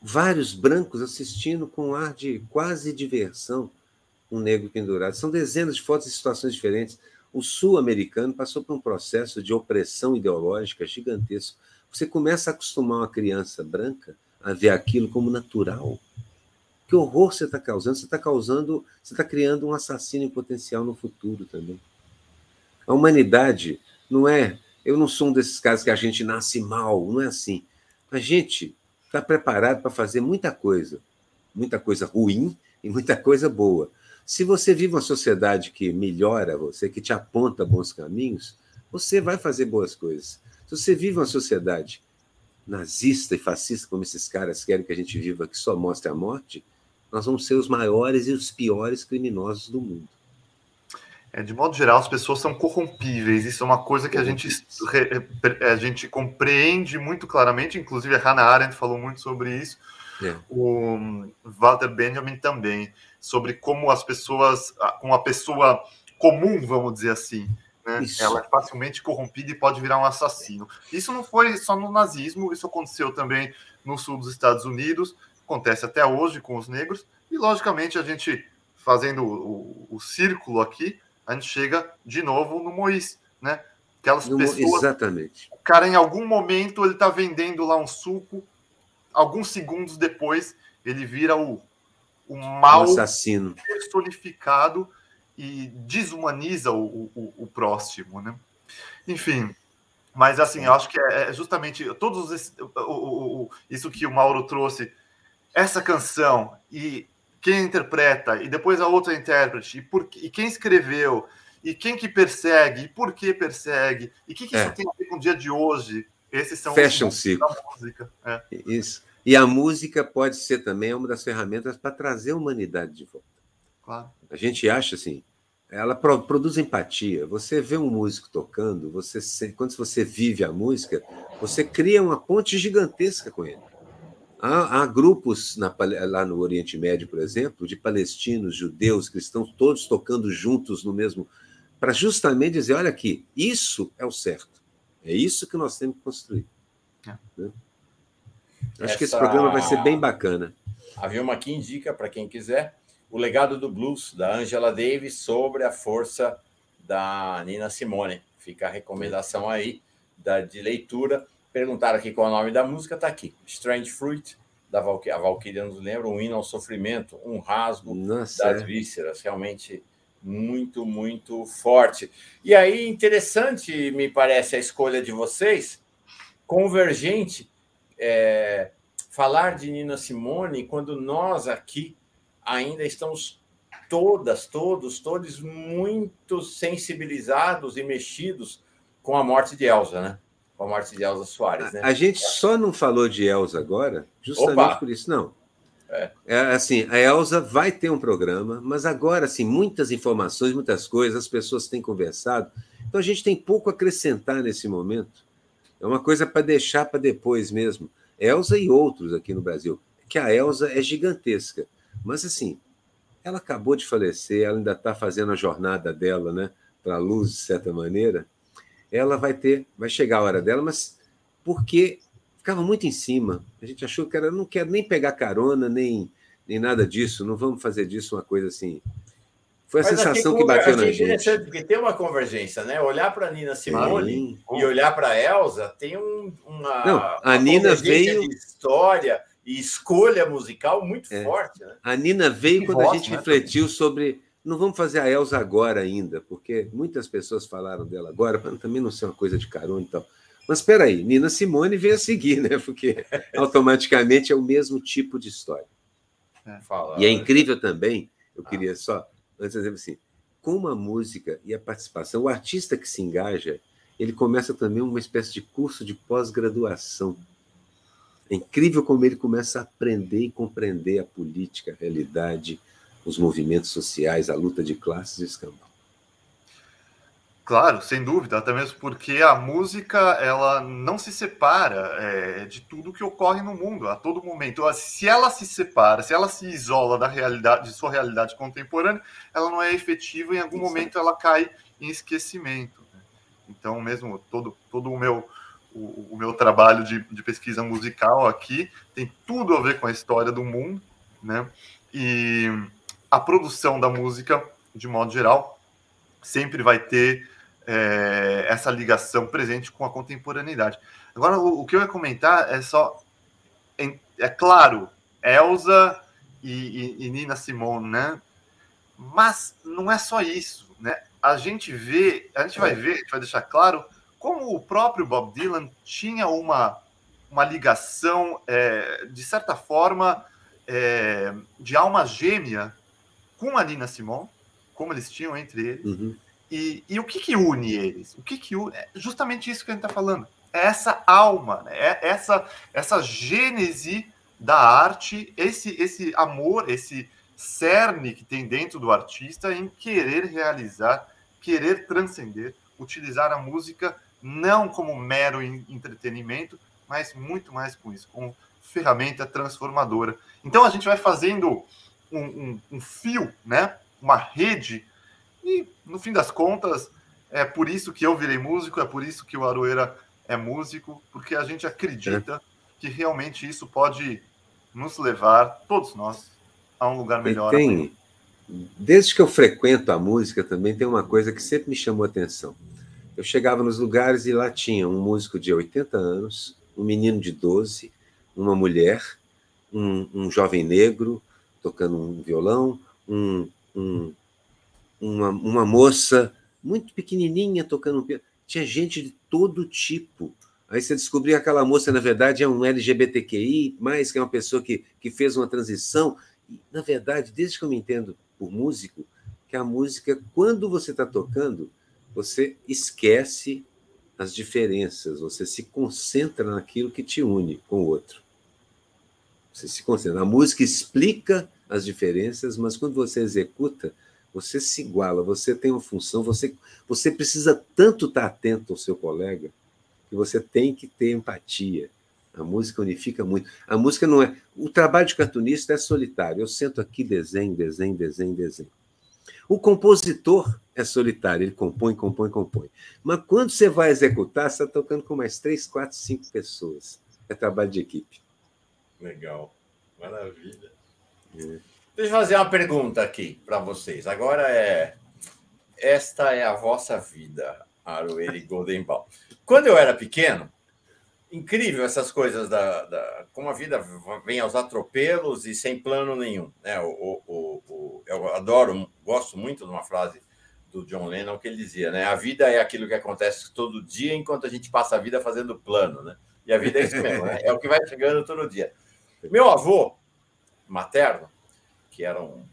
Vários brancos assistindo com um ar de quase diversão um negro pendurado. São dezenas de fotos em situações diferentes. O sul-americano passou por um processo de opressão ideológica gigantesco. Você começa a acostumar uma criança branca a ver aquilo como natural. Que horror você está causando? Você está causando, você está criando um assassino em potencial no futuro também. A humanidade não é. Eu não sou um desses casos que a gente nasce mal, não é assim. A gente está preparado para fazer muita coisa, muita coisa ruim e muita coisa boa. Se você vive uma sociedade que melhora você, que te aponta bons caminhos, você vai fazer boas coisas. Se você vive uma sociedade nazista e fascista, como esses caras querem que a gente viva, que só mostre a morte, nós vamos ser os maiores e os piores criminosos do mundo. É, de modo geral, as pessoas são corrompíveis. Isso é uma coisa que a gente, re- a gente compreende muito claramente. Inclusive, a Hannah Arendt falou muito sobre isso. É. O Walter Benjamin também. Sobre como as pessoas, com a pessoa comum, vamos dizer assim, né? Ela é facilmente corrompida e pode virar um assassino. Isso não foi só no nazismo, isso aconteceu também no sul dos Estados Unidos, acontece até hoje com os negros. E, logicamente, a gente fazendo o- o círculo aqui, a gente chega de novo no Mois, né? Aquelas No- pessoas, Exatamente. o cara em algum momento ele tá vendendo lá um suco, alguns segundos depois ele vira o, o Um mal assassino. personificado e desumaniza o, o, o próximo, né? Enfim, mas assim, eu acho que é é justamente todos esse, o- isso que o Mauro trouxe, essa canção e quem interpreta, e depois a outra intérprete, e, por, e quem escreveu, e quem que persegue, e por que persegue, e o que, que é. isso tem a ver com o dia de hoje. Esses são Fecha os um ciclo. da música. É. Isso. E a música pode ser também uma das ferramentas para trazer a humanidade de volta. Claro. A gente acha assim, ela produz empatia. Você vê um músico tocando, você quando você vive a música, você cria uma ponte gigantesca com ele. Há, há grupos na, lá no Oriente Médio, por exemplo, de palestinos, judeus, cristãos, todos tocando juntos no mesmo, para justamente dizer, olha aqui, isso é o certo. É isso que nós temos que construir. É. Né? Acho Essa... que esse programa vai ser bem bacana. A Vilma aqui indica, para quem quiser, o legado do blues, da Angela Davis, sobre a força da Nina Simone. Fica a recomendação aí da, de leitura. Perguntaram aqui qual é o nome da música, está aqui. Strange Fruit, da Valkyria, a Valkyria nos lembra, um hino ao sofrimento, um rasgo Nossa, das é. vísceras. Realmente muito, muito forte. E aí, interessante, me parece, a escolha de vocês, convergente, é, falar de Nina Simone quando nós aqui ainda estamos todas, todos, todos muito sensibilizados e mexidos com a morte de Elsa, né? Com a morte de Elsa Soares, né? A gente só não falou de Elsa agora, justamente Opa. por isso, não. É. é. assim, a Elsa vai ter um programa, mas agora, assim, muitas informações, muitas coisas, as pessoas têm conversado, então a gente tem pouco a acrescentar nesse momento. É uma coisa para deixar para depois mesmo. Elsa e outros aqui no Brasil, que a Elsa é gigantesca. Mas assim, ela acabou de falecer, ela ainda está fazendo a jornada dela, né, para a luz de certa maneira. Ela vai ter, vai chegar a hora dela, mas porque ficava muito em cima. A gente achou que era, não quero nem pegar carona, nem, nem nada disso, não vamos fazer disso uma coisa assim. Foi a Mas sensação que bateu na gente. interessante, porque tem uma convergência, né? Olhar para a Nina Simone e olhar para a Elsa tem um, uma, não, a uma Nina veio de história e escolha musical muito é. forte. Né? A Nina veio quando voz, a gente né? refletiu sobre. Não vamos fazer a Elsa agora ainda, porque muitas pessoas falaram dela agora, para também não ser uma coisa de carona e tal. Mas espera aí, Nina Simone vem a seguir, né? Porque automaticamente é o mesmo tipo de história. É. e é incrível também, eu queria só, antes de dizer assim, com a música e a participação, o artista que se engaja, ele começa também uma espécie de curso de pós-graduação é incrível como ele começa a aprender e compreender a política, a realidade, os movimentos sociais, a luta de classes e escambau. Claro, sem dúvida, até mesmo porque a música ela não se separa é, de tudo que ocorre no mundo a todo momento. Se ela se separa, se ela se isola da realidade, de sua realidade contemporânea, ela não é efetiva. Em algum momento ela cai em esquecimento. Né? Então, mesmo todo todo o meu o, o meu trabalho de, de, pesquisa musical aqui tem tudo a ver com a história do mundo, né? E a produção da música, de modo geral, sempre vai ter é, essa ligação presente com a contemporaneidade. Agora, o, o que eu ia comentar é só, é, é claro, Elsa e, e, e Nina Simone, né? Mas não é só isso, né? A gente vê, a gente vai ver, a gente vai deixar claro como o próprio Bob Dylan tinha uma, uma ligação, é, de certa forma, é, de alma gêmea com a Nina Simone, como eles tinham entre eles. Uhum. E, e o que, que une eles? O que, que une? É justamente isso que a gente está falando. É essa alma, né? é essa, essa gênese da arte, esse, esse amor, esse cerne que tem dentro do artista em querer realizar, querer transcender, utilizar a música não como mero entretenimento, mas muito mais com isso, como ferramenta transformadora. Então a gente vai fazendo um, um, um fio, né? uma rede, e no fim das contas, é por isso que eu virei músico, é por isso que o Aroeira é músico, porque a gente acredita é. que realmente isso pode nos levar, todos nós, a um lugar melhor. tem, desde que eu frequento a música também, tem uma coisa que sempre me chamou a atenção. Eu chegava nos lugares e lá tinha um músico de 80 anos, um menino de 12, uma mulher, um, um jovem negro tocando um violão, um, um, uma, uma moça muito pequenininha tocando um piano. Tinha gente de todo tipo. Aí você descobria que aquela moça, na verdade, é um LGBTQI, mais que é uma pessoa que, que fez uma transição. E, na verdade, desde que eu me entendo por músico, que a música, quando você está tocando, você esquece as diferenças, você se concentra naquilo que te une com o outro. Você se concentra. A música explica as diferenças, mas quando você executa, você se iguala, você tem uma função, você, você precisa tanto estar atento ao seu colega que você tem que ter empatia. A música unifica muito. A música não é. O trabalho de cartunista é solitário. Eu sento aqui, desenho, desenho, desenho, desenho. O compositor é solitário, ele compõe, compõe, compõe. Mas quando você vai executar, você está tocando com mais três, quatro, cinco pessoas. É trabalho de equipe. Legal. Maravilha. É. Deixa eu fazer uma pergunta aqui para vocês. Agora é. Esta é a vossa vida, Aroeli Goldenbaum. Quando eu era pequeno, incrível essas coisas da, da, como a vida vem aos atropelos e sem plano nenhum. Né? O, o, o, eu adoro, gosto muito de uma frase do John Lennon que ele dizia, né? A vida é aquilo que acontece todo dia enquanto a gente passa a vida fazendo plano, né? E a vida é isso mesmo, né? é o que vai chegando todo dia. Meu avô materno, que era um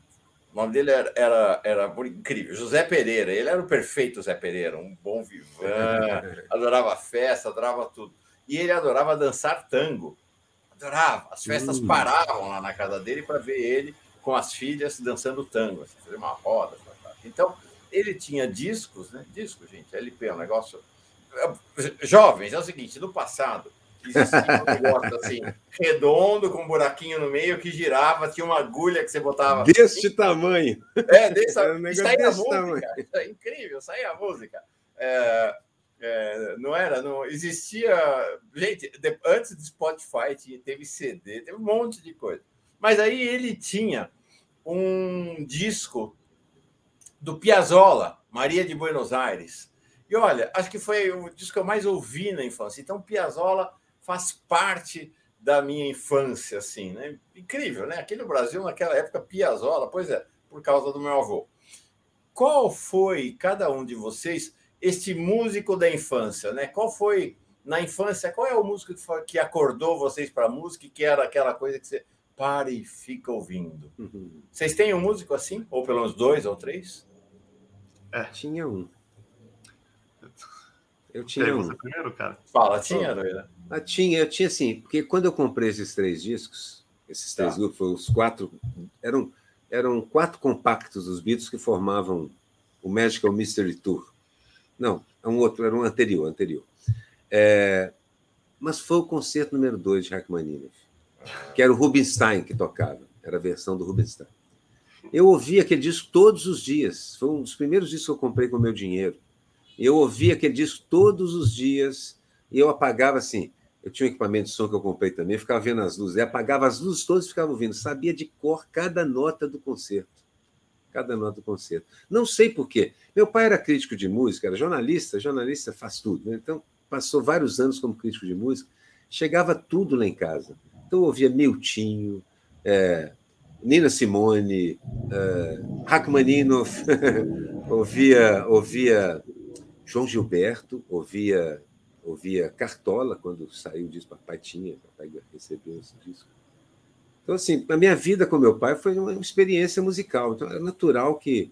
o nome dele era, era, era incrível, José Pereira. Ele era o perfeito José Pereira, um bom vivan, adorava festa, adorava tudo. E ele adorava dançar tango. Adorava. As festas hum. paravam lá na casa dele para ver ele com as filhas dançando tango, assim, fazer uma roda. Então, ele tinha discos, né? Disco, gente, LP, é um negócio. Jovens, é o seguinte: no passado, existia um negócio assim, redondo, com um buraquinho no meio, que girava, tinha uma agulha que você botava. Deste tamanho. É, desse, é um saía a música. Tamanho. É incrível, saía a música. É, é, não era, não existia. Gente, de, antes do Spotify tinha, teve CD, teve um monte de coisa. Mas aí ele tinha um disco do Piazzolla, Maria de Buenos Aires. E olha, acho que foi o disco que eu mais ouvi na infância. Então, Piazzolla faz parte da minha infância, assim, né? Incrível, né? Aqui no Brasil, naquela época, Piazzolla, pois é, por causa do meu avô. Qual foi, cada um de vocês, este músico da infância, né? Qual foi, na infância, qual é o músico que, foi, que acordou vocês para a música e que era aquela coisa que você para e fica ouvindo? Uhum. Vocês têm um músico assim? Ou pelo menos dois ou três? É. Tinha um. Eu tinha um. primeiro, cara? Fala, tinha, Doida? Ah, tinha, eu tinha sim, porque quando eu comprei esses três discos, esses três tá. grupos, os quatro, eram, eram quatro compactos dos Beatles que formavam o Magical Mystery Tour. Não, é um outro, era um anterior, anterior. É, mas foi o concerto número dois de Rachmaninoff, que era o Rubinstein que tocava, era a versão do Rubinstein. Eu ouvi aquele disco todos os dias, foi um dos primeiros discos que eu comprei com meu dinheiro. Eu ouvia aquele disco todos os dias e eu apagava assim. Eu tinha um equipamento de som que eu comprei também, ficava vendo as luzes, eu apagava as luzes todas e ficava ouvindo. Sabia de cor cada nota do concerto. Cada nota do concerto. Não sei por quê. Meu pai era crítico de música, era jornalista, jornalista faz tudo. Né? Então, passou vários anos como crítico de música, chegava tudo lá em casa. Então, eu ouvia Miltinho, é, Nina Simone, é, Rachmaninoff, ouvia, ouvia João Gilberto, ouvia, ouvia Cartola, quando saiu disso, papai tinha, papai recebeu esse disco. Então, assim, a minha vida com meu pai foi uma experiência musical. Então, é natural que.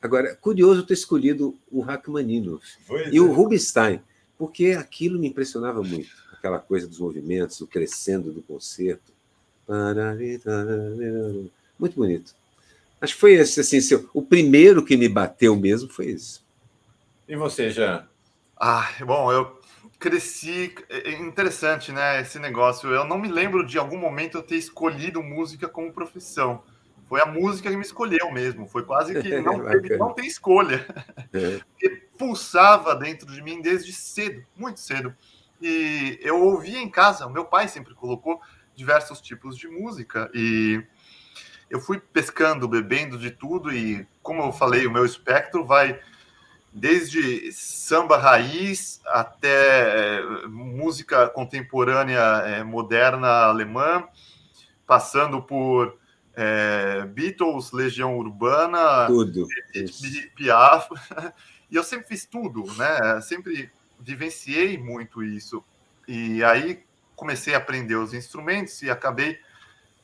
Agora, curioso ter escolhido o Rachmaninoff e é. o Rubinstein, porque aquilo me impressionava muito. Aquela coisa dos movimentos, o crescendo do concerto. Muito bonito. Acho que foi esse, assim, o primeiro que me bateu mesmo foi esse. E você, Jean? Ah, bom, eu cresci. É, é interessante, né? Esse negócio. Eu não me lembro de algum momento eu ter escolhido música como profissão. Foi a música que me escolheu mesmo. Foi quase que não, teve, não tem escolha. É. Porque pulsava dentro de mim desde cedo, muito cedo. E eu ouvia em casa, meu pai sempre colocou diversos tipos de música. E eu fui pescando, bebendo de tudo. E, como eu falei, o meu espectro vai desde samba raiz até é, música contemporânea é, moderna alemã, passando por é, Beatles, Legião Urbana, tudo. Piaf. E eu sempre fiz tudo, né? Sempre vivenciei muito isso. E aí comecei a aprender os instrumentos e acabei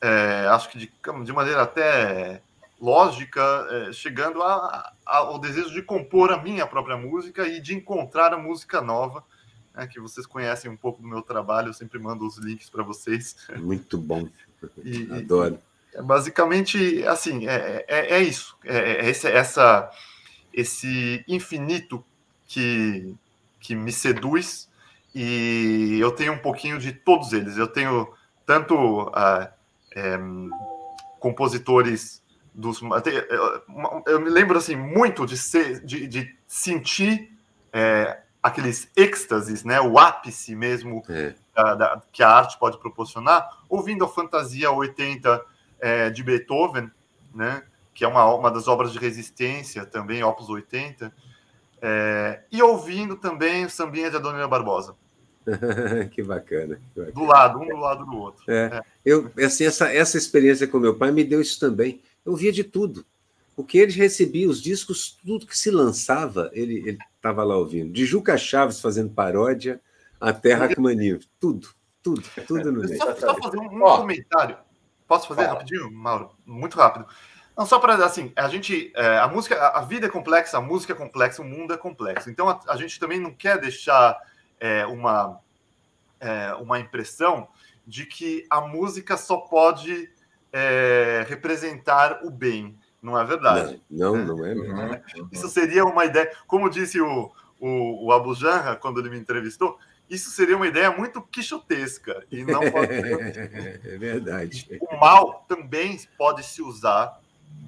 é, acho que de, de maneira até lógica, é, chegando a, a, ao desejo de compor a minha própria música e de encontrar a música nova, né, que vocês conhecem um pouco do meu trabalho, eu sempre mando os links para vocês. Muito bom, e, adoro. É basicamente, assim, é, é, é isso, é, é esse, essa, esse infinito que, que me seduz e eu tenho um pouquinho de todos eles. Eu tenho tanto uh, é, compositores dos. Eu me lembro assim muito de, ser, de, de sentir é, aqueles êxtases, né, o ápice mesmo é. da, da, que a arte pode proporcionar, ouvindo a Fantasia 80 é, de Beethoven, né, que é uma, uma das obras de resistência também, Opus 80, é, e ouvindo também o sambinha de Adonina Barbosa. que, bacana, que, bacana, Do lado, um do lado do outro. É, é. Eu, assim, essa, essa experiência com meu pai me deu isso também. Eu via de tudo. Porque ele recebia os discos, tudo que se lançava, ele estava lá ouvindo. De Juca Chaves fazendo paródia até Rachmaninoff. Tudo, tudo, tudo no meio. Só, só fazer um, um comentário. Posso fazer Fala. rapidinho, Mauro? Muito rápido. Não, só para assim, a gente, é, a música, a vida é complexa, a música é complexa, o mundo é complexo. Então a, a gente também não quer deixar é, uma, é, uma impressão de que a música só pode é, representar o bem. Não é verdade. Não, não, não é mesmo. Uhum. Isso seria uma ideia, como disse o, o, o Abu Janra, quando ele me entrevistou, isso seria uma ideia muito quixotesca. E não pode É verdade. O mal também pode se usar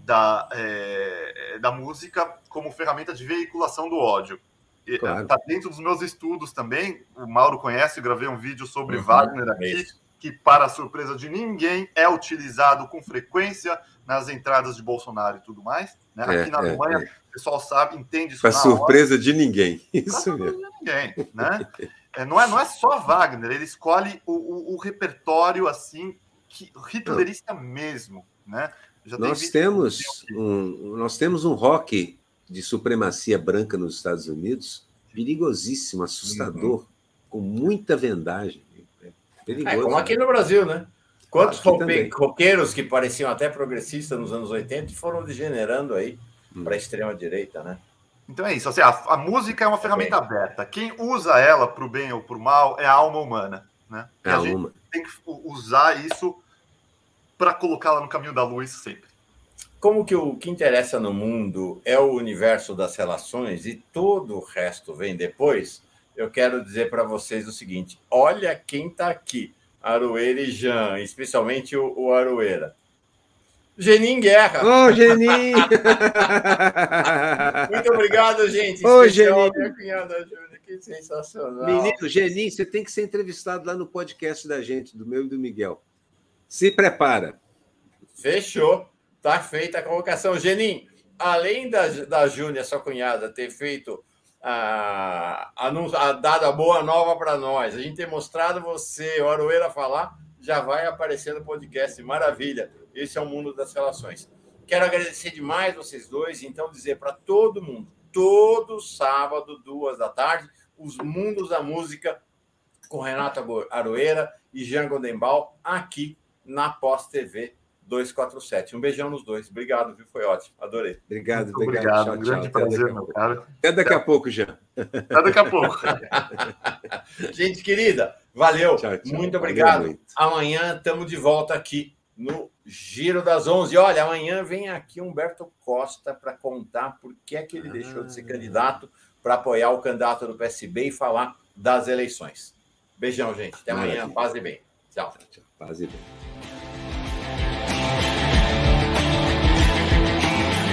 da, é, da música como ferramenta de veiculação do ódio. Está claro. Tá dentro dos meus estudos também. O Mauro conhece, eu gravei um vídeo sobre uhum, Wagner aqui, é que, para surpresa de ninguém, é utilizado com frequência nas entradas de Bolsonaro e tudo mais. Né? É, aqui na é, Alemanha, é. o pessoal sabe, entende isso. Para surpresa hora. de ninguém. Isso mesmo. De ninguém, né? é, não, é, não é só Wagner, ele escolhe o, o, o repertório assim, que, hitlerista mesmo. Né? nós temos um, nós temos um rock de supremacia branca nos Estados Unidos perigosíssimo, assustador, uhum. com muita vendagem. É perigoso. É, como aqui no Brasil, né? Quantos roqueiros que pareciam até progressistas nos anos 80 foram degenerando aí hum. para a extrema-direita, né? Então é isso. Assim, a, a música é uma ferramenta aberta. Quem usa ela para o bem ou para o mal é a alma humana. Né? É a, a gente tem que usar isso para colocá-la no caminho da luz sempre. Como que o que interessa no mundo é o universo das relações e todo o resto vem depois, eu quero dizer para vocês o seguinte: olha quem está aqui, Aroeira e Jean, especialmente o, o Aroeira. Genin Guerra. Ô, oh, Genin! Muito obrigado, gente. Ô, oh, Genin. Que sensacional. Menino, Genin, você tem que ser entrevistado lá no podcast da gente, do meu e do Miguel. Se prepara. Fechou. Tá feita a convocação. Genin, além da, da Júnia, sua cunhada, ter feito a, a, dado a boa nova para nós, a gente ter mostrado você, o Aroeira falar, já vai aparecer no podcast. Maravilha. Esse é o mundo das relações. Quero agradecer demais vocês dois, então dizer para todo mundo, todo sábado, duas da tarde, os Mundos da Música com Renato Aroeira e Jean Gondembal aqui na Pós TV 247. Um beijão nos dois. Obrigado, viu? Foi ótimo. Adorei. Obrigado, Muito obrigado. obrigado. Tchau, grande tchau. prazer, meu cara. Até daqui a pouco, Jean. Até daqui a pouco. Gente querida, valeu. Tchau, muito obrigado. Valeu. Amanhã estamos de volta aqui no Giro das 11. Olha, amanhã vem aqui Humberto Costa para contar por que é que ele ah. deixou de ser candidato para apoiar o candidato do PSB e falar das eleições. Beijão, gente. Até amanhã. Paz e bem. Tchau. tchau, tchau. Paz e bem.